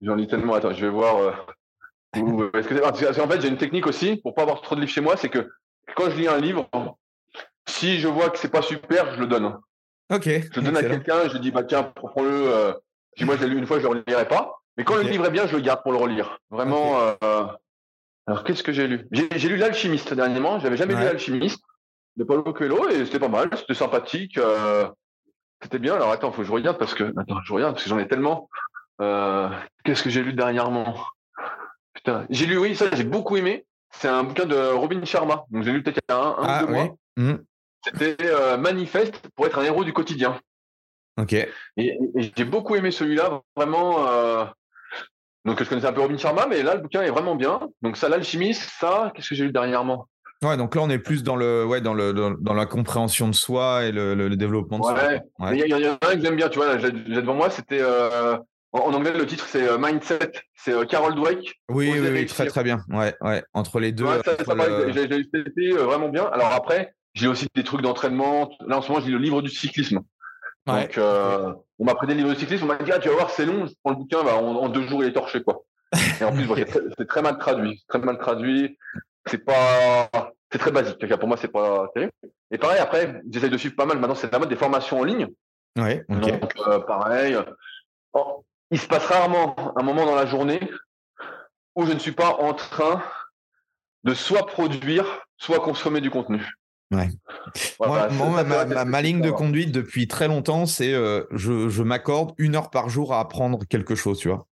J'en lis tellement. Attends, je vais voir. Euh, parce, que, fait, j'ai une technique aussi, pour pas avoir trop de livres chez moi, c'est que quand je lis un livre, si je vois que c'est pas super, je le donne. Ok. Je le donne à quelqu'un, je dis, bah tiens, prends-le. Euh, si moi, je l'ai lu une fois, je ne le relirai pas. Mais quand le livre est bien, je le garde pour le relire. Vraiment. Euh, alors, qu'est-ce que j'ai lu? J'ai lu L'Alchimiste dernièrement. Je n'avais jamais lu L'Alchimiste de Paulo Coelho et c'était pas mal. C'était sympathique. Euh, c'était bien. Alors, attends, il faut que je regarde parce que. Attends, je regarde parce que j'en ai tellement. Euh, qu'est-ce que j'ai lu dernièrement? Putain, j'ai lu, oui, ça, j'ai beaucoup aimé. C'est un bouquin de Robin Sharma. Donc, j'ai lu peut-être il y a un, ah, ou deux mois. Mmh. C'était Manifeste pour être un héros du quotidien. Ok. Et, j'ai beaucoup aimé celui-là, vraiment. Donc, je connaissais un peu Robin Sharma, mais là, le bouquin est vraiment bien. Donc, ça, l'alchimiste, ça, qu'est-ce que j'ai lu dernièrement? Ouais, donc là, on est plus dans, le, ouais, dans, le, dans, la compréhension de soi et le, développement de soi. Ouais. Il y, en a un que j'aime bien, tu vois, j'ai devant moi, c'était. Euh, en, anglais, le titre, c'est euh, Mindset. C'est euh, Carol Dweck. Oui, oui, oui très, très bien. Ouais, ouais. Entre les deux. Ouais, ça, ça j'ai vraiment bien. Alors après, j'ai aussi des trucs d'entraînement. Là, en ce moment, j'ai le livre du cyclisme. Donc, on m'a prêté le livre de cyclisme, on m'a dit, ah, tu vas voir, c'est long, je prends le bouquin, bah, en, deux jours, il est torché, quoi. Et en plus, c'est très, mal traduit, très mal traduit. C'est pas, c'est très basique. Pour moi, c'est pas terrible. Et pareil, après, j'essaie de suivre pas mal. Maintenant, c'est la mode des formations en ligne. Ouais, Donc, euh, pareil. Oh, il se passe rarement un moment dans la journée où je ne suis pas en train de soit produire, soit consommer du contenu. Ouais. Moi, ma, ligne de conduite depuis très longtemps, c'est euh, je, je m'accorde une heure par jour à apprendre quelque chose, tu vois.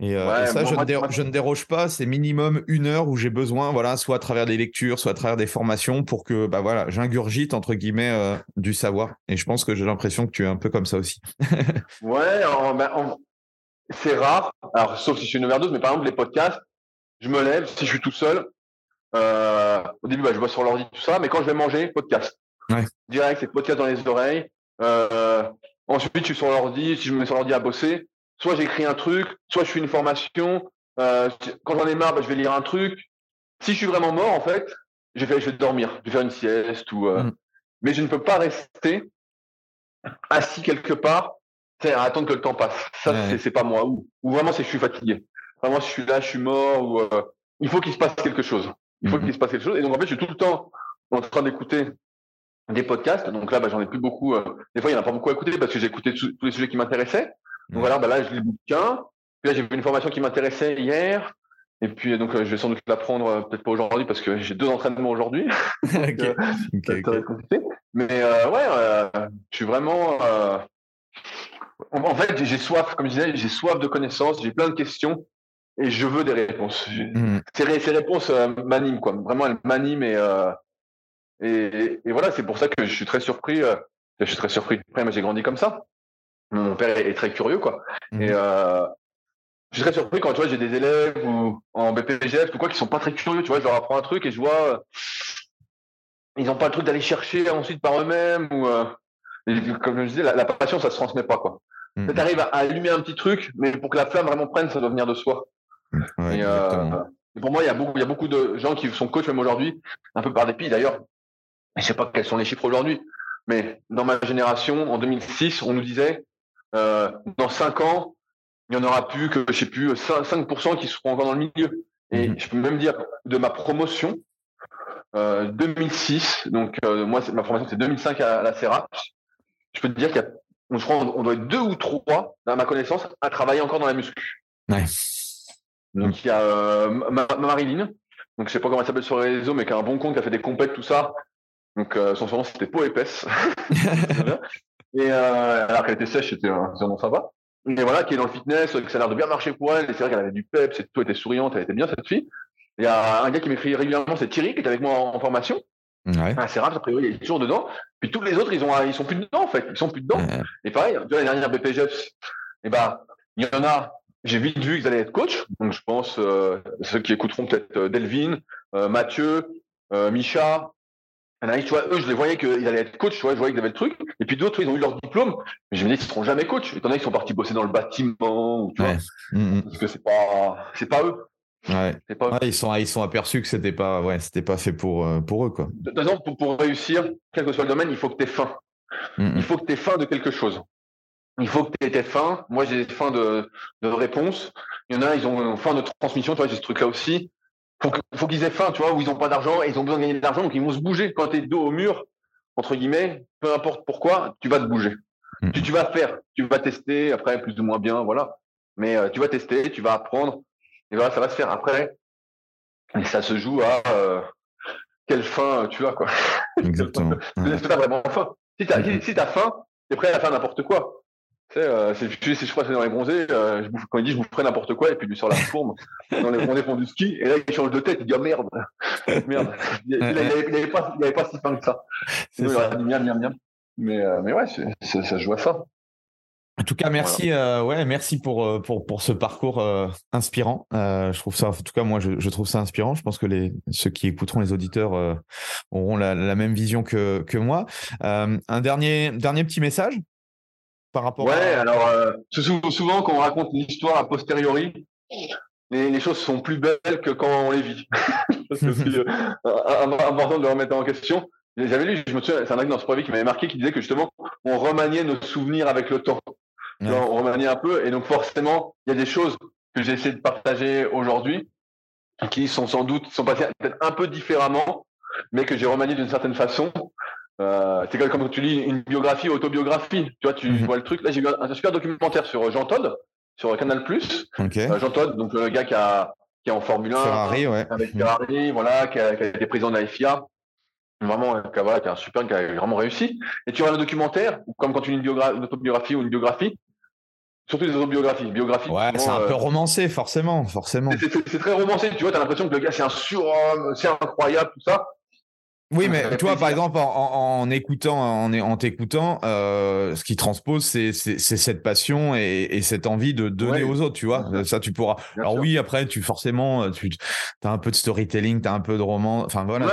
Et, euh, ça, je, ne je, ne déroge pas. C'est minimum une heure où j'ai besoin, voilà, soit à travers des lectures, soit à travers des formations, pour que, bah voilà, j'ingurgite entre guillemets euh, du savoir. Et je pense que j'ai l'impression que tu es un peu comme ça aussi. *laughs* ouais, ben, c'est rare. Alors, sauf si je suis une overdose, mais par exemple les podcasts, je me lève si je suis tout seul, euh, au début, bah, je vois sur l'ordi, tout ça, mais quand je vais manger, podcast. Direct, c'est podcast dans les oreilles. Euh, ensuite, je suis sur l'ordi, si je me mets sur l'ordi à bosser, soit j'écris un truc, soit je fais une formation. Euh, quand j'en ai marre, bah, je vais lire un truc. Si je suis vraiment mort, en fait, je vais, je vais dormir, je vais faire une sieste ou. Mm. Mais je ne peux pas rester assis quelque part, à attendre que le temps passe. Ça, c'est pas moi. Ou, ou vraiment, c'est que je suis fatigué. Vraiment, si je suis là, je suis mort. Ou il faut qu'il se passe quelque chose. Il faut qu'il se passe quelque chose. Et donc, en fait, je suis tout le temps en train d'écouter des podcasts. Donc là, bah, j'en ai plus beaucoup. Euh, des fois, il n'y en a pas beaucoup à écouter parce que j'ai écouté tous les sujets qui m'intéressaient. Donc voilà, bah, là, je lis le bouquin. Puis là, j'ai vu une formation qui m'intéressait hier. Et puis, donc, euh, je vais sans doute l'apprendre, euh, peut-être pas aujourd'hui, parce que j'ai deux entraînements aujourd'hui. *laughs* *laughs* Mais ouais, je suis vraiment. En fait, j'ai soif, comme je disais, j'ai soif de connaissances, j'ai plein de questions et je veux des réponses. Mmh. Ces, réponses euh, m'animent, quoi. Vraiment, elles m'animent euh, et, et, voilà, c'est pour ça que je suis très surpris. Euh, je suis très surpris. Après, moi, j'ai grandi comme ça. Mon père est, très curieux, quoi. Mmh. Et je suis très surpris quand tu vois, j'ai des élèves ou en BPGF ou quoi qui sont pas très curieux. Tu vois, je leur apprends un truc et je vois ils n'ont pas le truc d'aller chercher ensuite par eux-mêmes ou comme je disais, la, passion, ça se transmet pas, quoi. Mm. Tu arrives à, allumer un petit truc, mais pour que la flamme vraiment prenne, ça doit venir de soi. Et, pour moi, il y, a beaucoup, il y a beaucoup de gens qui sont coachs même aujourd'hui, un peu par dépit d'ailleurs. Je sais pas quels sont les chiffres aujourd'hui, mais dans ma génération, en 2006, on nous disait, euh, dans 5 ans, il n'y en aura plus que, je sais plus, 5%, qui seront encore dans le milieu. Et mhm. je peux même dire, de ma promotion, euh, 2006, donc euh, moi, ma formation, c'est 2005 à, la CERA, je peux te dire qu'on on doit être deux ou trois, à ma connaissance, à travailler encore dans la muscu. Ouais. Donc il y a euh, Marilyn, donc je sais pas comment elle s'appelle sur les réseaux, mais qui a un bon compte, qui a fait des compètes, tout ça. Donc euh, son surnom c'était peau épaisse. *laughs* *laughs* et euh, alors qu'elle était sèche, c'était un surnom sympa. Et voilà, qui est dans le fitness, que ça a l'air de bien marcher pour elle. Et c'est vrai qu'elle avait du pep, tout était souriante, elle était bien cette fille. Il y a un gars qui m'écrit régulièrement, c'est Thierry, qui est avec moi en, formation. Ouais. c'est rare, a priori, il est toujours dedans. Puis tous les autres, ils ont, ils sont plus dedans, en fait. Ils sont plus dedans. Et pareil, tu vois, la dernière BPGEPS, et bah, il y en a, j'ai vite vu qu'ils allaient être coach. Donc, je pense, euh, ceux qui écouteront peut-être euh, Delvin, euh, Mathieu, euh, Micha, tu vois, eux, je les voyais qu'ils allaient être coach, tu vois, je voyais qu'ils avaient le truc. Et puis d'autres, ils ont eu leur diplôme. Mais je me dis qu'ils seront jamais coach, étant donné qu'ils sont partis bosser dans le bâtiment, tu vois. Mm, mm. Parce que c'est pas, c'est pas eux. Ouais. Pas ils sont, ils sont aperçus que c'était pas, ouais, c'était pas fait pour, pour eux, quoi. De toute façon, pour, pour réussir, quel que soit le domaine, il faut que tu aies faim. Mm, il faut que tu aies faim de quelque chose il faut que tu aies faim. Moi, j'ai des fins de, de réponse. Il y en a, ils ont faim de transmission. Tu vois, j'ai ce truc-là aussi. Il faut qu'ils aient faim, tu vois, où ils n'ont pas d'argent et ils ont besoin de gagner de l'argent, donc ils vont se bouger. Quand tu es dos au mur, entre guillemets, peu importe pourquoi, tu vas te bouger. Mm. Tu, tu, vas faire, tu vas tester, après, plus ou moins bien, voilà. Mais euh, tu vas tester, tu vas apprendre, et voilà, ça va se faire. Après, et ça se joue à euh, quelle fin tu as, quoi. Exactement. Est-ce que tu as vraiment faim Si tu as, si, as faim, tu es prêt à faire n'importe quoi. Tu sais, euh, je crois que c'est dans les bronzés, euh, je bouffe, quand il dit je vous ferai n'importe quoi, et puis il lui sort la fourme dans les bronzés font du ski, et là il change de tête, il dit oh merde, *laughs* merde. Il n'avait pas, il avait pas si faim que ça. Il dit miam, miam, miam. Mais, euh, mais ouais, ça, joue à ça. En tout cas, merci, euh, ouais, merci pour, pour, pour ce parcours euh, inspirant. je trouve ça, en tout cas, moi, je, je, trouve ça inspirant. Je pense que les, ceux qui écouteront les auditeurs auront la, la, même vision que, que moi. un dernier, dernier petit message par rapport ouais, alors, souvent, quand on raconte une histoire a posteriori, les, les, choses sont plus belles que quand on les vit. *laughs* c'est important de le remettre en question. J'avais lu, je me souviens, c'est un mec dans ce projet qui m'avait marqué qui disait que justement, on remaniait nos souvenirs avec le temps. On remaniait un peu, et donc forcément, il y a des choses que j'ai essayé de partager aujourd'hui qui sont sans doute, sont passées peut-être un peu différemment, mais que j'ai remanié d'une certaine façon euh, c'est comme quand tu lis une biographie, autobiographie. Tu vois, tu mhm. vois le truc. Là, j'ai vu un, super documentaire sur Jean Todd, sur Canal+. Euh, Jean Todd, donc le gars qui, a, qui est en Formule 1. Ferrari, ouais. Avec mhm. Ferrari, voilà, qui a, qui a, été président de la FIA. Vraiment, qui a, voilà, qui a un super, qui a vraiment réussi. Et tu vois le documentaire, comme quand tu lis une, une autobiographie ou une biographie, surtout les autobiographies. Biographies, ouais, c'est un peu euh, romancé, forcément, forcément. C'est très romancé, tu vois, tu as l'impression que le gars, c'est un surhomme, c'est incroyable, tout ça. Oui, mais toi, par exemple, en, écoutant, en, en t'écoutant, euh, ce qui transpose, c'est cette passion et, cette envie de donner aux autres, tu vois. Ça, tu pourras. Alors oui, après, tu forcément, tu as un peu de storytelling, tu as un peu de roman, enfin voilà,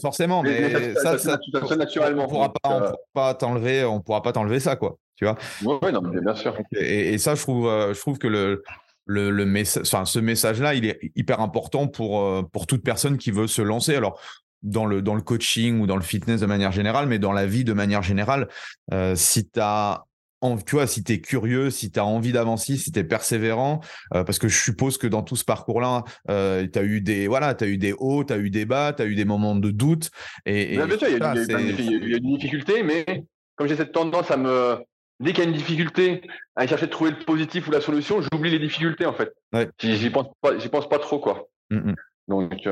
forcément. Mais, ça, ça, ça, naturellement. On pourra pas, euh, pas t'enlever, on pourra pas t'enlever ça, quoi. Tu vois. Oui, non, bien sûr. Et, ça, je trouve, euh, je trouve que le le, le message, enfin, ce message-là, il est hyper important pour, pour toute personne qui veut se lancer. Alors, dans le, dans le coaching ou dans le fitness de manière générale, mais dans la vie de manière générale, euh, si tu as tu vois, si tu es curieux, si tu as envie d'avancer, si tu es persévérant, euh, parce que je suppose que dans tout ce parcours-là, euh, tu as eu des voilà, tu eu des hauts, tu as eu des bas, tu as eu des moments de doute. Et, bien sûr, il y, a, eu une difficulté, mais comme j'ai cette tendance à me. Dès qu'il y a une difficulté, à chercher de trouver le positif ou la solution, j'oublie les difficultés en fait. Ouais. J'y pense, pas, pense pas trop, quoi. Mmh, mmh. Donc.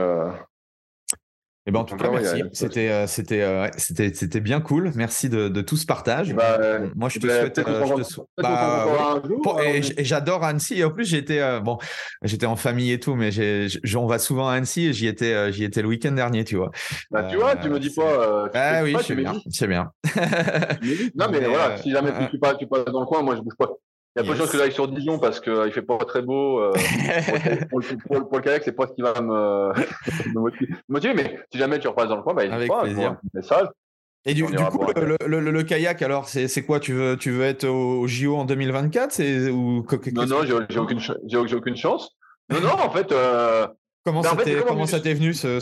Eh ben, en tout cas, merci. C'était, euh, c'était, euh, c'était, c'était bien cool. Merci de, de tout ce partage. Bah, Moi, je te souhaite. et, j'adore Annecy. Et en plus, j'étais bon, j'étais en famille et tout, mais j'ai, on va souvent à Annecy et j'y étais, j'y étais le week-end dernier, tu vois. Bah, tu vois, tu me dis pas. ah oui, c'est bien, c'est bien. non, *laughs* mais, voilà, si jamais tu, tu, pas, tu passes dans le coin, moi, je bouge pas. Il y a peu de chances que j'aille sur Dijon parce qu'il ne fait pas très beau. *laughs* pour, le kayak, c'est pas ce qui va *laughs* me, motiver. Mais si jamais tu repasses dans le coin, bah, Avec pas, plaisir. Un message. Et du, coup, le, kayak, alors, c'est quoi? Tu veux, tu veux être au, JO en 2024 ou, Non, non, j'ai aucune, aucune chance. Non, non, en fait. Euh, comment, ça comment ça t'est venu, ce,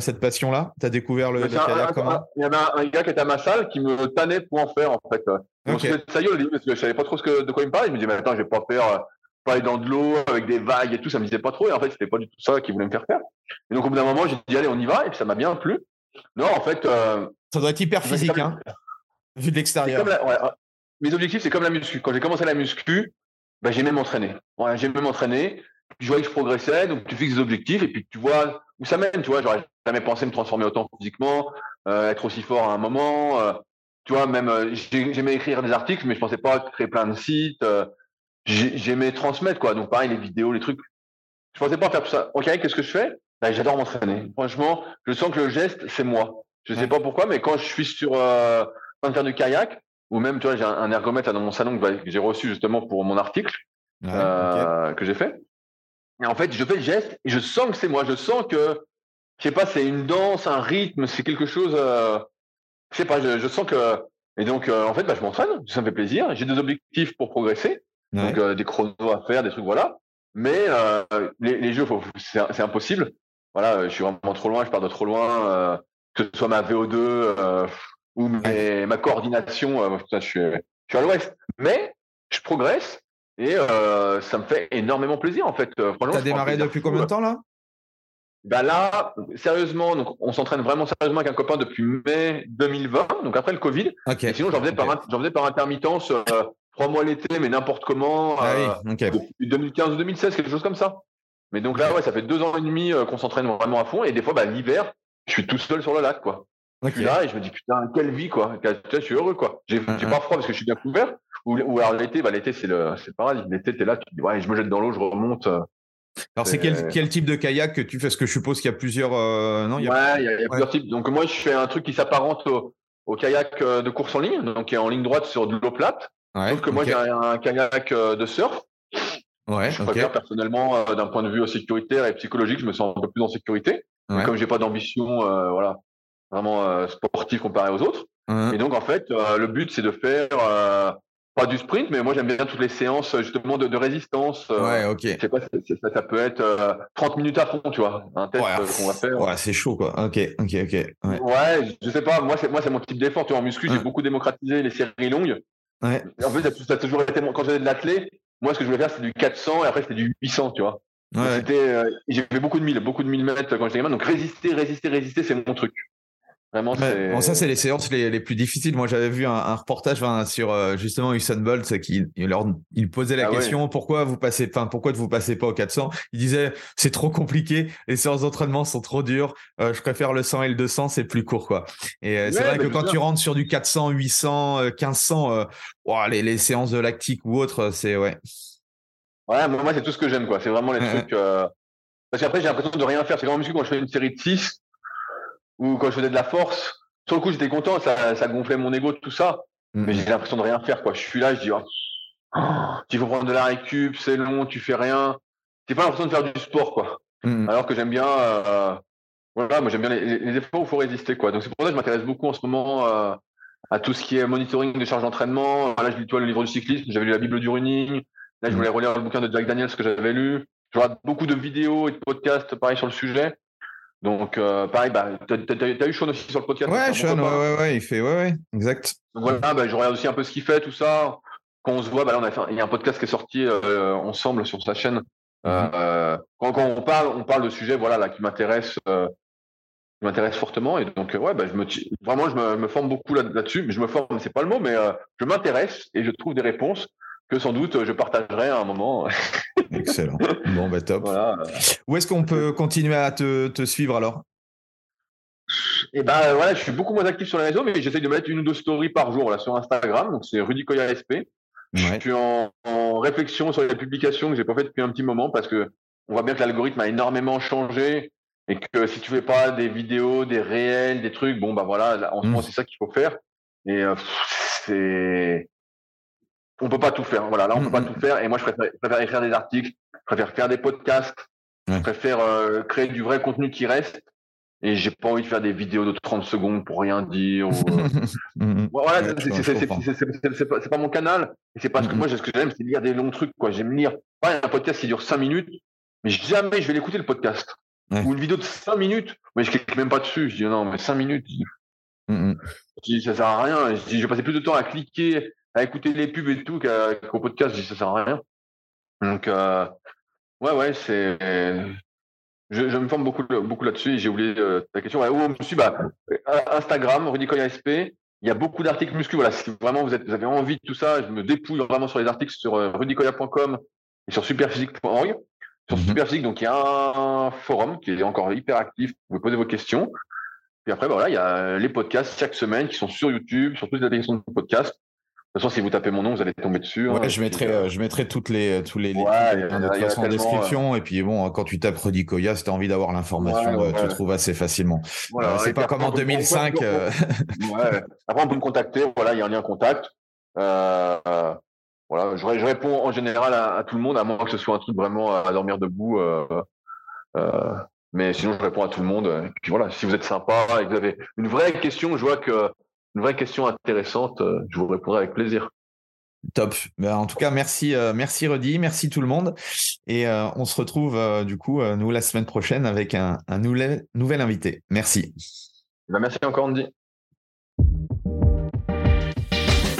cette passion-là? Tu as découvert le, kayak comment? Il y avait un, gars qui était à ma salle qui me tannait pour en faire, en fait. Okay. ça y est, parce que je savais pas trop ce que, de quoi il me parlait. Je me disais, mais attends, je vais pas faire. Euh, pas aller dans de l'eau avec des vagues et tout, ça me disait pas trop. Et en fait, c'était pas du tout ça qu'il voulait me faire faire. Et donc, au bout d'un moment, j'ai dit, allez, on y va. Et puis, ça m'a bien plu. Non, en fait. Euh, ça doit être hyper physique, hein, vu de l'extérieur. mes objectifs, c'est comme la muscu. Quand j'ai commencé la muscu, bah, j'aimais m'entraîner. Ouais, j'aimais m'entraîner. Je voyais que je progressais, donc tu fixes des objectifs et puis tu vois où ça mène. Tu vois, j'aurais jamais pensé me transformer autant physiquement, euh, être aussi fort à un moment. Euh, tu vois, même j'aimais écrire des articles, mais je pensais pas créer plein de sites. j'aimais transmettre quoi. Donc pareil, les vidéos, les trucs. Je pensais pas faire tout ça. Ok, qu'est-ce que je fais? Bah, J'adore m'entraîner. Franchement, je sens que le geste, c'est moi. Je sais pas pourquoi, mais quand je suis sur euh, train de faire du kayak, ou même, tu vois, j'ai un, ergomètre dans mon salon que, j'ai reçu justement pour mon article euh, que j'ai fait. Et en fait, je fais le geste et je sens que c'est moi. Je sens que, je sais pas, c'est une danse, un rythme, c'est quelque chose. Euh, je sais pas, je, sens que. Et donc, euh, en fait, bah, je m'entraîne, ça me fait plaisir. J'ai des objectifs pour progresser, donc euh, des chronos à faire, des trucs, voilà. Mais les, les, jeux, c'est impossible. Voilà, je suis vraiment trop loin, je pars de trop loin que ce soit ma VO2 euh, ou ma coordination. Euh, je, suis, je, suis, à l'ouest. Mais je progresse et euh, ça me fait énormément plaisir en fait. Tu as démarré depuis combien de temps là? Bah là, sérieusement, donc on s'entraîne vraiment sérieusement avec un copain depuis mai 2020, donc après le Covid. Et sinon, j'en faisais, par, faisais par intermittence, trois mois l'été, mais n'importe comment, ah depuis 2015 ou 2016, quelque chose comme ça. Mais donc là, ouais, ça fait deux ans et demi qu'on s'entraîne vraiment à fond, et des fois, bah, l'hiver, je suis tout seul sur le lac, quoi. Je suis là et je me dis, putain, quelle vie, quoi. Je suis heureux, quoi. J'ai pas froid parce que je suis bien couvert. Ou, ou alors l'été, bah, l'été, c'est le, c'est pareil. L'été, t'es là, tu dis, ouais, je me jette dans l'eau, je remonte. Euh, alors, c'est quel, quel, type de kayak que tu fais? Parce que je suppose qu'il y a plusieurs. Euh, non, il y a... Ouais, il y a, plusieurs types. Donc, moi, je fais un truc qui s'apparente au, kayak euh, de course en ligne, donc qui est en ligne droite sur de l'eau plate. Ouais, Sauf que moi, j'ai un, kayak de surf. Ouais, je préfère personnellement, d'un point de vue sécuritaire et psychologique, je me sens un peu plus en sécurité. Ouais. Comme j'ai pas d'ambition, voilà, vraiment euh, sportif comparé aux autres. Et donc, en fait, euh, le but, c'est de faire euh, pas du sprint, mais moi, j'aime bien toutes les séances justement de, de résistance. ouais, ok. Pas, ça, ça, peut être 30 minutes à fond, tu vois, un test qu'on va faire. Ouais, c'est chaud, quoi. Ok, ok, ok. Ouais, ouais je sais pas, moi, c'est, moi, c'est mon type d'effort. Tu vois, en muscu, j'ai beaucoup démocratisé les séries longues. Ouais. en fait, ça, a toujours été, quand j'avais de l'athlé, moi, ce que je voulais faire, c'est du 400 et après, c'était du 800, tu vois. Ouais. C'était, j'ai fait beaucoup de milles, beaucoup de 1000 mètres quand j'étais gamin. Donc, résister, résister, résister, c'est mon truc. Vraiment, bon, ça, c'est les séances les, les, plus difficiles. Moi, j'avais vu un, reportage sur euh, justement Usain Bolt qui il, leur, il posait la ah question pourquoi vous passez, enfin, pourquoi ne vous passez pas au 400 Il disait c'est trop compliqué, les séances d'entraînement sont trop dures, euh, je préfère le 100 et le 200, c'est plus court, quoi. Et euh, c'est vrai que quand tu rentres sur du 400, 800, 1500, les, les, séances de lactique ou autre, c'est ouais. Ouais, moi, c'est tout ce que j'aime, quoi. C'est vraiment les trucs. Parce qu'après, j'ai l'impression de rien faire. C'est comme en muscu quand je fais une série de 6 ou quand je faisais de la force, sur le coup, j'étais content, ça, ça gonflait mon ego, tout ça. Mm. Mais j'ai l'impression de rien faire, quoi. Je suis là, je dis, oh, il faut prendre de la récup, c'est long, tu fais rien. J'ai pas l'impression de faire du sport, quoi. Mm. Alors que j'aime bien, euh, voilà, moi j'aime bien les, les, efforts où il faut résister, quoi. Donc c'est pour ça que je m'intéresse beaucoup en ce moment euh, à tout ce qui est monitoring de charge d'entraînement. Là, je lis toi le livre du cyclisme, j'avais lu la Bible du running. Là, je mm. voulais relire le bouquin de Jack Daniels que j'avais lu. Je regarde beaucoup de vidéos et de podcasts, pareil, sur le sujet. Donc, euh, pareil, bah, tu as, eu Sean aussi sur le podcast. Ouais, Sean, ouais, ouais, ouais, il fait, ouais, ouais, exact. Donc voilà, bah, je regarde aussi un peu ce qu'il fait, tout ça. Quand on se voit, bah, là, on a fait, il y a un podcast qui est sorti euh, ensemble sur sa chaîne. Euh, mhm. quand, quand, on parle, on parle de sujets, voilà, là, qui m'intéressent, fortement. Et donc, ouais, bah, je me, vraiment, je me, je me forme beaucoup là-dessus. mais je me forme, c'est pas le mot, mais je m'intéresse et je trouve des réponses que sans doute je partagerai à un moment. *laughs* Excellent. Bon, bah top. Où est-ce qu'on peut continuer à te, te suivre alors? Et eh ben voilà, je suis beaucoup moins actif sur les réseaux, mais j'essaie de mettre une ou deux stories par jour là, sur Instagram. Donc c'est Rudy Koya SP. Je suis en, en, réflexion sur les publications que j'ai pas fait depuis un petit moment parce que on voit bien que l'algorithme a énormément changé et que si tu fais pas des vidéos, des réels, des trucs, bon bah voilà, en ce moment mmh. c'est ça qu'il faut faire. Et euh, c'est on peut pas tout faire. Voilà, là, on peut pas tout faire. Et moi, je préfère, écrire des articles, je préfère faire des podcasts, je préfère euh, créer du vrai contenu qui reste. Et j'ai pas envie de faire des vidéos de 30 secondes pour rien dire. voilà, c'est pas, pas, mon canal. Et c'est parce que moi, ce que j'aime, c'est lire des longs trucs. quoi. J'aime lire. Pas un podcast qui dure 5 minutes, mais jamais je vais l'écouter le podcast. Ou une vidéo de 5 minutes, mais je clique même pas dessus. Je dis non, mais 5 minutes. Je dis, ça sert à rien. Je dis, je vais passer plus de temps à cliquer, à écouter les pubs et tout qu'au podcast. Je dis, ça sert à rien. Donc, euh, ouais, ouais, c'est. Je, je, me forme beaucoup, beaucoup là-dessus et j'ai oublié euh, ta question. Ouais, où on me suit bah, Instagram, Rudy SP. Il y a beaucoup d'articles muscu. Voilà, si vraiment vous, êtes, vous avez envie de tout ça, je me dépouille vraiment sur les articles sur euh, rudicoya.com et sur superphysique.org. Sur mhm. Superphysique, donc il y a un forum qui est encore hyper actif. Vous pouvez poser vos questions. Puis après, bah, voilà, il y a les podcasts chaque semaine qui sont sur YouTube, sur toutes les applications de podcast. De toute façon, si vous tapez mon nom, vous allez tomber dessus. Hein. Ouais, je mettrai, euh, je mettrai toutes les, tous les, liens en description. Et puis bon, quand tu tapes Rudy Koya, si tu as envie d'avoir l'information, euh, tu trouves assez facilement. Voilà, c'est pas comme en 2005. Euh. Après, on peut me contacter. Voilà, il y a un lien contact. voilà, je, réponds en général à, tout le monde, à moins que ce soit un truc vraiment à dormir debout. mais sinon, je réponds à tout le monde. Et puis voilà, si vous êtes sympa et que vous avez une vraie question, je vois que une vraie question intéressante, euh, je vous répondrai avec plaisir. Top. Ben, en tout cas, merci, euh, merci Rudy, merci tout le monde. Et euh, on se retrouve du coup, nous, la semaine prochaine avec un, nouvel, nouvel invité. Merci. Ben, merci encore, Andy.